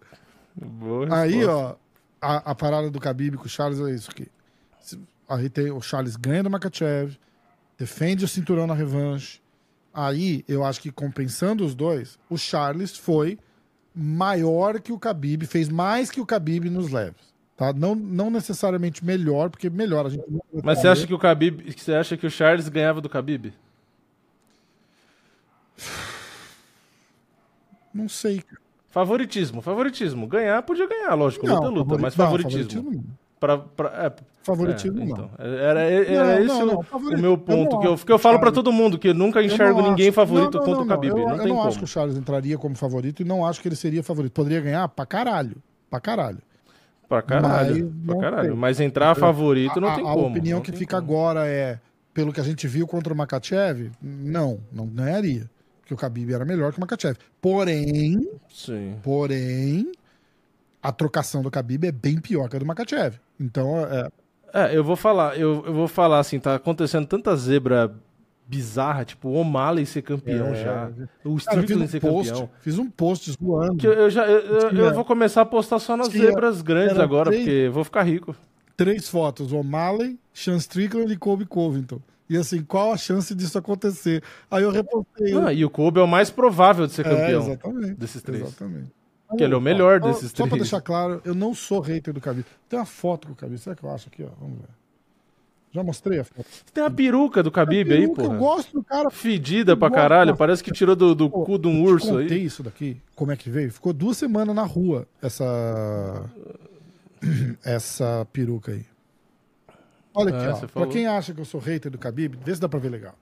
Boa Aí, resposta. ó, a, a parada do Khabib com o Charles é isso aqui. Aí tem o Charles ganha do Makachev, defende o cinturão na revanche, Aí, eu acho que compensando os dois, o Charles foi maior que o Khabib, fez mais que o Khabib nos leves. Tá? Não, não necessariamente melhor, porque melhor a gente não Mas você acha que o Khabib, você acha que o Charles ganhava do Khabib? Não sei. Favoritismo, favoritismo. Ganhar podia ganhar, lógico, luta é luta, favori- mas não, favoritismo. não. Pra, pra, é, Favoritismo é, não. então, era, era Não, esse não, o, não, meu eu ponto, não que eu, que eu falo pra Charles- todo mundo, que eu nunca Eu enxergo não ninguém acho- favorito não, não, contra não, o Khabib. Eu, Não, eu tem não acho que o Charles entraria como favorito e não acho que ele seria favorito. Poderia ganhar pra caralho. Pra caralho. Pra caralho, Mas pra caralho. Mas entrar favorito não a, tem a como. opinião não que fica como. agora é, pelo que a gente viu contra o Makachev, não, não ganharia. Porque o Khabib era melhor que o Makachev. Porém, Sim. porém, a trocação do Khabib é bem pior que a do Makachev. Então, é, É, eu vou falar, eu, eu vou falar assim, tá acontecendo tanta zebra bizarra, tipo o O'Malley ser campeão É, já, o Strickland um ser post, campeão. fiz um post zoando. Que eu, já, eu, eu- eu vou começar a postar só nas zebras grandes agora, três- porque vou ficar rico. Três fotos, O'Malley, Sean Strickland e Kobe Covington. E assim, qual a chance disso acontecer? Aí eu repostei. Ah, e o Kobe é o mais provável de ser é, campeão exatamente. desses três. Exatamente. Que ele é o melhor Ó, desses Só pra três. deixar claro, eu não sou hater do Khabib. Tem uma foto com o Khabib, será que eu acho aqui, ó? Vamos ver. Já mostrei a foto. Você tem uma peruca do Khabib aí, Peruca, Eu gosto do cara. Fedida pra caralho, parece que tirou do, do Pô, cu de um eu te urso contei aí. isso daqui, como é que veio? Ficou duas semanas na rua, essa essa peruca aí. Olha aqui, É, ó. Pra falou. quem acha que eu sou hater do Khabib, vê se dá pra ver legal.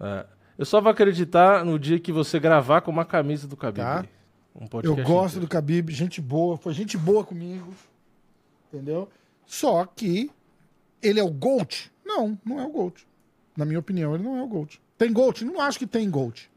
É. Eu só vou acreditar no dia que você gravar com uma camisa do Khabib. Tá. aí. Um Eu gosto inteiro. do Khabib, gente boa, foi gente boa comigo. Entendeu? Só que ele é o GOAT? Não, não é o GOAT. Na minha opinião, ele não é o GOAT. Tem GOAT? Não acho que tem GOAT.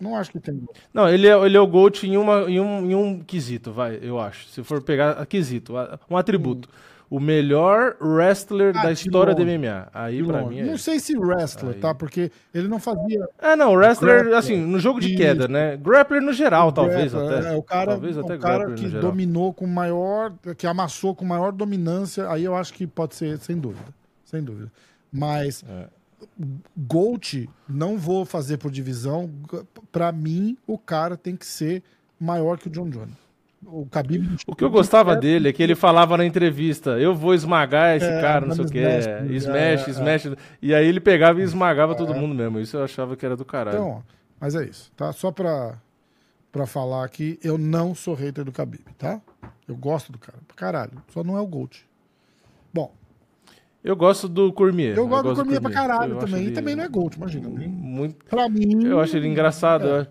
Não acho que tem. Não, ele é, ele é o GOAT em, uma, em, um, em um quesito, vai, eu acho. Se for pegar a quesito, um atributo. O melhor wrestler Ah, da história do. MMA. Aí longe. mim é. Não sei se wrestler, Aí. tá? Porque ele não fazia. É, não, wrestler, Grappler. assim, no jogo de queda, né? Grappler no geral, talvez Grappler, até. É, o cara, talvez o até cara grappler que dominou com maior. que amassou com maior dominância, aí eu acho que pode ser, sem dúvida. Sem dúvida. Mas. É. Gold, não vou fazer por divisão. Pra mim, o cara tem que ser maior que o John Jones. O Khabib. O que eu gostava dele é que ele falava na entrevista, eu vou esmagar esse É, cara, não sei o que, smash, é, é, smash, é. smash. E aí ele pegava e esmagava todo mundo mesmo. Isso eu achava que era do caralho. Então, ó, mas é isso, tá? Só pra, pra falar aqui, eu não sou hater do Khabib, tá? Eu gosto do cara, pra caralho. Só não é o Gold. Bom, Eu gosto do Cormier. eu gosto do Cormier pra caralho Eu também. E ele também não é Gold, imagina. Muito... Pra mim. Eu acho ele engraçado. acho-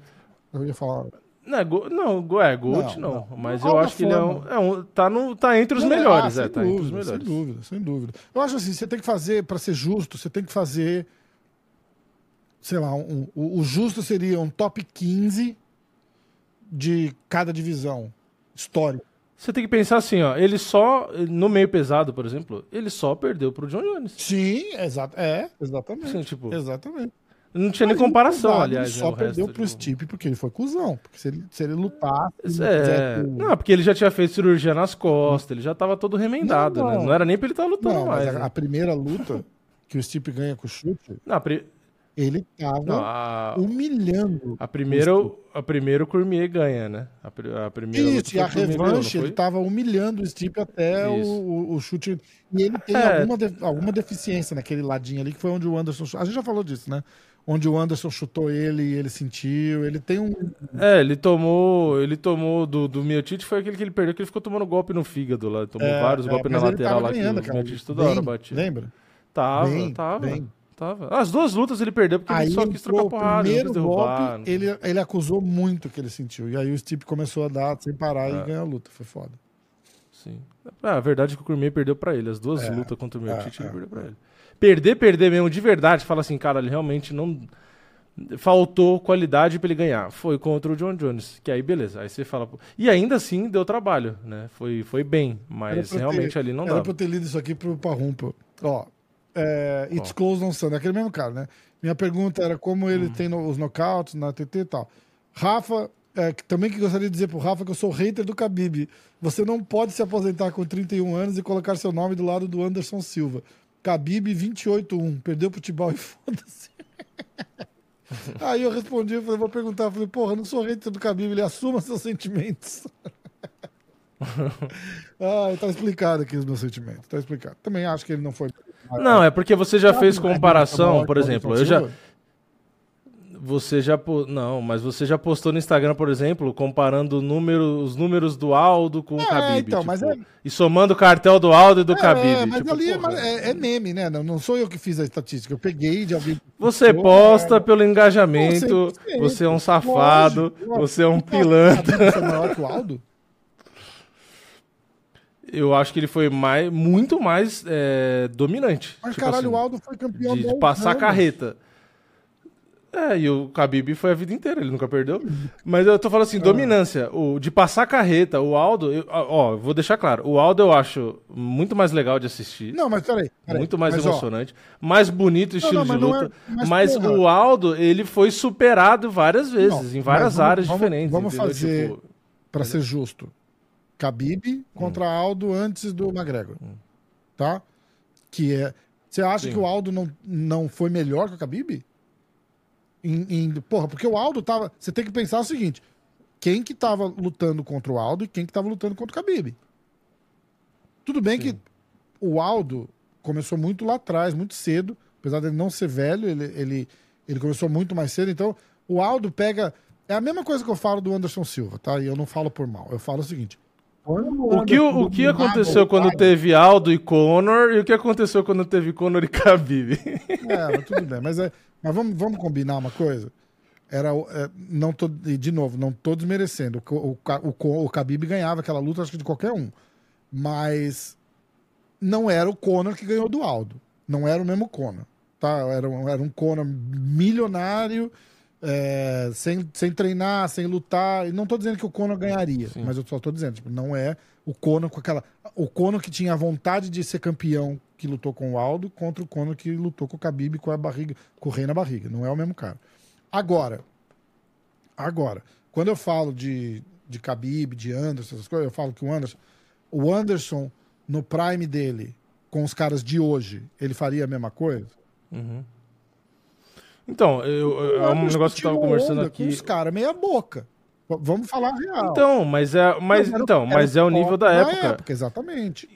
Eu ia falar. Não, é, go... não, go- é Gold Não, não. Mas eu acho que ele é um, é um- tá, no, tá entre os Não, melhores, ah, é, sem tá entre os dúvida, melhores. Sem dúvida, sem dúvida. Eu acho assim, você tem que fazer, pra ser justo, você tem que fazer. Sei lá, um- o, o justo seria um top 15 de cada divisão histórico. Você tem que pensar assim, ó, ele só, no meio pesado, por exemplo, ele só perdeu pro John Jones. Sim, exato. É, exatamente. Assim, tipo, Exatamente. Não tinha nem comparação, aliás. Ele né, só perdeu pro. Stipe porque ele foi cuzão. Porque se ele, se ele lutar. se ele É, quiser- não, porque ele já tinha feito cirurgia nas costas, ele já tava todo remendado, Não, né? não. Não era nem pra ele estar lutando Não, mas mais. a, né? a primeira luta que o Stipe ganha com o chute, Não, pri- ele tava a, humilhando. a primeira, a primeira o Cormier ganha, né? A, pri- a primeira Isso, e a revanche, ele tava humilhando o Stipe até o, o, o chute. E ele tem É. alguma, de- alguma deficiência naquele ladinho ali, que foi onde o Anderson. A gente já falou disso, né? Onde o Anderson chutou ele e ele sentiu. Ele tem um. É, ele tomou, ele tomou do, do Miotite, foi aquele que ele perdeu, que ele ficou tomando golpe no fígado lá, tomou É, vários é, golpes na lateral lá, que ganhando, o cara. Miotite toda Bem, hora batia. Lembra? Tava, Bem, tava, bem. tava. As duas lutas ele perdeu porque Aí ele só quis trocar o porrada, primeiro quis derrubar. golpe, ele, ele acusou muito que ele sentiu. E aí o Stipe começou a dar sem parar É. e ganhar a luta. Foi foda. Sim. Ah, a verdade é que o Cormier perdeu pra ele. As duas É, lutas contra o Miotite, é, ele é, perdeu pra ele. Perder, perder mesmo, de verdade, fala assim, cara, ele realmente não. Faltou qualidade pra ele ganhar. Foi contra o John Jones. Que aí, beleza. Aí você fala. E ainda assim deu trabalho, né? Foi, foi bem, mas Era realmente ter- ali não Era dava. pra eu ter lido isso aqui pro Parrumpa. Ó, é, It's Ó. Close on Sunday. Aquele mesmo cara, né? Minha pergunta era como ele Hum. tem no- os knockouts na TT e tal. Rafa, é, também que gostaria de dizer pro Rafa que eu sou hater do Khabib. Você não pode se aposentar com 31 anos e colocar seu nome do lado do Anderson Silva. Khabib 28-1. Perdeu Tibau e foda-se. Aí eu respondi, eu falei, vou perguntar, eu falei, porra, não sou hater do Khabib, ele assuma seus sentimentos. ah, tá explicado aqui os meus sentimentos, tá explicado. Também acho que ele não foi... Não, é porque você já fez Sabe, comparação, por exemplo, eu já... Você já... Não, mas você já postou no Instagram, por exemplo, comparando o número- os números do Aldo com o É, Khabib. então, tipo, mas é- E somando o cartel do Aldo e do É, Khabib. mas tipo, ali é, é- é meme, né? Não, não sou eu que fiz a estatística. Eu peguei de alguém. Você postou, posta é. pelo engajamento, sempre, você é um safado, Lógico, você é um Então, pilantra. Khabib foi maior que o Aldo? Eu acho que ele foi mais, muito mais é, dominante. Mas Tipo caralho, assim, o Aldo foi campeão de, de passar carreta. É, e o Khabib foi a vida inteira, ele nunca perdeu. Mas eu tô falando assim, dominância, o, de passar carreta, o Aldo, eu- ó, vou deixar claro, o Aldo eu acho muito mais legal de assistir. Não, mas peraí. peraí. Muito mais Mas, ó, emocionante, mais bonito o estilo não, de mas não luta. é- mas, mas porra. o Aldo, ele foi superado várias vezes, Não, em várias vamos- áreas vamos- diferentes. vamos entendeu? fazer- Tipo, Pra ser justo. Khabib contra Aldo antes do McGregor. Tá? Que é. Você acha Sim. que o Aldo não, não foi melhor que o Khabib? Em, em- porra, porque o Aldo tava. Você tem que pensar o seguinte: quem que tava lutando contra o Aldo e quem que tava lutando contra o Khabib? Tudo bem que o Aldo começou muito lá atrás, muito cedo, apesar dele não ser velho, ele, ele, ele começou muito mais cedo, então o Aldo pega. É a mesma coisa que eu falo do Anderson Silva, tá? E eu não falo por mal. Eu falo o seguinte. O que, o que aconteceu quando teve teve Aldo e Conor e o que aconteceu quando teve Conor e Khabib? É, mas tudo bem. Mas, é, mas vamos, vamos combinar uma coisa? Era, é, não tô, de novo, não tô desmerecendo. O, o, o, o Khabib ganhava aquela luta, acho que de qualquer um. Mas não era o Conor que ganhou do Aldo. Não era o mesmo Conor. Tá? Era, um- era um Conor milionário, é, sem, sem treinar, sem lutar. E não tô dizendo que o Conor ganharia, mas eu só tô dizendo, tipo, não é o Conor com aquela. O Conor que tinha a vontade de ser campeão que lutou com o Aldo contra o Conor que lutou com o Khabib com a barriga, com o rei na barriga. Não é o mesmo cara. Agora, agora, quando eu falo de, de Khabib, de Anderson, essas coisas, eu falo que o Anderson, o Anderson no prime dele, com os caras de hoje, ele faria a mesma coisa? Então, eu, é um negócio que eu tava conversando aqui. Com os caras meia boca. Vamos falar real. Então, mas é, mas, era- então, mas é o nível da época. Exatamente.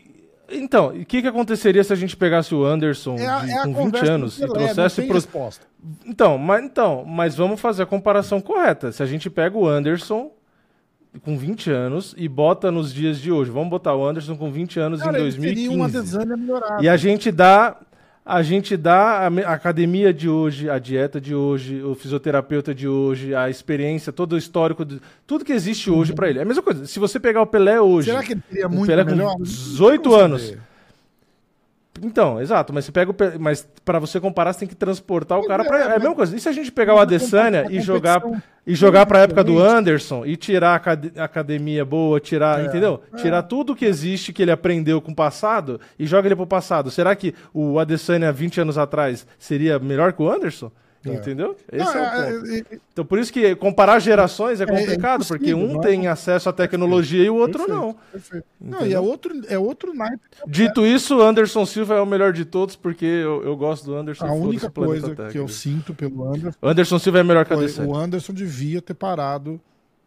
Então, o que, que aconteceria se a gente pegasse o Anderson É a, de- é com 20 conversa do anos e trouxesse pro... resposta. Então, mas, então, mas vamos fazer a comparação correta. Se a gente pega o Anderson com 20 anos e bota nos dias de hoje, vamos botar o Anderson com 20 anos Cara, em ele teria uma 2015. desânia melhorada. E a gente dá a gente dá a academia de hoje, a dieta de hoje, o fisioterapeuta de hoje, a experiência, todo o histórico, de, tudo que existe hoje pra ele. É a mesma coisa. Se você pegar o Pelé hoje, Será que ele teria muito Pelé com melhor? 18 Vamos anos. saber. Então, exato, mas você pega o mas para você comparar, você tem que transportar o cara é, para é a mesma coisa. E se a gente pegar o Adesanya a e jogar e jogar para época do. Anderson e tirar a acad- a academia boa, tirar, entendeu? Tirar tudo que existe que ele aprendeu com o passado e joga ele pro passado. Será que o Adesanya 20 anos atrás seria melhor que o Anderson? Entendeu? Esse Não, é o é- ponto. é- é- Então por isso que comparar gerações é é complicado, porque um é? tem acesso à tecnologia e o outro Perfeito, não. perfeito. Não, e é outro, é outro naipe. Dito isso, Anderson Silva é o melhor de todos, porque eu, eu gosto do Anderson. A única coisa que eu sinto pelo Anderson Anderson Silva é melhor que a o Anderson devia ter parado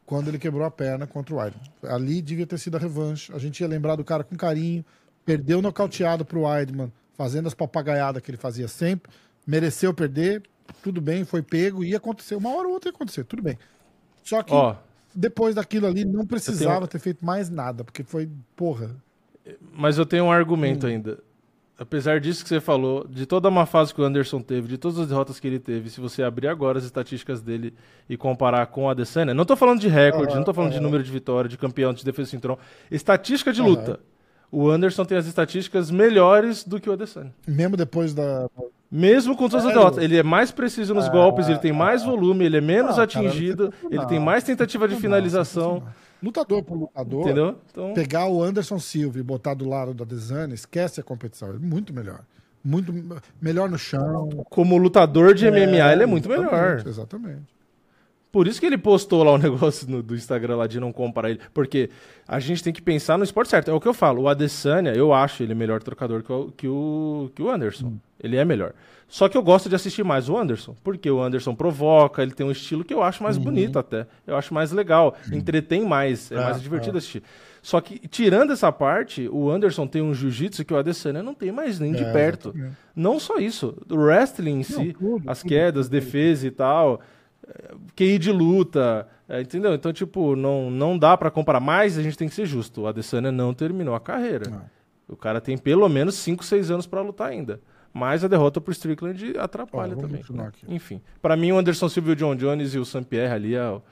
quando ele quebrou a perna contra o Weidman. Ali devia ter sido a revanche. A gente ia lembrar do cara com carinho. Perdeu nocauteado pro Weidman, fazendo as papagaiadas que ele fazia sempre. Mereceu perder, tudo bem, foi pego, ia acontecer. Uma hora ou outra ia acontecer, tudo bem. Só que Ó, depois daquilo ali não precisava tenho- ter feito mais nada, porque foi, porra. mas eu tenho um argumento Hum. ainda. Apesar disso que você falou, de toda uma fase que o Anderson teve, de todas as derrotas que ele teve, se você abrir agora as estatísticas dele e comparar com a Adesanya, não tô falando de recorde, não tô falando de número de vitória, de campeão, de defesa de cinturão, estatística de luta. O Anderson tem as estatísticas melhores do que o Adesanya. Mesmo depois da. Mesmo com todas as derrotas. Ele é mais preciso nos golpes, ele tem mais volume, ele é menos Ah, cara, atingido, não, ele tem não, mais tentativa de não, finalização. Lutador por lutador. Entendeu? Então, Pegar o Anderson Silva e botar do lado da Desane, esquece a competição. É muito melhor. Muito melhor no chão. como lutador de MMA, ele é muito melhor. Exatamente. Por isso que ele postou lá o negócio no- do Instagram lá de não comparar ele. Porque a gente tem que pensar no esporte certo. É o que eu falo. O Adesanya, eu acho ele melhor trocador que o, que o, que o Anderson. Ele é melhor. Só que eu gosto de assistir mais o Anderson. Porque o Anderson provoca, ele tem um estilo que eu acho mais bonito até. Eu acho mais legal. Entretém mais. É, É, mais divertido assistir. Só que, tirando essa parte, o Anderson tem um jiu-jitsu que o Adesanya não tem mais nem de É, perto. exatamente. Não só isso. O wrestling em si, tudo, as tudo, quedas, defesa e tal. É, QI de luta, é, entendeu? Então, tipo, não, não dá pra comparar. Mas a gente tem que ser justo. O Adesanya não terminou a carreira. Não. O cara tem pelo menos 5, 6 anos pra lutar ainda. Mas a derrota pro Strickland atrapalha Ó, também. né? Enfim. Pra mim, o Anderson Silva, o John Jones e o Sam Pierre ali é o-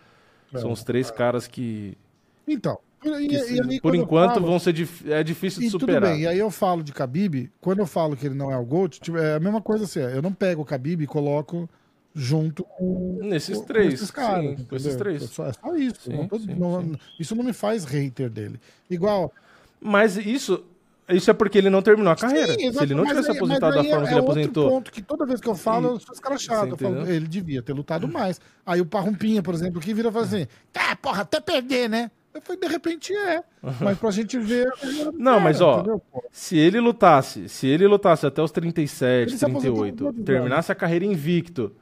são É. os três caras que, Então, e, que e se- aí, por enquanto, falo- vão ser dif- é difícil de E tudo superar. bem, e aí eu falo de Khabib, quando eu falo que ele não é o GOAT, tipo, é a mesma coisa assim, eu não pego o Khabib e coloco junto com, Nesses com- com três, esses caras, sim, com esses três. É só, é só isso. Sim, não tô- sim, não-. Isso não me faz hater dele. Igual, Mas isso, isso é porque ele não terminou a carreira. Sim, Se ele não tivesse aí- aposentado da aí forma é, que ele é outro aposentou. ponto que toda vez que eu falo, eu sou escrachado. Eu falo, ele devia ter lutado mais. Aí o Parrumpinha, por exemplo, que vira e fala assim: tá, porra, até perder, né? Eu falei, de repente é. Mas pra gente ver. Não, mas ó, entendeu? Se ele lutasse, se ele lutasse até os 37, Ele se aposentou com 38, quantos terminasse a carreira invicto,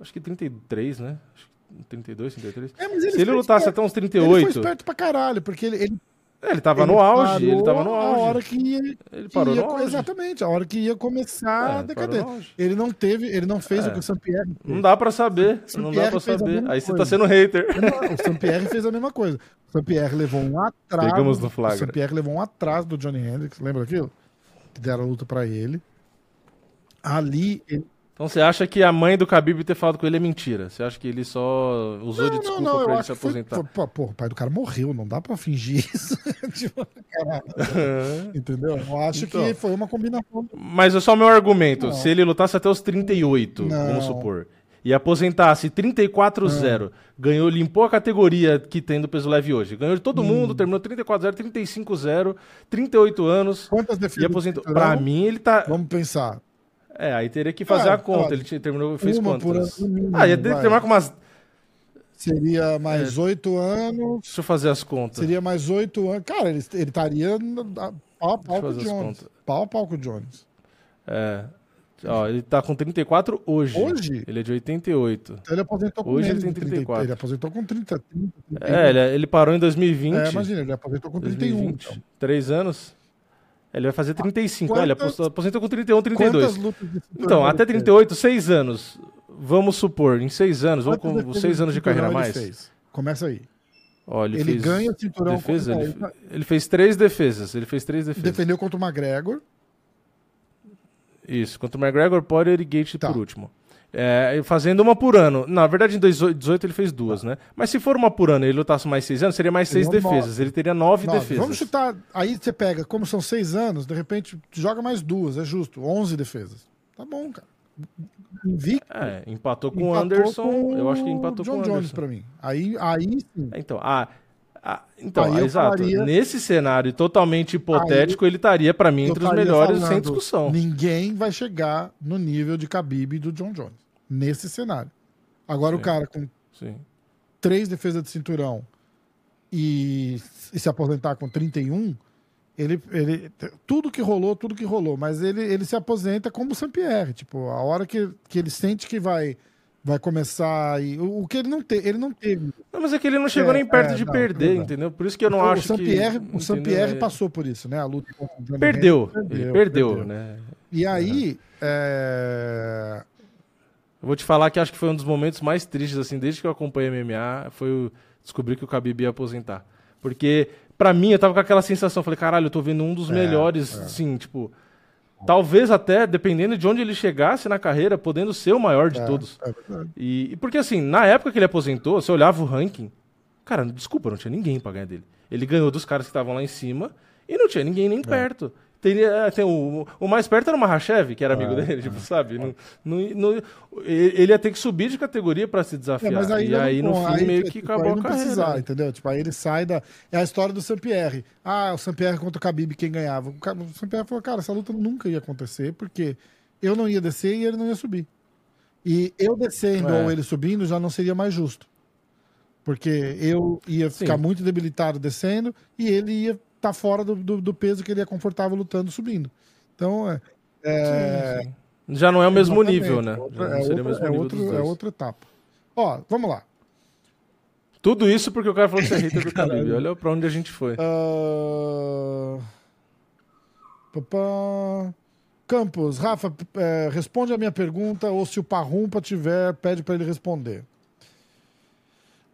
acho que 33, né? Acho que 32, 33. É, mas se ele lutasse esperto. até uns Ele 38, foi esperto pra caralho, porque ele, ele, é, ele tava ele no auge, ele tava no A auge. hora que ia, Ele parou ia no auge. Exatamente, a hora que ia começar É, a decadência. Ele não teve, ele não fez É. o que o Sampierre fez. Não dá pra saber, não dá pra a saber. Aí você tá sendo hater. Não, o Sampierre fez a mesma coisa. O Sampierre levou um atraso. Pegamos no O flagra. Sampierre levou um atraso do Johnny Hendricks, lembra daquilo? Que deram a luta pra ele. Ali, ele... Então você acha que a mãe do Khabib ter falado com ele é mentira? Você acha que ele só usou de desculpa pra eu ele acho se que foi- aposentar? foi- pô, o pai do cara morreu, não dá pra fingir isso. Tipo, entendeu? Eu acho Então. que foi uma combinação. Mas é só o meu argumento. Não. Se ele lutasse até os 38, Não. vamos supor, e aposentasse 34-0, ganhou, limpou a categoria que tem do peso leve hoje. Ganhou de todo Hum. mundo, terminou 34-0, 35-0, 38 anos Quantas e defesas do aposentou. Pra mim, ele tá. Vamos pensar. É, aí teria que fazer Ah, a conta. olha, Ele tinha- terminou, fez quantas? mínimo, Ah, ia ter que terminar com umas. Seria mais oito anos. Deixa eu fazer as contas. Seria mais oito anos. Cara, ele, ele estaria pau a pau com o fazer as Jones. contas. Pau a pau com o Jones. É. Ó, ele tá com 34 hoje. Hoje? Ele é de 88. Então ele aposentou com Hoje ele tem de 30, 34. Ele aposentou com 30. 30 É, ele, ele parou em 2020. É, imagina, ele aposentou com 31. 2020. Então. Três anos. Ele vai fazer 35. Quantas- Olha, aposentou com 31, 32. Quantas lutas de cinturão Então, até fez? 38, seis anos. Vamos supor, em seis anos, vamos com defesas seis anos de carreira a mais. fez? Começa aí. Ó, ele, Ele fez ganha o cinturão defesa, ele, ele fez três defesas. Ele fez três defesas. Defendeu contra o McGregor. Isso, contra o McGregor, Poirier e Gate Tá. por último. É, fazendo uma por ano. Na verdade, em 2018 ele fez duas, né? Mas se for uma por ano e ele lutasse mais seis anos, seria mais seis Seria nove. defesas. Ele teria nove, Nove. defesas. Vamos chutar. Aí você pega, como são seis anos, de repente joga mais duas, é justo. 11 defesas. Tá bom, cara. Invicto. É, empatou com o Anderson. com Eu acho que empatou John com o Jones Anderson. pra mim. Aí, aí sim. Então, ah, ah, então Aí ah, exato. falaria- Nesse cenário totalmente hipotético, ele estaria, pra mim, entre os melhores sem falando, discussão. Ninguém vai chegar no nível de Khabib e do John Jones. Nesse cenário. Agora o Sim. cara com Sim. três defesas de cinturão e, e se aposentar com 31, ele, ele. Tudo que rolou, tudo que rolou. Mas ele, ele se aposenta como o Sampierre. Tipo, a hora que, que ele sente que vai, vai começar. E, o, que ele não, te, ele não teve. Não, mas é que ele não chegou É, nem perto é, de não, perder, bem. entendeu? Por isso que eu não o acho Sampierre, que... o entendeu? Sampierre É- passou por isso, né? A luta Perdeu. Hendricks, Ele perdeu, né? E aí. é, Eu vou te falar que acho que foi um dos momentos mais tristes, assim, desde que eu acompanho MMA, foi o descobrir que o Khabib ia aposentar. Porque, pra mim, eu tava com aquela sensação, falei, caralho, eu tô vendo um dos melhores, assim, tipo... Talvez até, dependendo de onde ele chegasse na carreira, podendo ser o maior de todos. é verdade. E, e porque, assim, na época que ele aposentou, você olhava o ranking, cara, desculpa, não tinha ninguém pra ganhar dele. Ele ganhou dos caras que estavam lá em cima e não tinha ninguém É. nem perto. Teria, tem o, o mais perto era o Mahashev, que era amigo É, dele, tipo, sabe? Não, não, não- ele ele ia ter que subir de categoria pra se desafiar. É, mas aí, e aí, não- no fim, aí, meio tipo, que aí acabou a não carreira. precisar, né? entendeu? Tipo, aí ele sai da. É a história do Sampierre. Ah, o Sampierre contra o Khabib, quem ganhava? O Sampierre falou, cara, essa luta nunca ia acontecer, porque eu não ia descer e ele não ia subir. E eu descendo É. ou ele subindo já não seria mais justo. Porque eu ia ficar Sim. muito debilitado descendo e ele ia estar fora do, do, do peso que ele é confortável lutando subindo. Então, é. é Sim, sim. Já não é o mesmo exatamente, nível, né? outra- é, não seria outra, o mesmo é, nível outro, é outra etapa. Ó, vamos lá. Tudo isso porque o cara falou que você é hater do Khabib. Olha pra onde a gente foi. Ah, papá. Campos, Rafa, é, responde a minha pergunta ou se o Parrumpa tiver, pede para ele responder.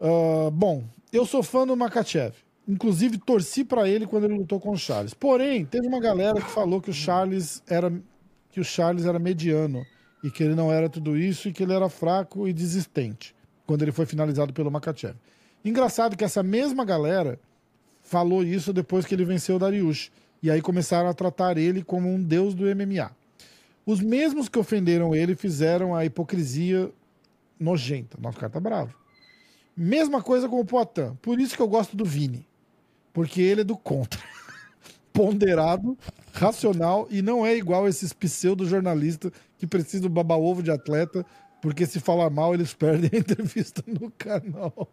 Ah, bom, eu sou fã do Makachev. Inclusive, torci para ele quando ele lutou com o Charles. Porém, teve uma galera que falou que o Charles era que o Charles era mediano e que ele não era tudo isso e que ele era fraco e desistente quando ele foi finalizado pelo Makachev. Engraçado que essa mesma galera falou isso depois que ele venceu o Dariush. E aí começaram a tratar ele como um deus do MMA. Os mesmos que ofenderam ele fizeram a hipocrisia nojenta. Nosso cara tá bravo. Mesma coisa com o Poitin. Por isso que eu gosto do Vini. Porque ele é do contra. Ponderado, racional e não é igual esses pseudo-jornalistas que precisam babar ovo de atleta porque se falar mal eles perdem a entrevista no canal.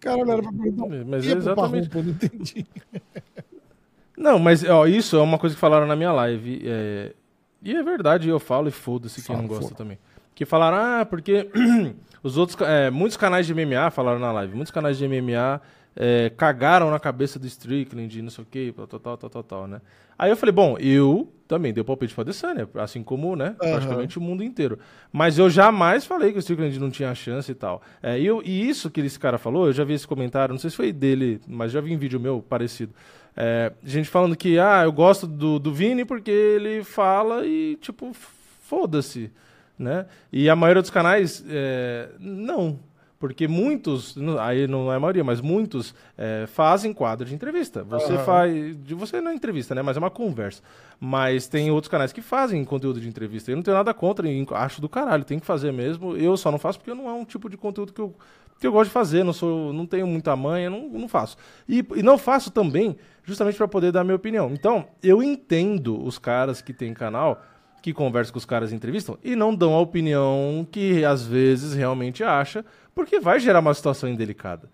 Caralho, era pra perguntar um Mas é exatamente. Eu não entendi. Não, mas ó, isso é uma coisa que falaram na minha live. é, E é verdade, eu falo e foda-se quem não gosta foda. também. Que falaram, ah, porque os outros. é, muitos canais de MMA falaram na live, muitos canais de MMA é, cagaram na cabeça do Strickland e não sei o que, tal, tal, tal, tal, tal, né? Aí eu falei, bom, eu também dei palpite pra Adesanya, assim como, né, praticamente o mundo inteiro. Mas eu jamais falei que o Strickland não tinha chance e tal. É, e, eu- e isso que esse cara falou, eu já vi esse comentário, não sei se foi dele, mas já vi em vídeo meu parecido. É, gente falando que, ah, eu gosto do, do Vini porque ele fala e, tipo, foda-se, né? E a maioria dos canais, é, não. Porque muitos, aí não é a maioria, mas muitos é, fazem quadro de entrevista. Você Aham. faz. De você não é entrevista, né? Mas é uma conversa. Mas tem outros canais que fazem conteúdo de entrevista. Eu não tenho nada contra, acho do caralho, tem que fazer mesmo. Eu só não faço porque não é um tipo de conteúdo que eu, que eu gosto de fazer. Não, sou, não tenho muita manha, não, não faço. E, e não faço também justamente para poder dar minha opinião. Então, eu entendo os caras que têm canal que conversam com os caras e entrevistam e não dão a opinião que às vezes realmente acha, porque vai gerar uma situação indelicada.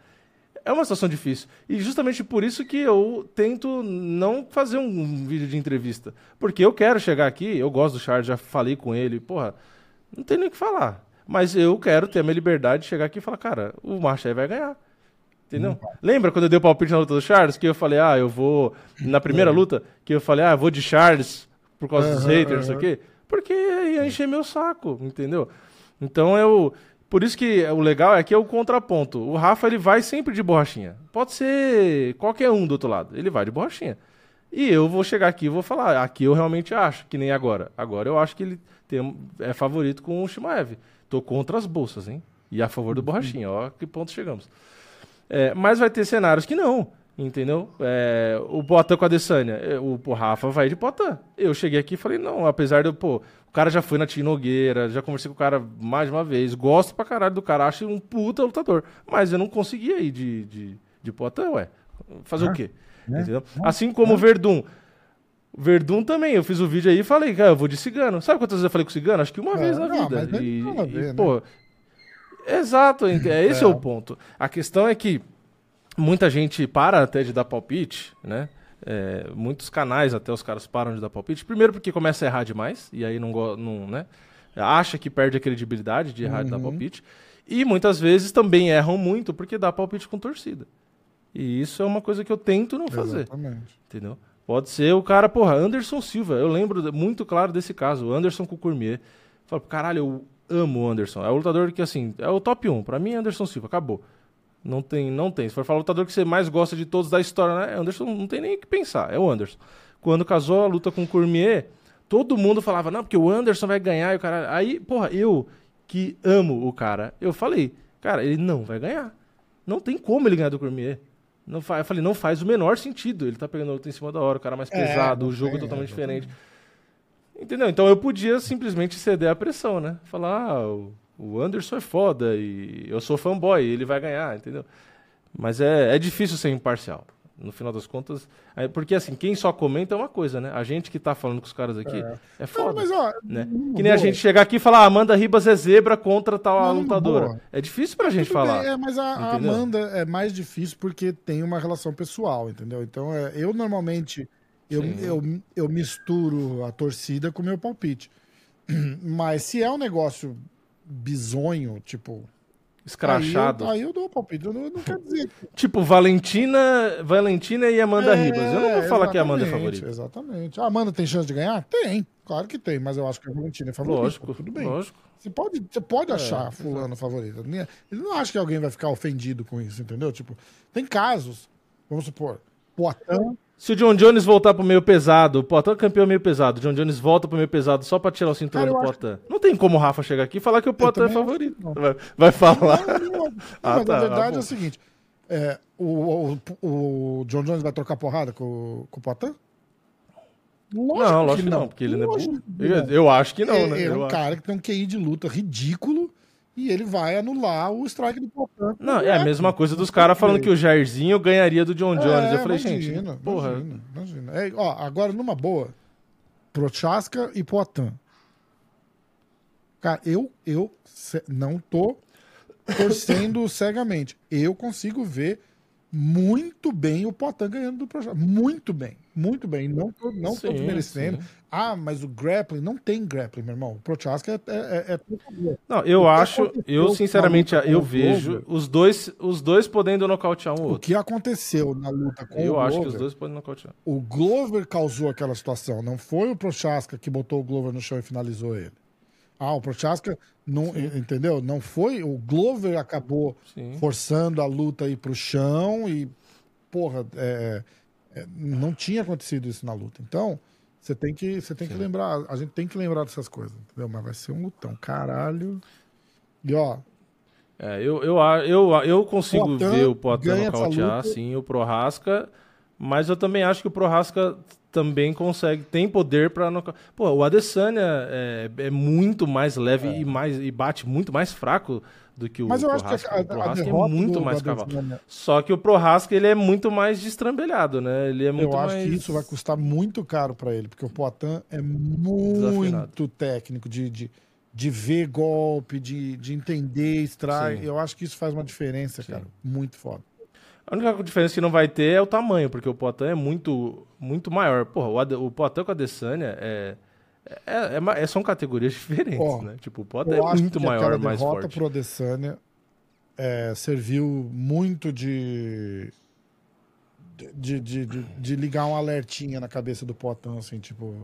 É uma situação difícil. E justamente por isso que eu tento não fazer um vídeo de entrevista. Porque eu quero chegar aqui, eu gosto do Charles, já falei com ele, porra, não tem nem o que falar. Mas eu quero ter a minha liberdade de chegar aqui e falar, cara, o Macho aí vai ganhar. Entendeu? Lembra quando eu dei o palpite na luta do Charles? Que eu falei, ah, eu vou. Na primeira luta, que eu falei, ah, eu vou de Charles por causa dos Aham, haters, não sei o quê. Porque ia encher meu saco, entendeu? Então eu. Por isso que o legal é que é o contraponto. O Rafa ele vai sempre de borrachinha. Pode ser qualquer um do outro lado. Ele vai de borrachinha. E eu vou chegar aqui e vou falar, aqui eu realmente acho, que nem agora. Agora eu acho que ele tem, é favorito com o Shimaev. Tô contra as bolsas, hein? E a favor do borrachinha. Ó, que ponto chegamos. É, mas vai ter cenários que não, entendeu? É, o Poitin com a Adesanya, é, o, o Rafa vai de Poitin. Eu cheguei aqui e falei, não, apesar de, eu, pô, o cara já foi na Tia Nogueira, já conversei com o cara mais de uma vez, gosto pra caralho do cara, acho um puta lutador, mas eu não conseguia ir de, de, de Poitin, ué. Fazer o quê? Entendeu? Assim como o Verdun. Verdun também, eu fiz o vídeo aí e falei, cara, eu vou de cigano. Sabe quantas vezes eu falei com cigano? Acho que uma É, vez na não, vida. E, a e, ver, né? pô, Exato, é, esse é. o ponto. A questão é que muita gente para até de dar palpite, né? É, muitos canais até os caras param de dar palpite. Primeiro porque começa a errar demais, e aí não, não né? Acha que perde a credibilidade de errar de dar palpite. E muitas vezes também erram muito porque dá palpite com torcida. E isso é uma coisa que eu tento não fazer. Exatamente. Entendeu? Pode ser o cara, porra, Anderson Silva. Eu lembro muito claro desse caso, o Anderson Cormier. Falo, caralho, eu amo o Anderson. É o lutador que, assim, é o top 1. Pra mim, Anderson Silva, acabou. Não tem, não tem. Se for falar o lutador que você mais gosta de todos da história, né? Anderson, não tem nem o que pensar, é o Anderson. Quando casou a luta com o Cormier, todo mundo falava, não, porque o Anderson vai ganhar e o cara. Aí, porra, eu que amo o cara, eu falei, cara, ele não vai ganhar. Não tem como ele ganhar do Cormier. Não fa... Eu falei, não faz o menor sentido. Ele tá pegando a luta em cima da hora, o cara mais É, pesado, o jogo é totalmente é, diferente. Entendeu? Então eu podia simplesmente ceder à pressão, né? Falar, ah, o- o Anderson é foda e eu sou fanboy, ele vai ganhar, entendeu? Mas é, é difícil ser imparcial. No final das contas. é, Porque assim, quem só comenta é uma coisa, né? A gente que tá falando com os caras aqui é, Não, foda. mas, ó, né? Que nem a boa. gente chegar aqui e falar, ah, Amanda Ribas é zebra contra tal Não, lutadora. boa. É difícil pra gente Tudo falar. bem, é, mas a, a? Amanda é mais difícil porque tem uma relação pessoal, entendeu? Então, é, eu normalmente eu, Sim. eu, eu misturo a torcida com o meu palpite. Mas se é um negócio bizonho, tipo. Escrachado. Aí eu, aí eu dou o palpite. Eu não, não quero dizer. Tipo, Valentina, Valentina e Amanda Ribas. Eu não vou falar que a Amanda é favorita. Exatamente. A Amanda tem chance de ganhar? Tem. Claro que tem, mas eu acho que a Valentina é favorita. Lógico, Tudo bem. lógico. Você pode, você pode É, achar fulano favorito. Ele não acha que alguém vai ficar ofendido com isso, entendeu? Tipo, tem casos, vamos supor, Poitin, Se o John Jones voltar pro meio pesado, o Poitin é campeão meio pesado, o John Jones volta pro meio pesado só pra tirar o cinturão eu do acho Poitin. Não tem como o Rafa chegar aqui e falar que o Poitin é favorito. não. Vai, vai falar. Não, não, Ah, mas tá, a verdade bom. é o seguinte: é, o, o, o John Jones vai trocar porrada com, com o Poitin? não, lógico que não, porque ele não é Lógico Eu, não. eu acho que não, é, né? é Eu um acho. cara que tem um QI de luta ridículo e ele vai anular o strike do Poitin. Não, é a mesma coisa dos caras falando que o Jairzinho ganharia do John Jones. É, eu falei, gente, imagina, porra. Imagina, imagina. É, ó, agora, numa boa, Prochaska e Poitin. Cara, eu, eu não tô torcendo cegamente. Eu consigo ver muito bem o Poitin ganhando do Prochaska. Muito bem, muito bem. Não tô, não tô Sim, desmerecendo. sim. Ah, mas o grappling, não tem grappling, meu irmão. O Prochaska é... é, é, é- Não, eu O acho, eu sinceramente, eu vejo Glover? os dois, os dois podendo nocautear um ou O outro. que aconteceu na luta com Eu o acho que Glover, os dois podem nocautear. o Glover causou aquela situação. Não foi o Prochaska que botou o Glover no chão e finalizou ele. Ah, o Prochaska não, entendeu? Não foi. O Glover acabou Sim. forçando a luta aí pro chão e, porra, é, é, não tinha acontecido isso na luta. Então, você tem que, você tem que lembrar. A gente tem que lembrar dessas coisas, entendeu? Mas vai ser um lutão, caralho. E ó, É, eu, eu, eu, eu consigo ver o Poitin nocautear, sim, o Prohaska, mas eu também acho que o Prohaska também consegue, tem poder pra nocautear. Pô, o Adesanya é, é muito mais leve e, mais, e bate muito mais fraco do que o mas eu acho que a, a, o Prohaska é muito mais cavalo. Só que o Prohaska, ele é muito mais destrambelhado, né? Ele é muito Eu acho mais... que isso vai custar muito caro pra ele, porque o Poitin é Desafinado. muito técnico de, de, de ver golpe, de, de entender strike. Sim. Eu acho que isso faz uma diferença, Sim. cara. Muito foda. A única diferença que não vai ter é o tamanho, porque o Poitin é muito, muito maior. Porra, o, Ade- o Poitin com a Adesanya é, é, é é- são categorias diferentes, né? Tipo, o Poitin é muito maior, mais derrota forte. pro Adesanya é, serviu muito de de, de, de, de ligar um alertinha na cabeça do Poitin, assim, tipo...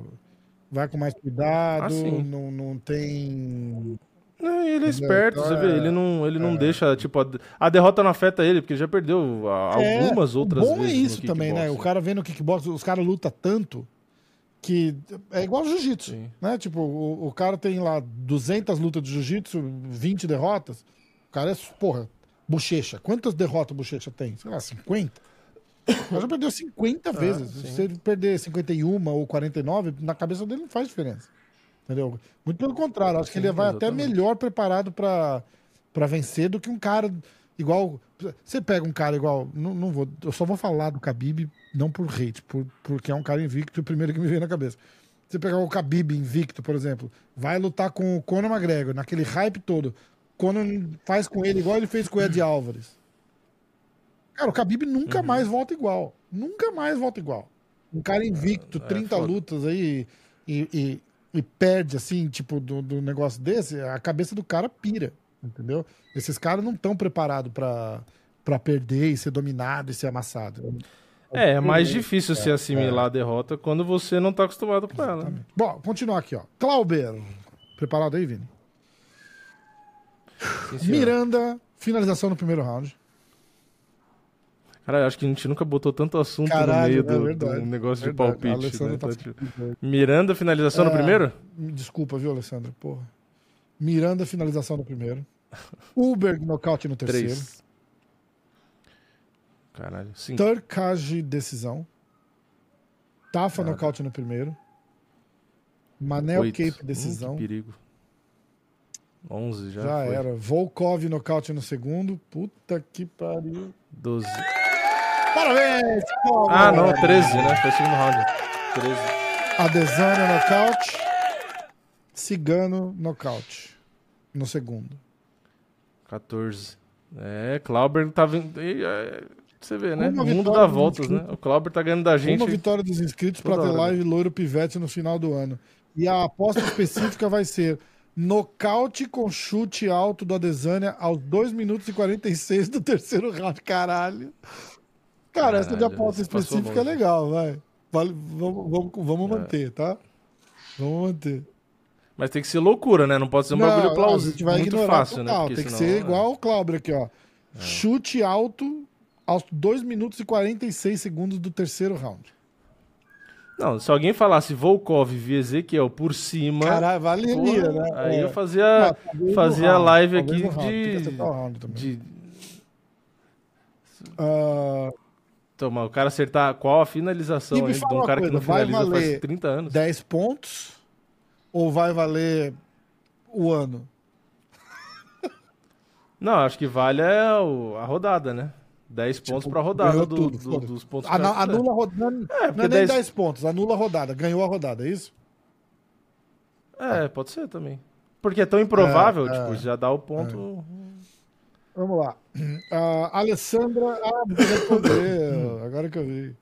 Vai com mais cuidado, Ah, não, não tem... Ele é esperto, Então você é- vê, ele não, ele não deixa, tipo, a, a derrota não afeta ele, porque ele já perdeu a- É, algumas outras o bom vezes é no isso também, né? O cara vendo o kickbox, os caras lutam tanto que é igual jiu-jitsu, né? Tipo, o, o cara tem lá 200 lutas de jiu-jitsu, 20 derrotas. O cara é, porra, bochecha. Quantas derrotas bochecha tem? Sei lá, 50? O cara já perdeu 50 vezes. sim. Se ele perder 51 ou 49, na cabeça dele não faz diferença. Entendeu? Muito pelo contrário, acho que ele vai até melhor preparado pra vencer do que um cara igual. Você pega um cara igual. Não, não vou, eu só vou falar do Khabib, não por hate, por, porque é um cara invicto, o primeiro que me veio na cabeça. Você pegar o Khabib invicto, por exemplo, vai lutar com o Conor McGregor, naquele hype todo. Conor faz com ele igual ele fez com o Ed Álvares. Cara, o Khabib nunca Uhum. mais volta igual. Nunca mais volta igual. Um cara invicto, É, 30 foda. lutas aí e, e, e perde, assim, tipo, do, do negócio desse, a cabeça do cara pira, entendeu? Esses caras não estão preparados pra, pra perder e ser dominado e ser amassado. É, é mais difícil se assimilar a derrota quando você não tá acostumado com ela. né? Bom, continuar aqui, ó. Clauber. Preparado aí, Vini? Sim. Miranda, finalização no primeiro round. Cara, acho que a gente nunca botou tanto assunto Caralho, no meio é do, verdade, do negócio verdade. de palpite. Né? tá Tá, Miranda, finalização no É. primeiro? Me Desculpa, viu, Alessandro? Porra. Miranda, finalização no primeiro. Uber, nocaute no terceiro. Três. Caralho, cinco. Turkage, decisão. Tafa, nocaute no primeiro. Manel Oito. Cape, Hum, decisão. que perigo. 11 já, Já foi. era. Volkov, nocaute no segundo. Puta que pariu. 12. Parabéns! Ah, não, 13, né? Foi o segundo round. 13. Adesanya nocaute. Cigano nocaute. No segundo. 14. É, Clauber tá vindo. é, Você vê, né? Uma o mundo dá voltas, né? O Clauber tá ganhando da gente. Uma vitória dos inscritos para ter hora, live Loiro Pivete no final do ano. E a aposta específica vai ser nocaute com chute alto do Adesanya aos 2 minutos e 46 do terceiro round. Caralho. Cara, essa de aposta específica é legal, vai. Vale- vamos vamos, vamos manter, tá? Vamos manter. Mas tem que ser loucura, né? Não pode ser um bagulho a plausível. gente vai Muito fácil, total. né? Porque Tem que senão, ser é. igual o Clauber aqui, ó. Chute alto aos 2 minutos e 46 segundos do terceiro round. Não, se alguém falasse Volkov via Ezequiel por cima. Caralho, valeria, né? Aí É. eu fazia, Ah, talvez fazia round, live aqui round, que de, round também. de. Ah, Toma, o cara acertar qual a finalização E me de um cara que coisa, não vai finaliza valer faz 30 anos. 10 pontos ou vai valer o ano? Não, acho que vale é a rodada, né? 10 pontos pra rodada Tipo, do- tudo, do- dos pontos. Que fizer. anula a rodada. não é porque nem 10 10... pontos, anula a rodada. Ganhou a rodada, é isso? É, pode ser também. Porque é tão improvável, É, tipo, é, já dá o ponto. Vamos lá. Alessandra. Ah, responder. agora que eu vi.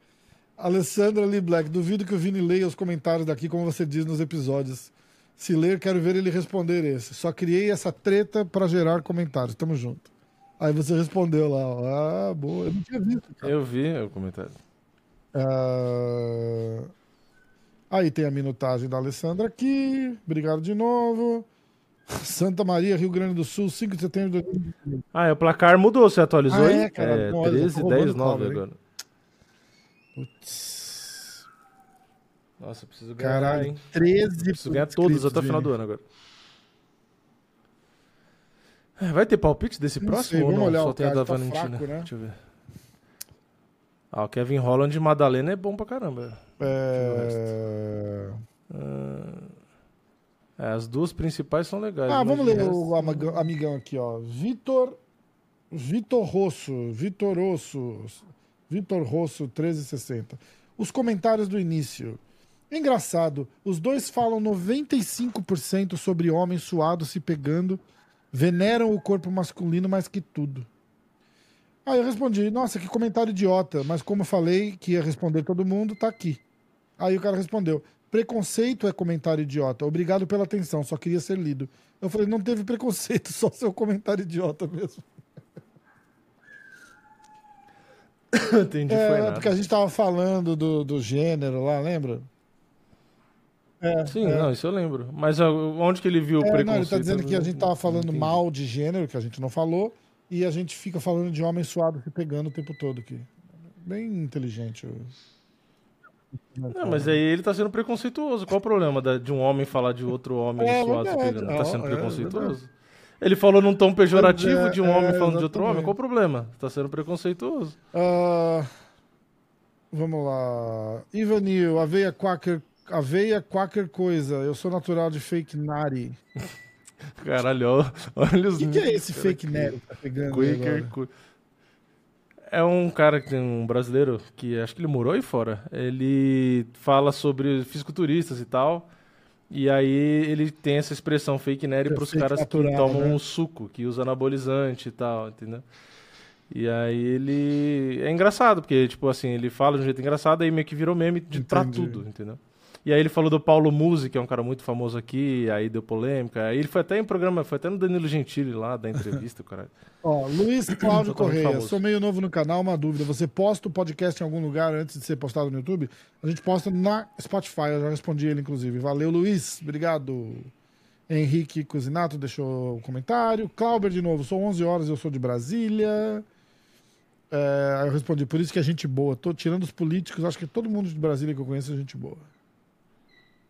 Alessandra Lee Black. Duvido que o Vini leia os comentários daqui, como você diz nos episódios. Se ler, quero ver ele responder esse. Só criei essa treta pra gerar comentários. Tamo junto. Aí você respondeu lá. ó. Ah, boa. Eu não tinha visto, cara. Eu vi o comentário. Ah, Aí tem a minutagem da Alessandra aqui. Obrigado de novo. Santa Maria, Rio Grande do Sul, 5 de setembro de 2020. Ah, é, o placar mudou, você atualizou Ah, aí? é, cara? É, Não, olha, eu tô 13, roubando 10, o 9 Paulo, hein? agora. Putz. Nossa, eu preciso ganhar, Caralho, hein? 13 Preciso ganhar todos até o final do ano agora. É, Vai ter palpite desse Não próximo sei, ou não? olhar Só tem a da tá Valentina. fraco, né? Deixa eu ver. Ah, o Kevin Holland e Madalena é bom pra caramba. É... É, as duas principais são legais. Ah, vamos ler o amigão, amigão aqui, ó. Vitor. Vitor Rosso. Vitor Rosso. Vitor Rosso, 1360. Os comentários do início. Engraçado, os dois falam 95% sobre homens suados se pegando, veneram o corpo masculino mais que tudo. Aí eu respondi, nossa, que comentário idiota, mas como eu falei que ia responder todo mundo, tá aqui. Aí o cara respondeu, preconceito é comentário idiota, obrigado pela atenção, só queria ser lido. Eu falei, não teve preconceito, só seu comentário idiota mesmo. Entendi, foi É, nada. porque a gente tava falando do, do gênero lá, lembra? É, Sim, é. não, isso eu lembro. Mas onde que ele viu o É, preconceito? não, ele tá dizendo Eu que a gente tava falando entendi. mal de gênero, que a gente não falou, e a gente fica falando de homem suado se pegando o tempo todo aqui. Bem inteligente. o- Não, mas aí ele tá sendo preconceituoso. Qual o problema da- de um homem falar de outro homem É suado verdade. pegando? Tá sendo É, é preconceituoso. Ele falou num tom pejorativo é, de um homem é, falando de outro homem. Qual o problema? Tá sendo preconceituoso. Ah, vamos lá. Ivanil, aveia quaker, aveia quaker coisa. Eu sou natural de fake nari. Caralho, olha O os que, que é esse fake nari que tá pegando Quaker. É um cara que tem um brasileiro que acho que ele morou aí fora. Ele fala sobre fisiculturistas e tal. E aí ele tem essa expressão fake nerd pros fake caras natural, que tomam né? um suco, que usa anabolizante e tal, entendeu? E aí ele. É engraçado, porque, tipo assim, ele fala de um jeito engraçado, aí meio que virou meme de, Entendi. tudo, entendeu? E aí ele falou do Paulo Musi, que é um cara muito famoso aqui, aí deu polêmica. Aí ele foi até em programa, foi até no Danilo Gentili lá, da entrevista, cara. Ó, Luiz Cláudio Totalmente Correia, sou meio novo no canal, uma dúvida. Você posta o podcast em algum lugar antes de ser postado no YouTube? A gente posta na Spotify, eu já respondi ele, inclusive. Valeu, Luiz. Obrigado. Henrique Cusinato deixou o comentário. Clauber, de novo, sou 11 horas, eu sou de Brasília. É, aí eu respondi, por isso que é gente boa. Tô tirando os políticos, acho que todo mundo de Brasília que eu conheço é gente boa.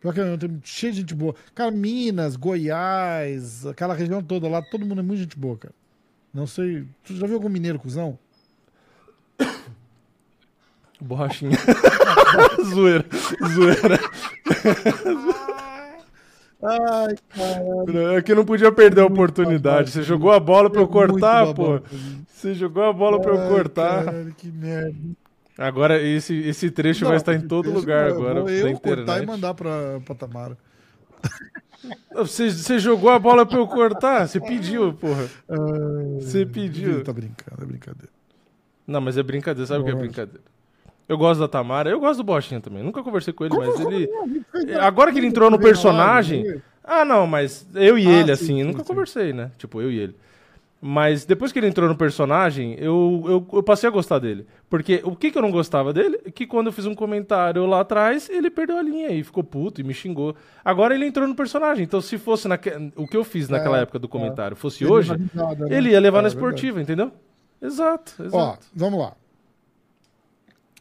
Pior que eu tenho cheio de gente boa. Cara, Minas, Goiás, aquela região toda lá, todo mundo é muito gente boa, cara. Não sei. Tu já viu algum mineiro, cuzão? Borrachinha. zoeira. Zoeira. Ai, cara. É que não podia perder a oportunidade. babaca. Você jogou a bola pra eu cortar, pô. Você jogou a bola pra eu cortar. Caralho, que merda. Agora esse, esse trecho vai estar em todo Deixa lugar eu- agora vou eu cortar e mandar pra, pra Tamara. Você, você jogou a bola pra eu cortar? Você pediu, porra. Você pediu. Tá brincando, é brincadeira. Não, mas é brincadeira, sabe o que é brincadeira? Eu gosto da Tamara, eu gosto do Bochinha também. Nunca conversei com ele, mas Como ele. não? Agora que ele entrou no personagem. Ah, não, mas eu e Ah, ele, sim, assim, sim, nunca sim. conversei, né? Tipo, eu e ele. Mas depois que ele entrou no personagem, eu, eu, eu passei a gostar dele. Porque o que, que eu não gostava dele? É que quando eu fiz um comentário lá atrás, ele perdeu a linha e ficou puto e me xingou. Agora ele entrou no personagem. Então, se fosse naque... o que eu fiz naquela É, época do comentário fosse Ele hoje, dá risada, né? ele ia levar É, na esportiva, entendeu? Exato, exato. Ó, vamos lá.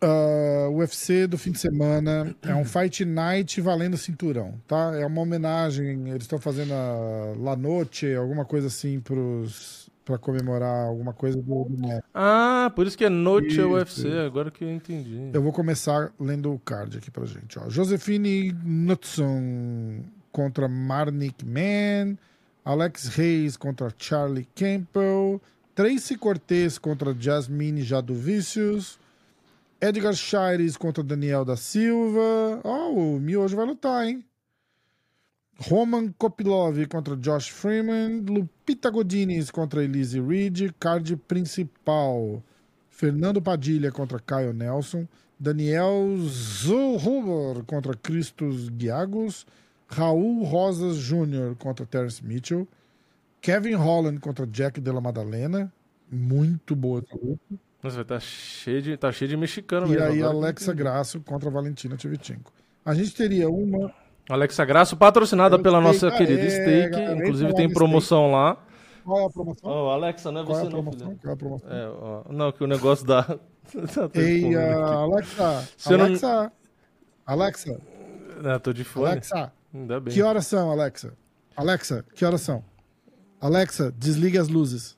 Ah, o UFC do fim de semana é um Fight Night valendo cinturão, tá? É uma homenagem, eles estão fazendo a La Noche, alguma coisa assim pros, pra comemorar alguma coisa do, do Neto. Ah, por isso que é Noite Isso, UFC, agora que eu entendi. Eu vou começar lendo o card aqui pra gente. Ó. Josefine Knudson contra Marnik Mann. Alex Reis contra Charlie Campbell. Tracy Cortez contra Jasmine Jadovicius. Edgar Shires contra Daniel da Silva. Ó, o Miojo vai lutar, hein? Roman Kopilov contra Josh Freeman. Lupita Godinez contra Elise Reed. Card principal. Fernando Padilha contra Caio Nelson, Daniel Zuhuber contra Cristos Giagos, Raul Rosas Jr. contra Terence Mitchell, Kevin Holland contra Jack Della Madalena, muito boa essa luta. Nossa, tá cheio de, tá cheio de mexicano E mesmo. aí que eu Alexa. Grasso contra Valentina Tchevchenko. A gente teria uma. Alexa Graço, patrocinada Eu pela nossa ah, querida é, Steak. galera, Inclusive tem promoção lá. Qual é a promoção? Ó, Alexa, não é Qual é você a não, filho. Qual é a promoção? É, ó, não, que o negócio dá. Ei, aqui. Alexa, Se eu não- Alexa, Alexa, Ah, tô de fone. Alexa, Ainda bem. que horas são, Alexa? Alexa, que horas são? Alexa, desligue as luzes.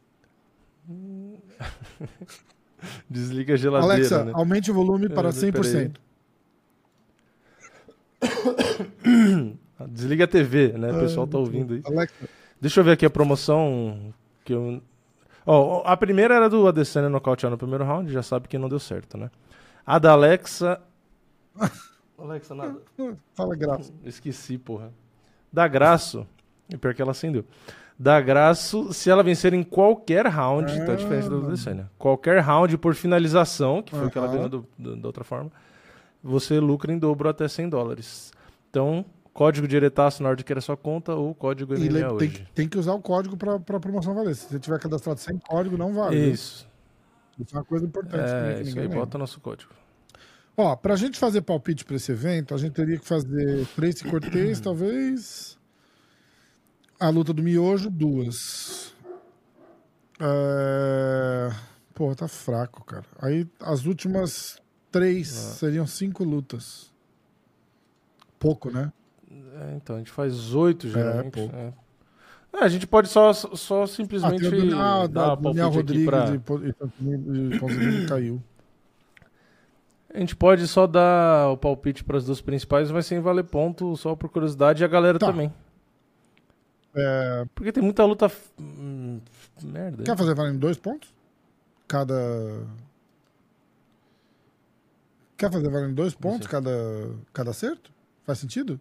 Desliga a geladeira, Alexa, né? aumente o volume para É, peraí. 100%. Desliga a TV, né? O pessoal tá ouvindo aí. Deixa eu ver aqui a promoção que eu... Ó, a primeira era do Adesanya nocautear no primeiro round, já sabe que não deu certo, né? A da Alexa... Alexa, nada. fala graça. Esqueci, porra. Da Graço. E pior que ela acendeu. Da Graço, se ela vencer em qualquer round, tá diferente da Adesanya. Qualquer round por finalização, que foi o que ela ganhou do- do- da outra forma, você lucra em dobro até 100 dólares. Então, código diretaço na hora de querer sua conta ou código MMA hoje. que- tem que usar o código para a promoção valer. Se você tiver cadastrado sem código, não vale. Isso. Isso é uma coisa importante. É, que isso aí, lembra. bota nosso código. Ó, pra gente fazer palpite pra esse evento, a gente teria que fazer Tracy Cortez, talvez. A luta do Miojo, duas. É... Pô, tá fraco, cara. Aí as últimas três seriam cinco lutas. Pouco, né? É, então, a gente faz oito geralmente. pouco. É, É, a gente pode só, só Ah, simplesmente o Daniel, ah, dar da, Daniel Rodrigues pra... e, e, e caiu. A gente pode só dar o palpite para as duas principais, vai sem valer ponto, só por curiosidade, e a galera Tá. também. É, Porque tem muita luta. hum, merda. quer fazer valendo dois pontos? Cada. Quer fazer valendo dois pontos cada, cada acerto? Faz sentido?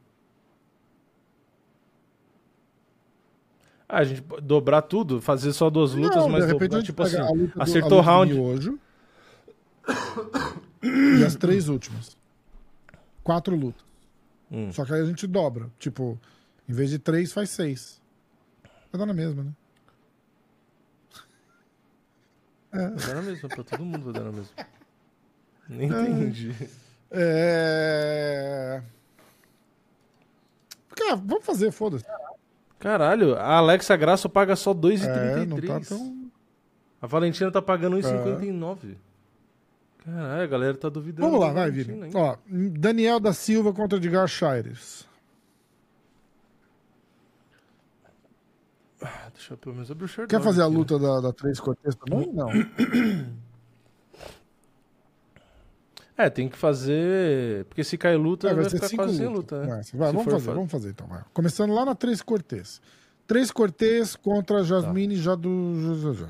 Ah, a gente pode dobrar tudo, fazer só duas lutas, Não, mas de repente dobrar, a gente tipo assim, a luta do- acertou a luta round. Miojo e as três últimas. Quatro lutas. Hum. Só que aí a gente dobra. Tipo, em vez de três, faz seis. Vai dar na mesma, né? Vai dar na mesma, pra todo mundo vai dar na mesma. Nem É. entendi. É. Cara, vamos fazer, foda-se. Caralho, a Alexa Graça paga só É, 2,33. não tá tão. A Valentina tá pagando 1,59. Caralho, a galera tá duvidando. Vamos lá, vai, Vini. Ó, Daniel da Silva contra Edgar Shires. Ah, Deixa eu pelo menos abrir o. Quer fazer a luta da, da Três Cortez também? Não. É, tem que fazer. Porque se cai luta, É, vai, vai ficar cinco quase sem lutas. luta, né? Vai, vamos fazer, fa- vamos fazer então. vai. Começando lá na Três Cortez. Três Cortez contra Jasmine Tá. Jadu.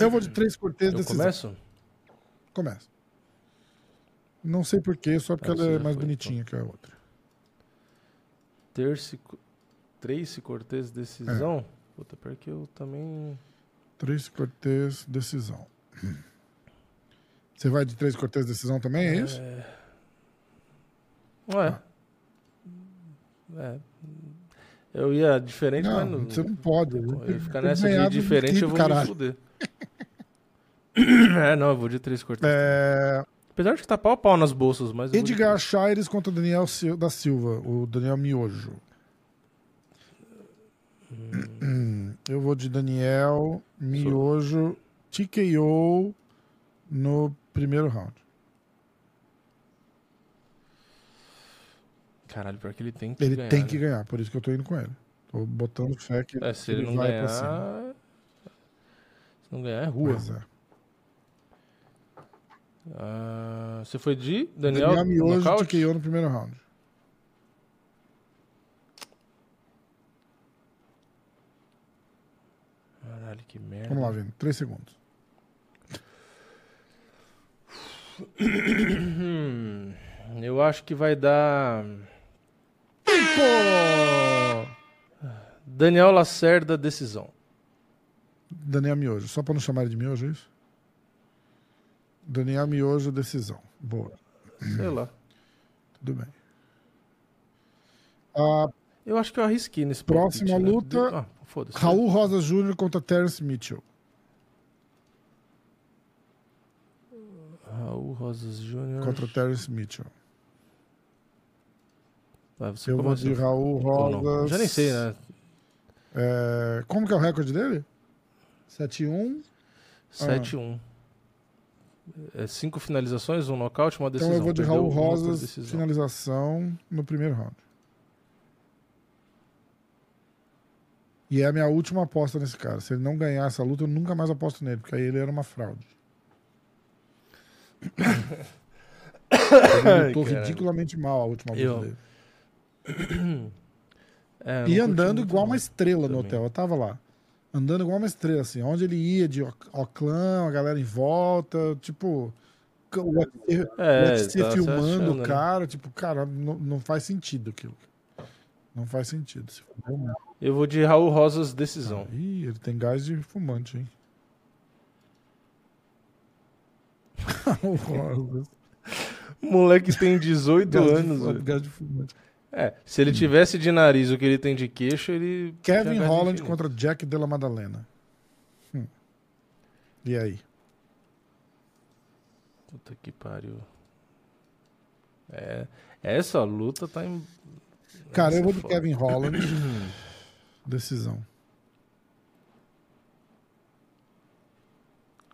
Eu vou de Três Cortez decisão. começo? Começa. Não sei porquê, só porque Ah, ela é já mais foi, bonitinha que a outra. Terce, Tracy Cortez decisão. É. Puta, pior que eu também. Três Cortez, decisão. Você vai de três Cortez, decisão também, é isso? Ué. É. Eu ia diferente, Não, mas não. você não pode. Eu ia ficar nessa de diferente, eu vou caralho. me fuder. é, não, eu vou de três Cortez. É, Apesar de que tá pau a pau nas bolsas, mas. de Edgar. Shires contra Daniel Sil- da Silva, o Daniel Miojo. Eu vou de Daniel Miojo TKO no primeiro round. Caralho, pior que ele tem que Ele ganhar. tem né? que ganhar, por isso que eu tô indo com ele. Tô botando fé que É, se ele não vai ganhar. Se não ganhar, é rua. Pois é. Ah, você foi de Daniel, Daniel Miojo nocaute? TKO no primeiro round. Caralho, que merda. Vamos lá, Vini. Três segundos. Hum, eu acho que vai dar. Daniel Lacerda, decisão. Daniel Miojo. Só pra não chamar de Miojo, é isso? Daniel Miojo, decisão. Boa. Sei lá. Tudo bem. Ah, Eu acho que eu arrisquei nesse Próxima palpite, né? luta, Ah, foda-se. Raul Rosa Jr. contra Terence Mitchell. Raul Rosas Júnior. Contra Terence Mitchell. Ah, Eu vou de Raul? Rosas. Já nem sei, né? É, como que é o recorde dele? 7-1. 7-1. É, cinco finalizações, um nocaute, uma decisão. Então eu vou de Raul Rosas, finalização no primeiro round. E é a minha última aposta nesse cara. Se ele não ganhar essa luta, eu nunca mais aposto nele, porque aí ele era uma fraude. Ele lutou caralho. ridiculamente mal a última luta Eu- dele. É, E andando igual uma estrela no também. hotel. Eu tava lá. Andando igual uma estrela, assim. Onde ele ia, de Oc- Oclã, a galera em volta, tipo. O UFC, É, o UFC tá se filmando achando, o né? cara, tipo, cara, não, não faz sentido aquilo. Não faz sentido. Se for mesmo. Eu vou de Raul Rosas, decisão. Ih, ele tem gás de fumante, hein? O Rosas. O moleque tem 18 Gás de anos. velho. gás de fumante. É, se ele tivesse de nariz o que ele tem de queixo, ele. Kevin Holland contra Jack Della Madalena. Hum. E aí? Puta que pariu. É, essa luta tá em. Cara, eu vou é de foda. Kevin Holland. Decisão.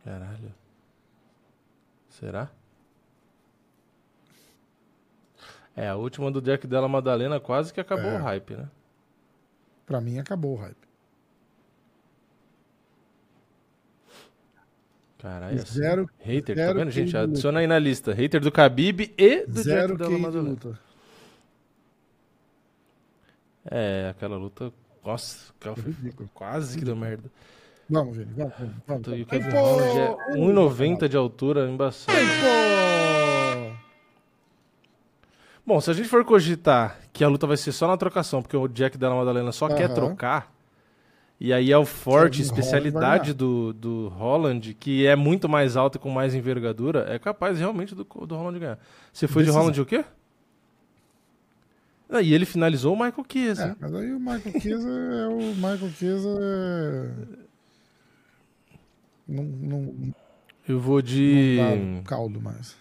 Caralho. Será? É, a última do Jack Della Madalena quase que acabou É. o hype, né? Pra mim acabou o hype. Caralho. assim, Zero, Hater, tá zero vendo, gente? Adiciona aí na lista. Hater do Khabib e do zero Jack Della Madalena. luta. É, aquela luta. Nossa, aquela foi quase que deu merda. Vamos, Vini. Vamos, vamos. vamos. E o Kevin! Holland é 1,90 de altura, embaçado. Bom, se a gente for cogitar que a luta vai ser só na trocação, porque o Jack Della Madalena só quer trocar, e aí é o forte, especialidade do, do Holland, que é muito mais alto e com mais envergadura, é capaz realmente do, do Holland ganhar. Você foi de Decisão. Holland o quê? Ah, e ele finalizou o Michael Chiesa. É, mas aí o Michael Chiesa é o Michael Chiesa. É... Não, não, Eu vou não de. dá caldo mais.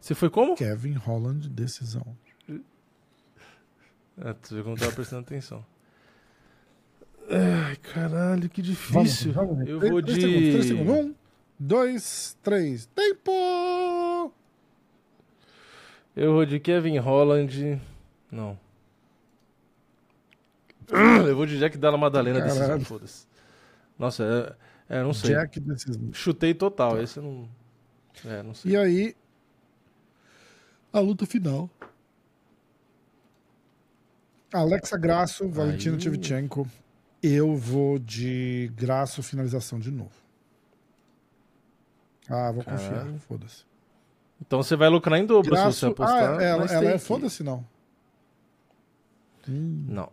Você foi como? Kevin Holland, decisão. É, tu viu como tava prestando atenção. Ai, caralho, que difícil. Vamos, vamos. Eu Três- vou três de. segundos, três segundos. Um, dois, três. Tempo! Eu vou de Kevin Holland. Não. Eu vou de Jack Dalla Madalena decisão, foda-se. Nossa, é, é, não sei. Jack. Chutei total, esse eu não. É, não sei. E aí, a luta final. Alexa Grasso, Valentina Aí. Shevchenko. Eu vou de Grasso finalização de novo. Ah, vou Caralho. confiar, foda-se. Então você vai lucrar em dobro se Graço... você apostar. Ah, ela, na ela é foda-se, não. Não.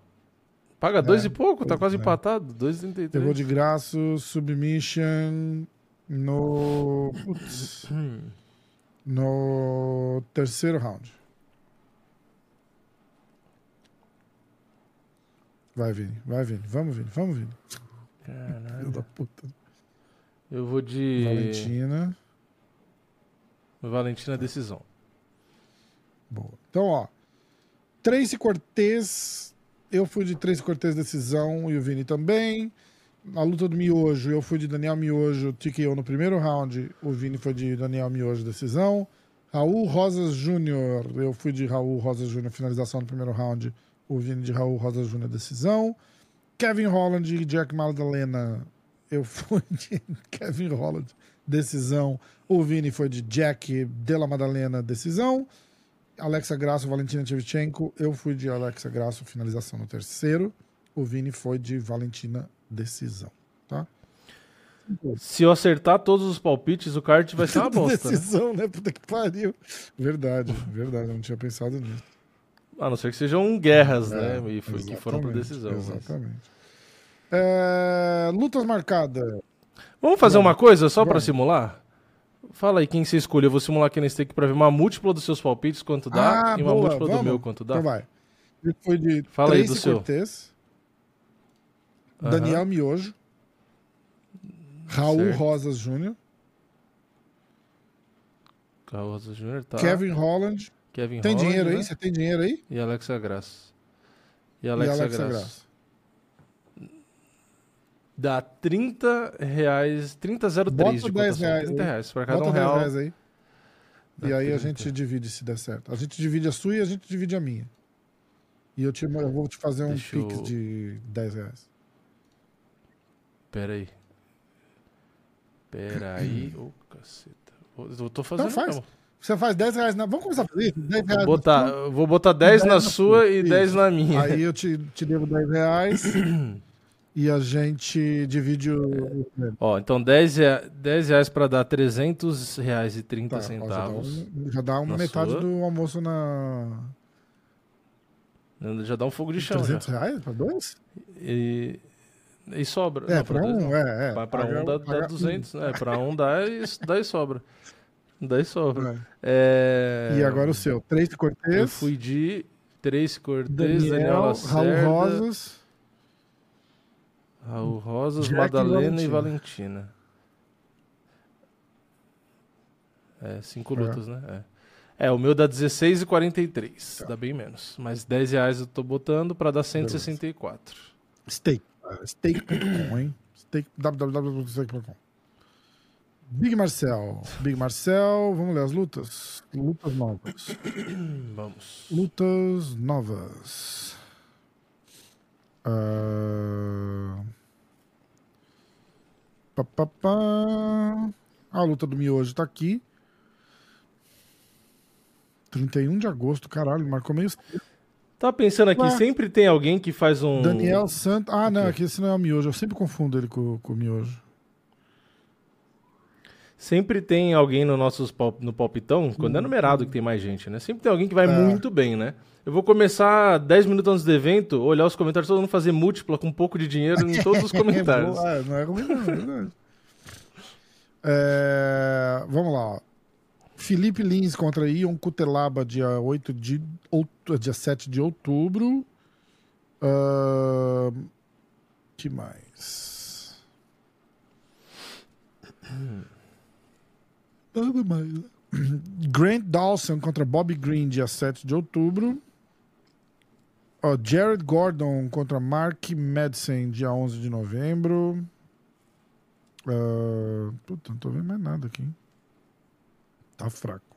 Paga dois É, e pouco, tá quase é. empatado. Eu vou 2,33. de graço, submission no. Putz, no terceiro round. Vai, Vini, vai, Vini. Vamos, Vini, vamos, Vini. Filho da puta. Eu vou de. Valentina. Valentina decisão. Boa. Então, ó. Tracy Cortez. Eu fui de Tracy Cortez decisão e o Vini também. Na luta do Miojo, eu fui de Daniel Miojo, TKO no primeiro round. O Vini foi de Daniel Miojo decisão. Raul Rosas Júnior, eu fui de Raul Rosas Júnior finalização no primeiro round. O Vini de Raul Rosas Júnior decisão. Kevin Holland e Jack Magdalena, eu fui de Kevin Holland decisão. O Vini foi de Jack Della Madalena decisão. Alexa Grasso, Valentina Tchevchenko. Eu fui de Alexa Grasso, finalização no terceiro. O Vini foi de Valentina, decisão. Tá? Se eu acertar todos os palpites, o kart vai ser uma bosta. né? decisão, né? Puta que pariu. Verdade, verdade. Eu não tinha pensado nisso. A não ser que sejam guerras, É, né? E que foram por exatamente, decisão. mas- Exatamente. É, lutas marcadas. Vamos fazer Vamos. uma coisa só Vamos. simular? Fala aí quem você escolheu. Eu vou simular aqui nesse take pra ver uma múltipla dos seus palpites, quanto dá, Ah, e uma boa, múltipla do vamos. meu, quanto dá. Então vai. De Fala aí do seu. Cortez, Aham. Daniel Miojo, Raul Certo. Rosas Júnior, Carlos Júnior, tá. Kevin Holland. Kevin Tem Holland, dinheiro aí? né? Você tem dinheiro aí? E Alexa Graça. E e Alexa, Alexa Graça. Graça. Dá 30 reais, 30,03 Bota de 10 cotação. reais 30 aí. reais. Cada Bota um 10 real. reais aí. Dá E aí a 30. gente divide se der certo. A gente divide a sua e a gente divide a minha. E eu, te, eu vou te fazer um Deixa pix eu- de 10 reais. Pera aí. Pera aí. Ô, caceta. Eu tô fazendo Então faz. mesmo. Você faz 10 reais na. Vamos começar a fazer isso? 10 reais Vou na botar, vou botar 10 na 10 na sua sua. e 10 Isso. na minha. Aí eu te, te devo 10 reais. e a gente divide o. Ó, então 10, rea- 10 reais pra dar 300 reais e 30 Tá, ó, já dá, centavos. um- já dá uma metade sua. do almoço na. Já dá um fogo de chão. 300 Já. reais para dois? E, e sobra. É, para um, é. é. Paga- um dá, dá paga- 200, né? Pra um dá e, dá e sobra. Dá e sobra. É. É, E agora o seu. Três de Cortez. Eu fui de Tracy Cortez, Daniel, Daniel, Lacerda, Raul Rosas. Raul Rosas, Jack Madalena e Valentina. É, cinco É. lutas, né? É. É, o meu dá 16 e 43. Tá. Dá bem menos. Mas 10 reais eu tô botando pra dar 164. Steak. Ah, Steak.com, hein? Steak, www.steak.com. Big Marcel. Big Marcel. Vamos ler as lutas? Lutas novas. Vamos. Lutas novas. Ah, pá, pá, pá. A luta do Miojo tá aqui. 31 de agosto, caralho, marcou meio. Tava pensando aqui, Ué. sempre tem alguém que faz um. Daniel Santos. Ah, não, aqui esse não é o Miojo. Eu sempre confundo ele com, com o Miojo. Sempre tem alguém no nossos pal- no palpitão, quando é numerado que tem mais gente, né? Sempre tem alguém que vai Uhum. É. muito bem, né? Eu vou começar 10 minutos antes do evento, olhar os comentários, todo mundo fazer múltipla com um pouco de dinheiro em todos os comentários. É, boa, não é ruim, não, é verdade. É, vamos lá. ó. Felipe Lins contra Ion Cutelaba, dia 8 de out- dia 7 de outubro. Ahn, que mais? Mais. Grant Dawson contra Bobby Green, dia 7 de outubro. Ó, Jared Gordon contra Mark Madsen, dia 11 de novembro. Ah, puta, não tô vendo mais nada aqui. Tá fraco.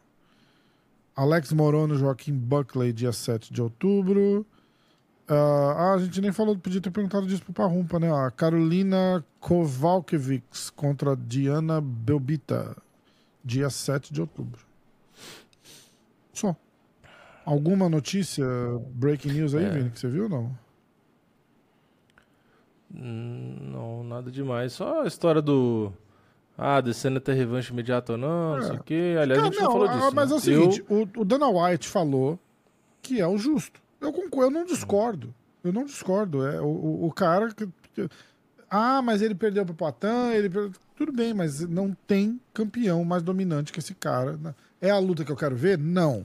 Alex Morono, Joaquim Buckley, dia 7 de outubro. Ah, ah, a gente nem falou, podia ter perguntado disso pro Parrumpa, né? A Carolina Kowalkiewicz contra Diana Belbita, dia 7 de outubro. Só. Alguma notícia, breaking news aí, É. Vini, que você viu ou não? Hum, Não, nada demais. Só a história do Ah, Adesanya ter revanche imediata ou não, não sei É. o quê. Aliás, a gente não, falou disso. ah, Mas é né? o seguinte, o, o Dana White falou que é o justo. Eu concordo, eu não discordo. Eu não discordo. É o, o, cara que- Ah, mas ele perdeu pro Patan, ele perdeu... Tudo bem, mas não tem campeão mais dominante que esse cara. né? É a luta que eu quero ver? Não.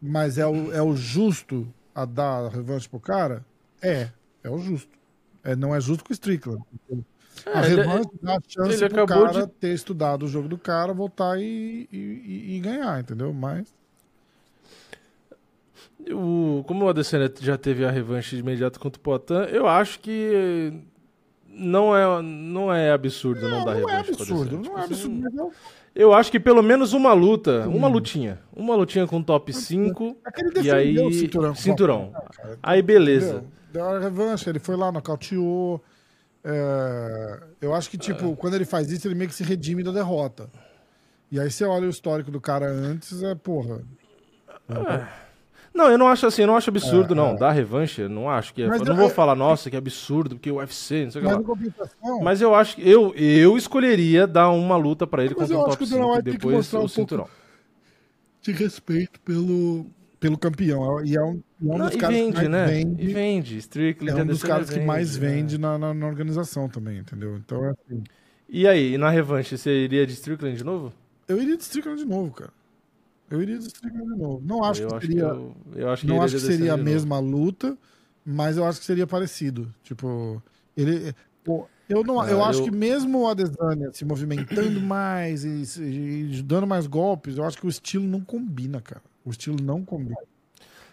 Mas é o, é o justo a dar a revanche pro cara? É. É o justo. É, não é justo com o Strickland. A É, ele- revanche dá a chance ele pro cara de- ter estudado o jogo do cara, voltar e, e, e- e ganhar, entendeu? Mas. O, como o Adesanya já teve a revanche de imediato contra o Poitin, eu acho que não é, não é absurdo não, dar não é revanche pro absurdo, não é Tipo assim, absurdo. Mas eu- acho que pelo menos uma luta, Hum. uma lutinha. Uma lutinha com top 5 Aquele e aí o cinturão. cinturão. Patan, cara, Aí beleza. Deu a revanche, ele foi lá, nocauteou. É, eu acho que, tipo, É. quando ele faz isso, ele meio que se redime da derrota. E aí você olha o histórico do cara antes, é porra. Não, eu não acho assim, eu não acho absurdo, É, não. é. Dar revanche, eu não acho que é. Mas Eu não eu- vou falar, nossa, que absurdo, porque o UFC, não sei o que Mas lá. compensação. Mas eu acho que eu, eu escolheria dar uma luta pra ele Mas contra eu acho top que o Dana 5 e que depois mostrar o um cinturão. de respeito pelo, pelo campeão. E é um, é um Não, dos caras que vende, mais né? vende. E vende. Strickland É um dos caras que mais né? vende na, na, na organização também, entendeu? Então, é assim, E aí, e na revanche, você iria de Strickland de novo? eu iria de Strickland de novo, cara. Eu iria Strickland de novo. Não acho eu que acho seria, que eu, eu acho que não acho que seria a mesma luta, mas eu acho que seria parecido. Tipo, ele... pô, eu, não, Ah, eu acho eu- que mesmo o Adesanya se movimentando mais e, e dando mais golpes, eu acho que o estilo não combina, cara. O estilo não combina.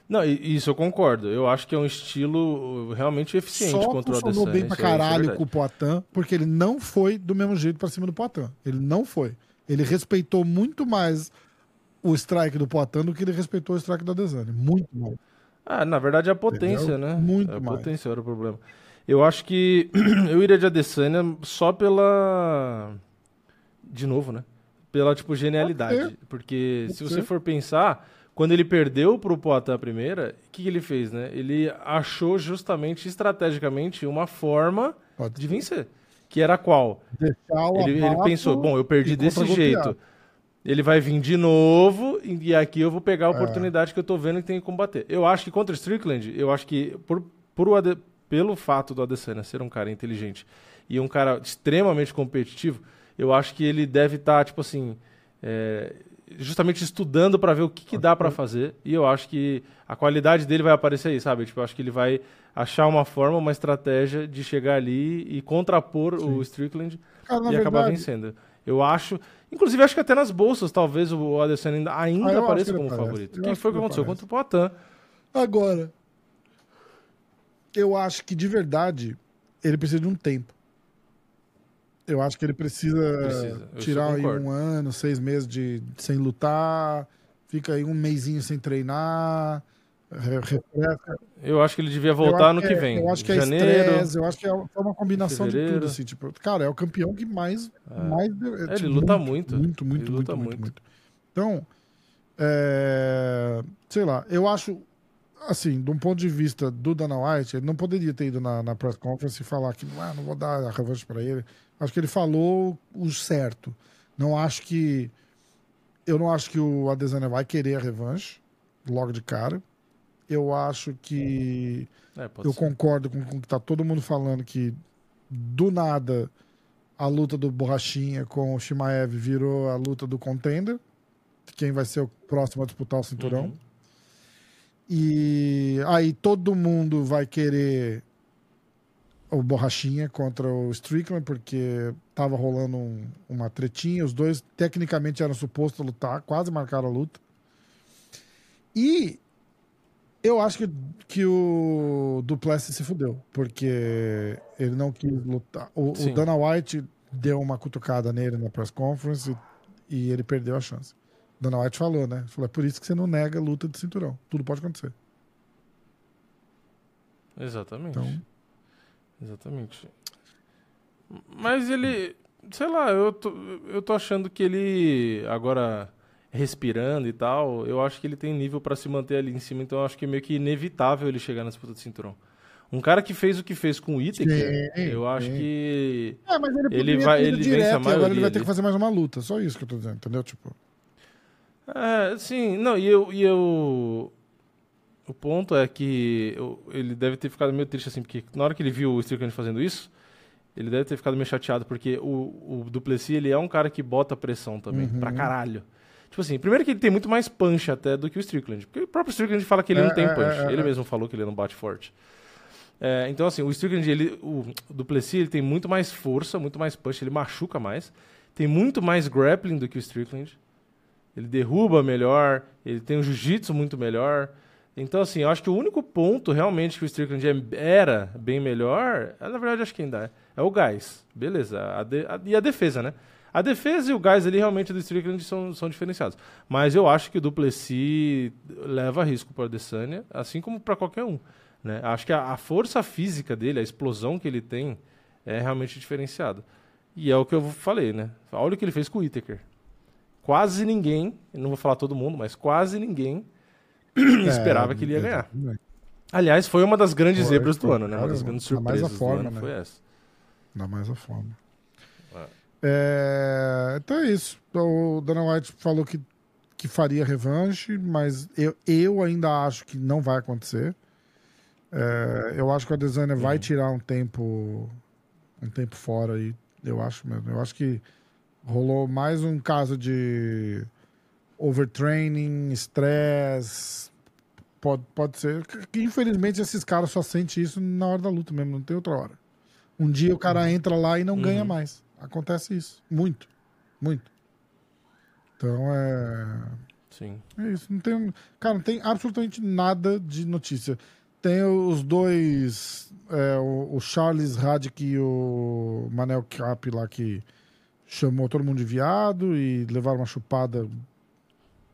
Não, isso eu concordo. Eu acho que é um estilo uh, realmente eficiente Só contra o funcionou Adesanya. bem pra é- é caralho verdade. com o Poitin, porque ele não foi do mesmo jeito pra cima do Poitin. Ele não foi. Ele respeitou muito mais o strike do Poitin do que ele respeitou o strike do Adesanya. Muito mais. Ah, na verdade é a potência, Entendeu? né? Muito a mais. potência era o problema. Eu acho que eu iria de Adesanya só pela de novo, né? Pela tipo genialidade, porque Pode se você ser. for pensar, quando ele perdeu pro Poitin a primeira, o que, que ele fez, né? Ele achou justamente estrategicamente uma forma Pode de vencer, que era qual? Ele, ele pensou, bom, eu perdi desse jeito. Ele vai vir de novo e aqui eu vou pegar a É. oportunidade que eu tô vendo que tem que combater. Eu acho que contra o Strickland, eu acho que por, por Ade- pelo fato do Adesanya ser um cara inteligente e um cara extremamente competitivo, eu acho que ele deve estar, tipo assim, é, justamente estudando para ver o que, que dá para fazer. E eu acho que a qualidade dele vai aparecer aí, sabe? Tipo, eu acho que ele vai achar uma forma, uma estratégia de chegar ali e contrapor o Strickland Cara, e acabar verdade, vencendo. Eu acho. Inclusive, acho que até nas bolsas, talvez o Adesanya ainda, ainda Ah, apareça como aparece. favorito. Eu O que acho foi que que aconteceu contra o Poitin? Agora, eu acho que de verdade ele precisa de um tempo. Eu acho que ele precisa, Precisa, tirar aí um ano, seis meses de, sem lutar, fica aí um mêsinho sem treinar. Eu acho que ele devia voltar no que, é- vem. Eu acho que é Janeiro. estresse, eu acho que é uma combinação de tudo, assim, tipo, cara, é o campeão que mais... mais deu- É, ele tipo, luta muito. Muito, muito, Ele muito, muito, muito. muito. Então, é, sei lá, eu acho, assim, de um ponto de vista do Dana White, ele não poderia ter ido na, na press conference e falar que ah, não vou dar a revanche para ele. Acho que ele falou o certo. Não acho que. Eu não acho que o Adesanya vai querer a revanche logo de cara. Eu acho que. É, Eu ser. concordo com, com o que tá todo mundo falando que do nada a luta do Borrachinha com o Shimaev virou a luta do contender, quem vai ser o próximo a disputar o cinturão. Uhum. E aí todo mundo vai querer o Borrachinha contra o Strickland, porque tava rolando um- uma tretinha, os dois tecnicamente eram supostos lutar, quase marcaram a luta. E eu acho que, que o Duplessis se fudeu, porque ele não quis lutar. O, o. Dana White deu uma cutucada nele na press conference e, e ele perdeu a chance. Dana White falou, né? Falou, é por isso que você não nega a luta de cinturão. Tudo pode acontecer. Exatamente. Então, Exatamente. Mas ele. Sei lá, eu tô, eu tô achando que ele. Agora, respirando e tal, eu acho que ele tem nível pra se manter ali em cima, então eu acho que é meio que inevitável ele chegar na disputa do cinturão. Um cara que fez o que fez com o Itaker, eu acho sim. que. É, mas ele, Ele vai- ele vence a direto, agora ele vai ter ali. que fazer mais uma luta. Só isso que eu tô dizendo, entendeu? Tipo, É, sim, não, e eu. E eu... O ponto é que eu- ele deve ter ficado meio triste, assim, porque na hora que ele viu o Strickland fazendo isso, ele deve ter ficado meio chateado, porque o, o Duplessis, ele é um cara que bota pressão também, Uhum. pra caralho. Tipo assim, primeiro que ele tem muito mais punch até do que o Strickland, porque o próprio Strickland fala que ele É, não tem é, punch, é, é, ele mesmo falou que ele não bate forte. É, então, assim, o Strickland, ele, o, Duplessis, ele tem muito mais força, muito mais punch, ele machuca mais, tem muito mais grappling do que o Strickland. Ele derruba melhor, ele tem um jiu-jitsu muito melhor. Então, assim, eu acho que o único ponto realmente que o Strickland era bem melhor, na verdade, acho que ainda é, é o gás. Beleza. a de- a- e a defesa, né? A defesa e o gás ali realmente do Strickland são, são diferenciados. Mas eu acho que o Duplessis leva risco para a Adesanya, assim como para qualquer um. Né? Acho que a, a força física dele, a explosão que ele tem, é realmente diferenciada. E é o que eu falei, né? Olha o que ele fez com o Whittaker. Quase ninguém, não vou falar todo mundo, mas quase ninguém esperava é, que ele ia ganhar. exatamente. Aliás, foi uma das grandes Foi, zebras do foi, ano, né? Uma das grandes ainda mais a surpresas forma, do ano né? foi essa. Dá mais a forma. É. É, então é isso. O Dana White falou que, que faria revanche, mas eu, eu ainda acho que não vai acontecer. É, eu acho que a Adesanya vai tirar um tempo um tempo fora aí. Eu acho mesmo. Eu acho que rolou mais um caso de overtraining, estresse. Pode, pode ser. Que, infelizmente esses caras só sentem isso na hora da luta mesmo, não tem outra hora. Um dia o cara entra lá e não ganha mais. Acontece isso. Muito. Muito. Então é. Sim. É isso. Não tem, cara, não tem absolutamente nada de notícia. Tem os dois. é, o, o Charles Radic e o Manel Cap lá que chamou todo mundo de viado e levaram uma chupada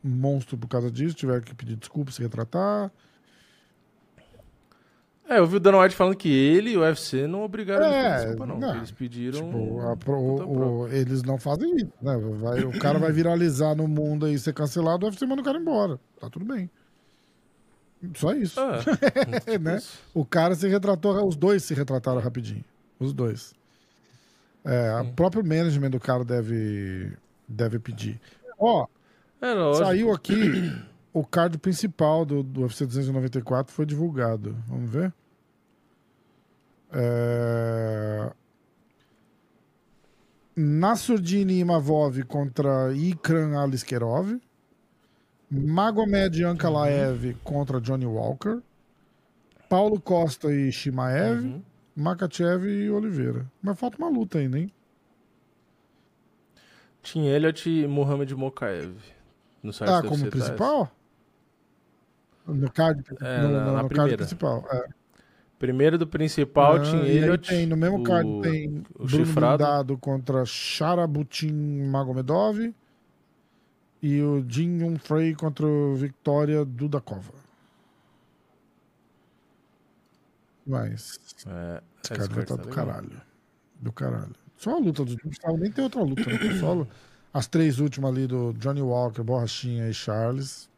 monstro por causa disso. Tiveram que pedir desculpa, se retratar. É, eu vi o Dana White falando que ele e o UFC não obrigaram eles a É, pedir desculpa, não. não. Eles pediram. Tipo, pro- o- o- eles não fazem isso, né? Vai- o cara vai viralizar no mundo e ser cancelado, o UFC manda o cara embora. Tá tudo bem. Só isso. Ah, né? O cara se retratou, os dois se retrataram rapidinho. Os dois. É, o próprio management do cara deve, deve pedir. Ó, É saiu aqui o card principal do, do UFC 294 foi divulgado. Vamos ver? É... Nasurdini Imavov contra Ikran Aliskerov. Magomed Ankalaev contra Johnny Walker. Paulo Costa e Shimaev. Uhum. Makachev e Oliveira. Mas falta uma luta ainda, hein? Tim Elliott e Mohamed Mokaev. No site Ah, como principal? No card, É, no, na- no- na no card principal. É. Primeiro do principal, Ah, e aí Elliott. tem, no mesmo o- card tem o Bruno chifrado. Blindado contra Sharabutin Magomedov e o Jin Frey contra o Victoria Dudakova. Mas É, esse esse cara vai tá do legal. caralho. Do caralho. Só a luta do Gustavo, nem tem outra luta, né? Só as três últimas ali do Johnny Walker, Borrachinha e Charles.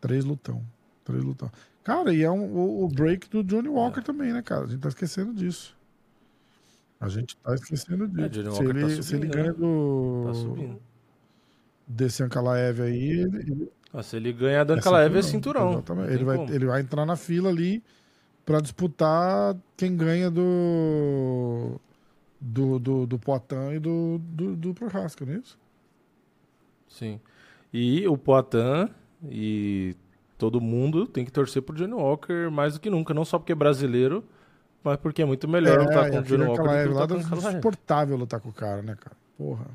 Três lutão. Três lutão. Cara, e é um, o, o break do Johnny Walker também, né, cara? A gente tá esquecendo disso. A gente tá esquecendo disso. É, Johnny se, Walker ele, tá se ele subindo, ganha né? do. Tá subindo. Desse Ankalaev aí, ele, ele Ah, se ele ganhar da Ankalaev é cinturão. Exatamente. Não Ele vai, como. ele vai entrar na fila ali pra disputar quem ganha do. Do, do, do Poitin e do, do, do Prohaska, não é isso? Sim. E o Poitin e todo mundo tem que torcer pro Johnny Walker mais do que nunca. Não só porque é brasileiro, mas porque é muito melhor lutar e com o Johnny Walker lutar com o insuportável lutar com o cara, né, cara? Porra.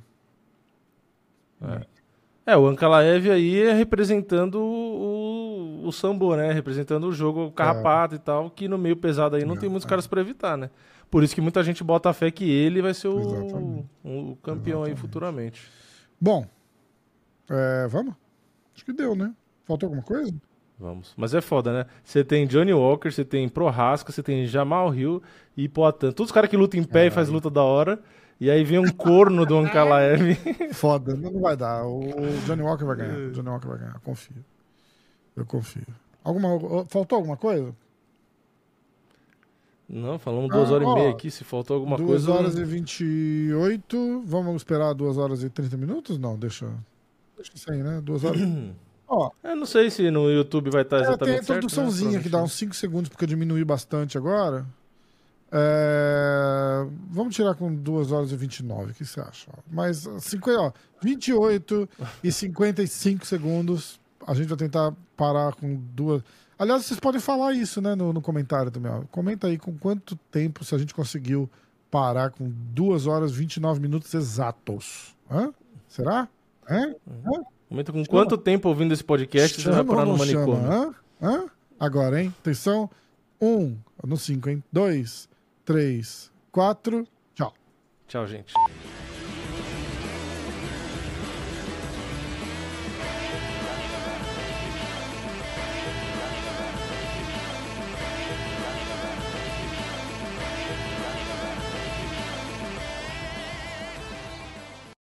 É, o Ankalaev aí é representando o, o Sambo, né? Representando o jogo carrapato e tal, que no meio pesado aí não É, tem muitos é. caras pra evitar, né? Por isso que muita gente bota a fé que ele vai ser o, o campeão aí Exatamente. futuramente. Bom, é, vamos? Acho que deu, né? Faltou alguma coisa? Vamos. Mas é foda, né? Você tem Johnny Walker, você tem Prohaska, você tem Jamal Hill e Poitin. Todos os caras que lutam em pé e faz luta da hora. E aí vem um corno do Ankalaev. Foda, não não vai dar. O Johnny Walker vai ganhar. O Johnny Walker vai ganhar, confio. Eu confio. Alguma, faltou alguma coisa? Não, falamos duas Ah, horas ó, e meia aqui. Se faltou alguma 2 coisa. horas e 28. Vamos esperar 2 horas e 30 minutos? Não, deixa. Deixa isso aí, né? 2 horas. Ó, Eu não sei se no YouTube vai estar é, exatamente tem a certo, né? introduçãozinha que dá uns 5 segundos, porque eu diminui bastante agora. É, Vamos tirar com 2 horas e 29, o que você acha? Mas 50, ó, 28 e 55 segundos. A gente vai tentar parar com duas. Aliás, vocês podem falar isso, né, no, no comentário também. Ó. Comenta aí com quanto tempo se a gente conseguiu parar com 2 horas e 29 minutos exatos. Hã? Será? Hã? Hã? Comenta com quanto tempo ouvindo esse podcast você vai Chama parar no chama? manicômio. Hã? Hã? Agora, hein? Atenção. Um, no cinco, hein? Dois, três, quatro. Tchau. Tchau, gente.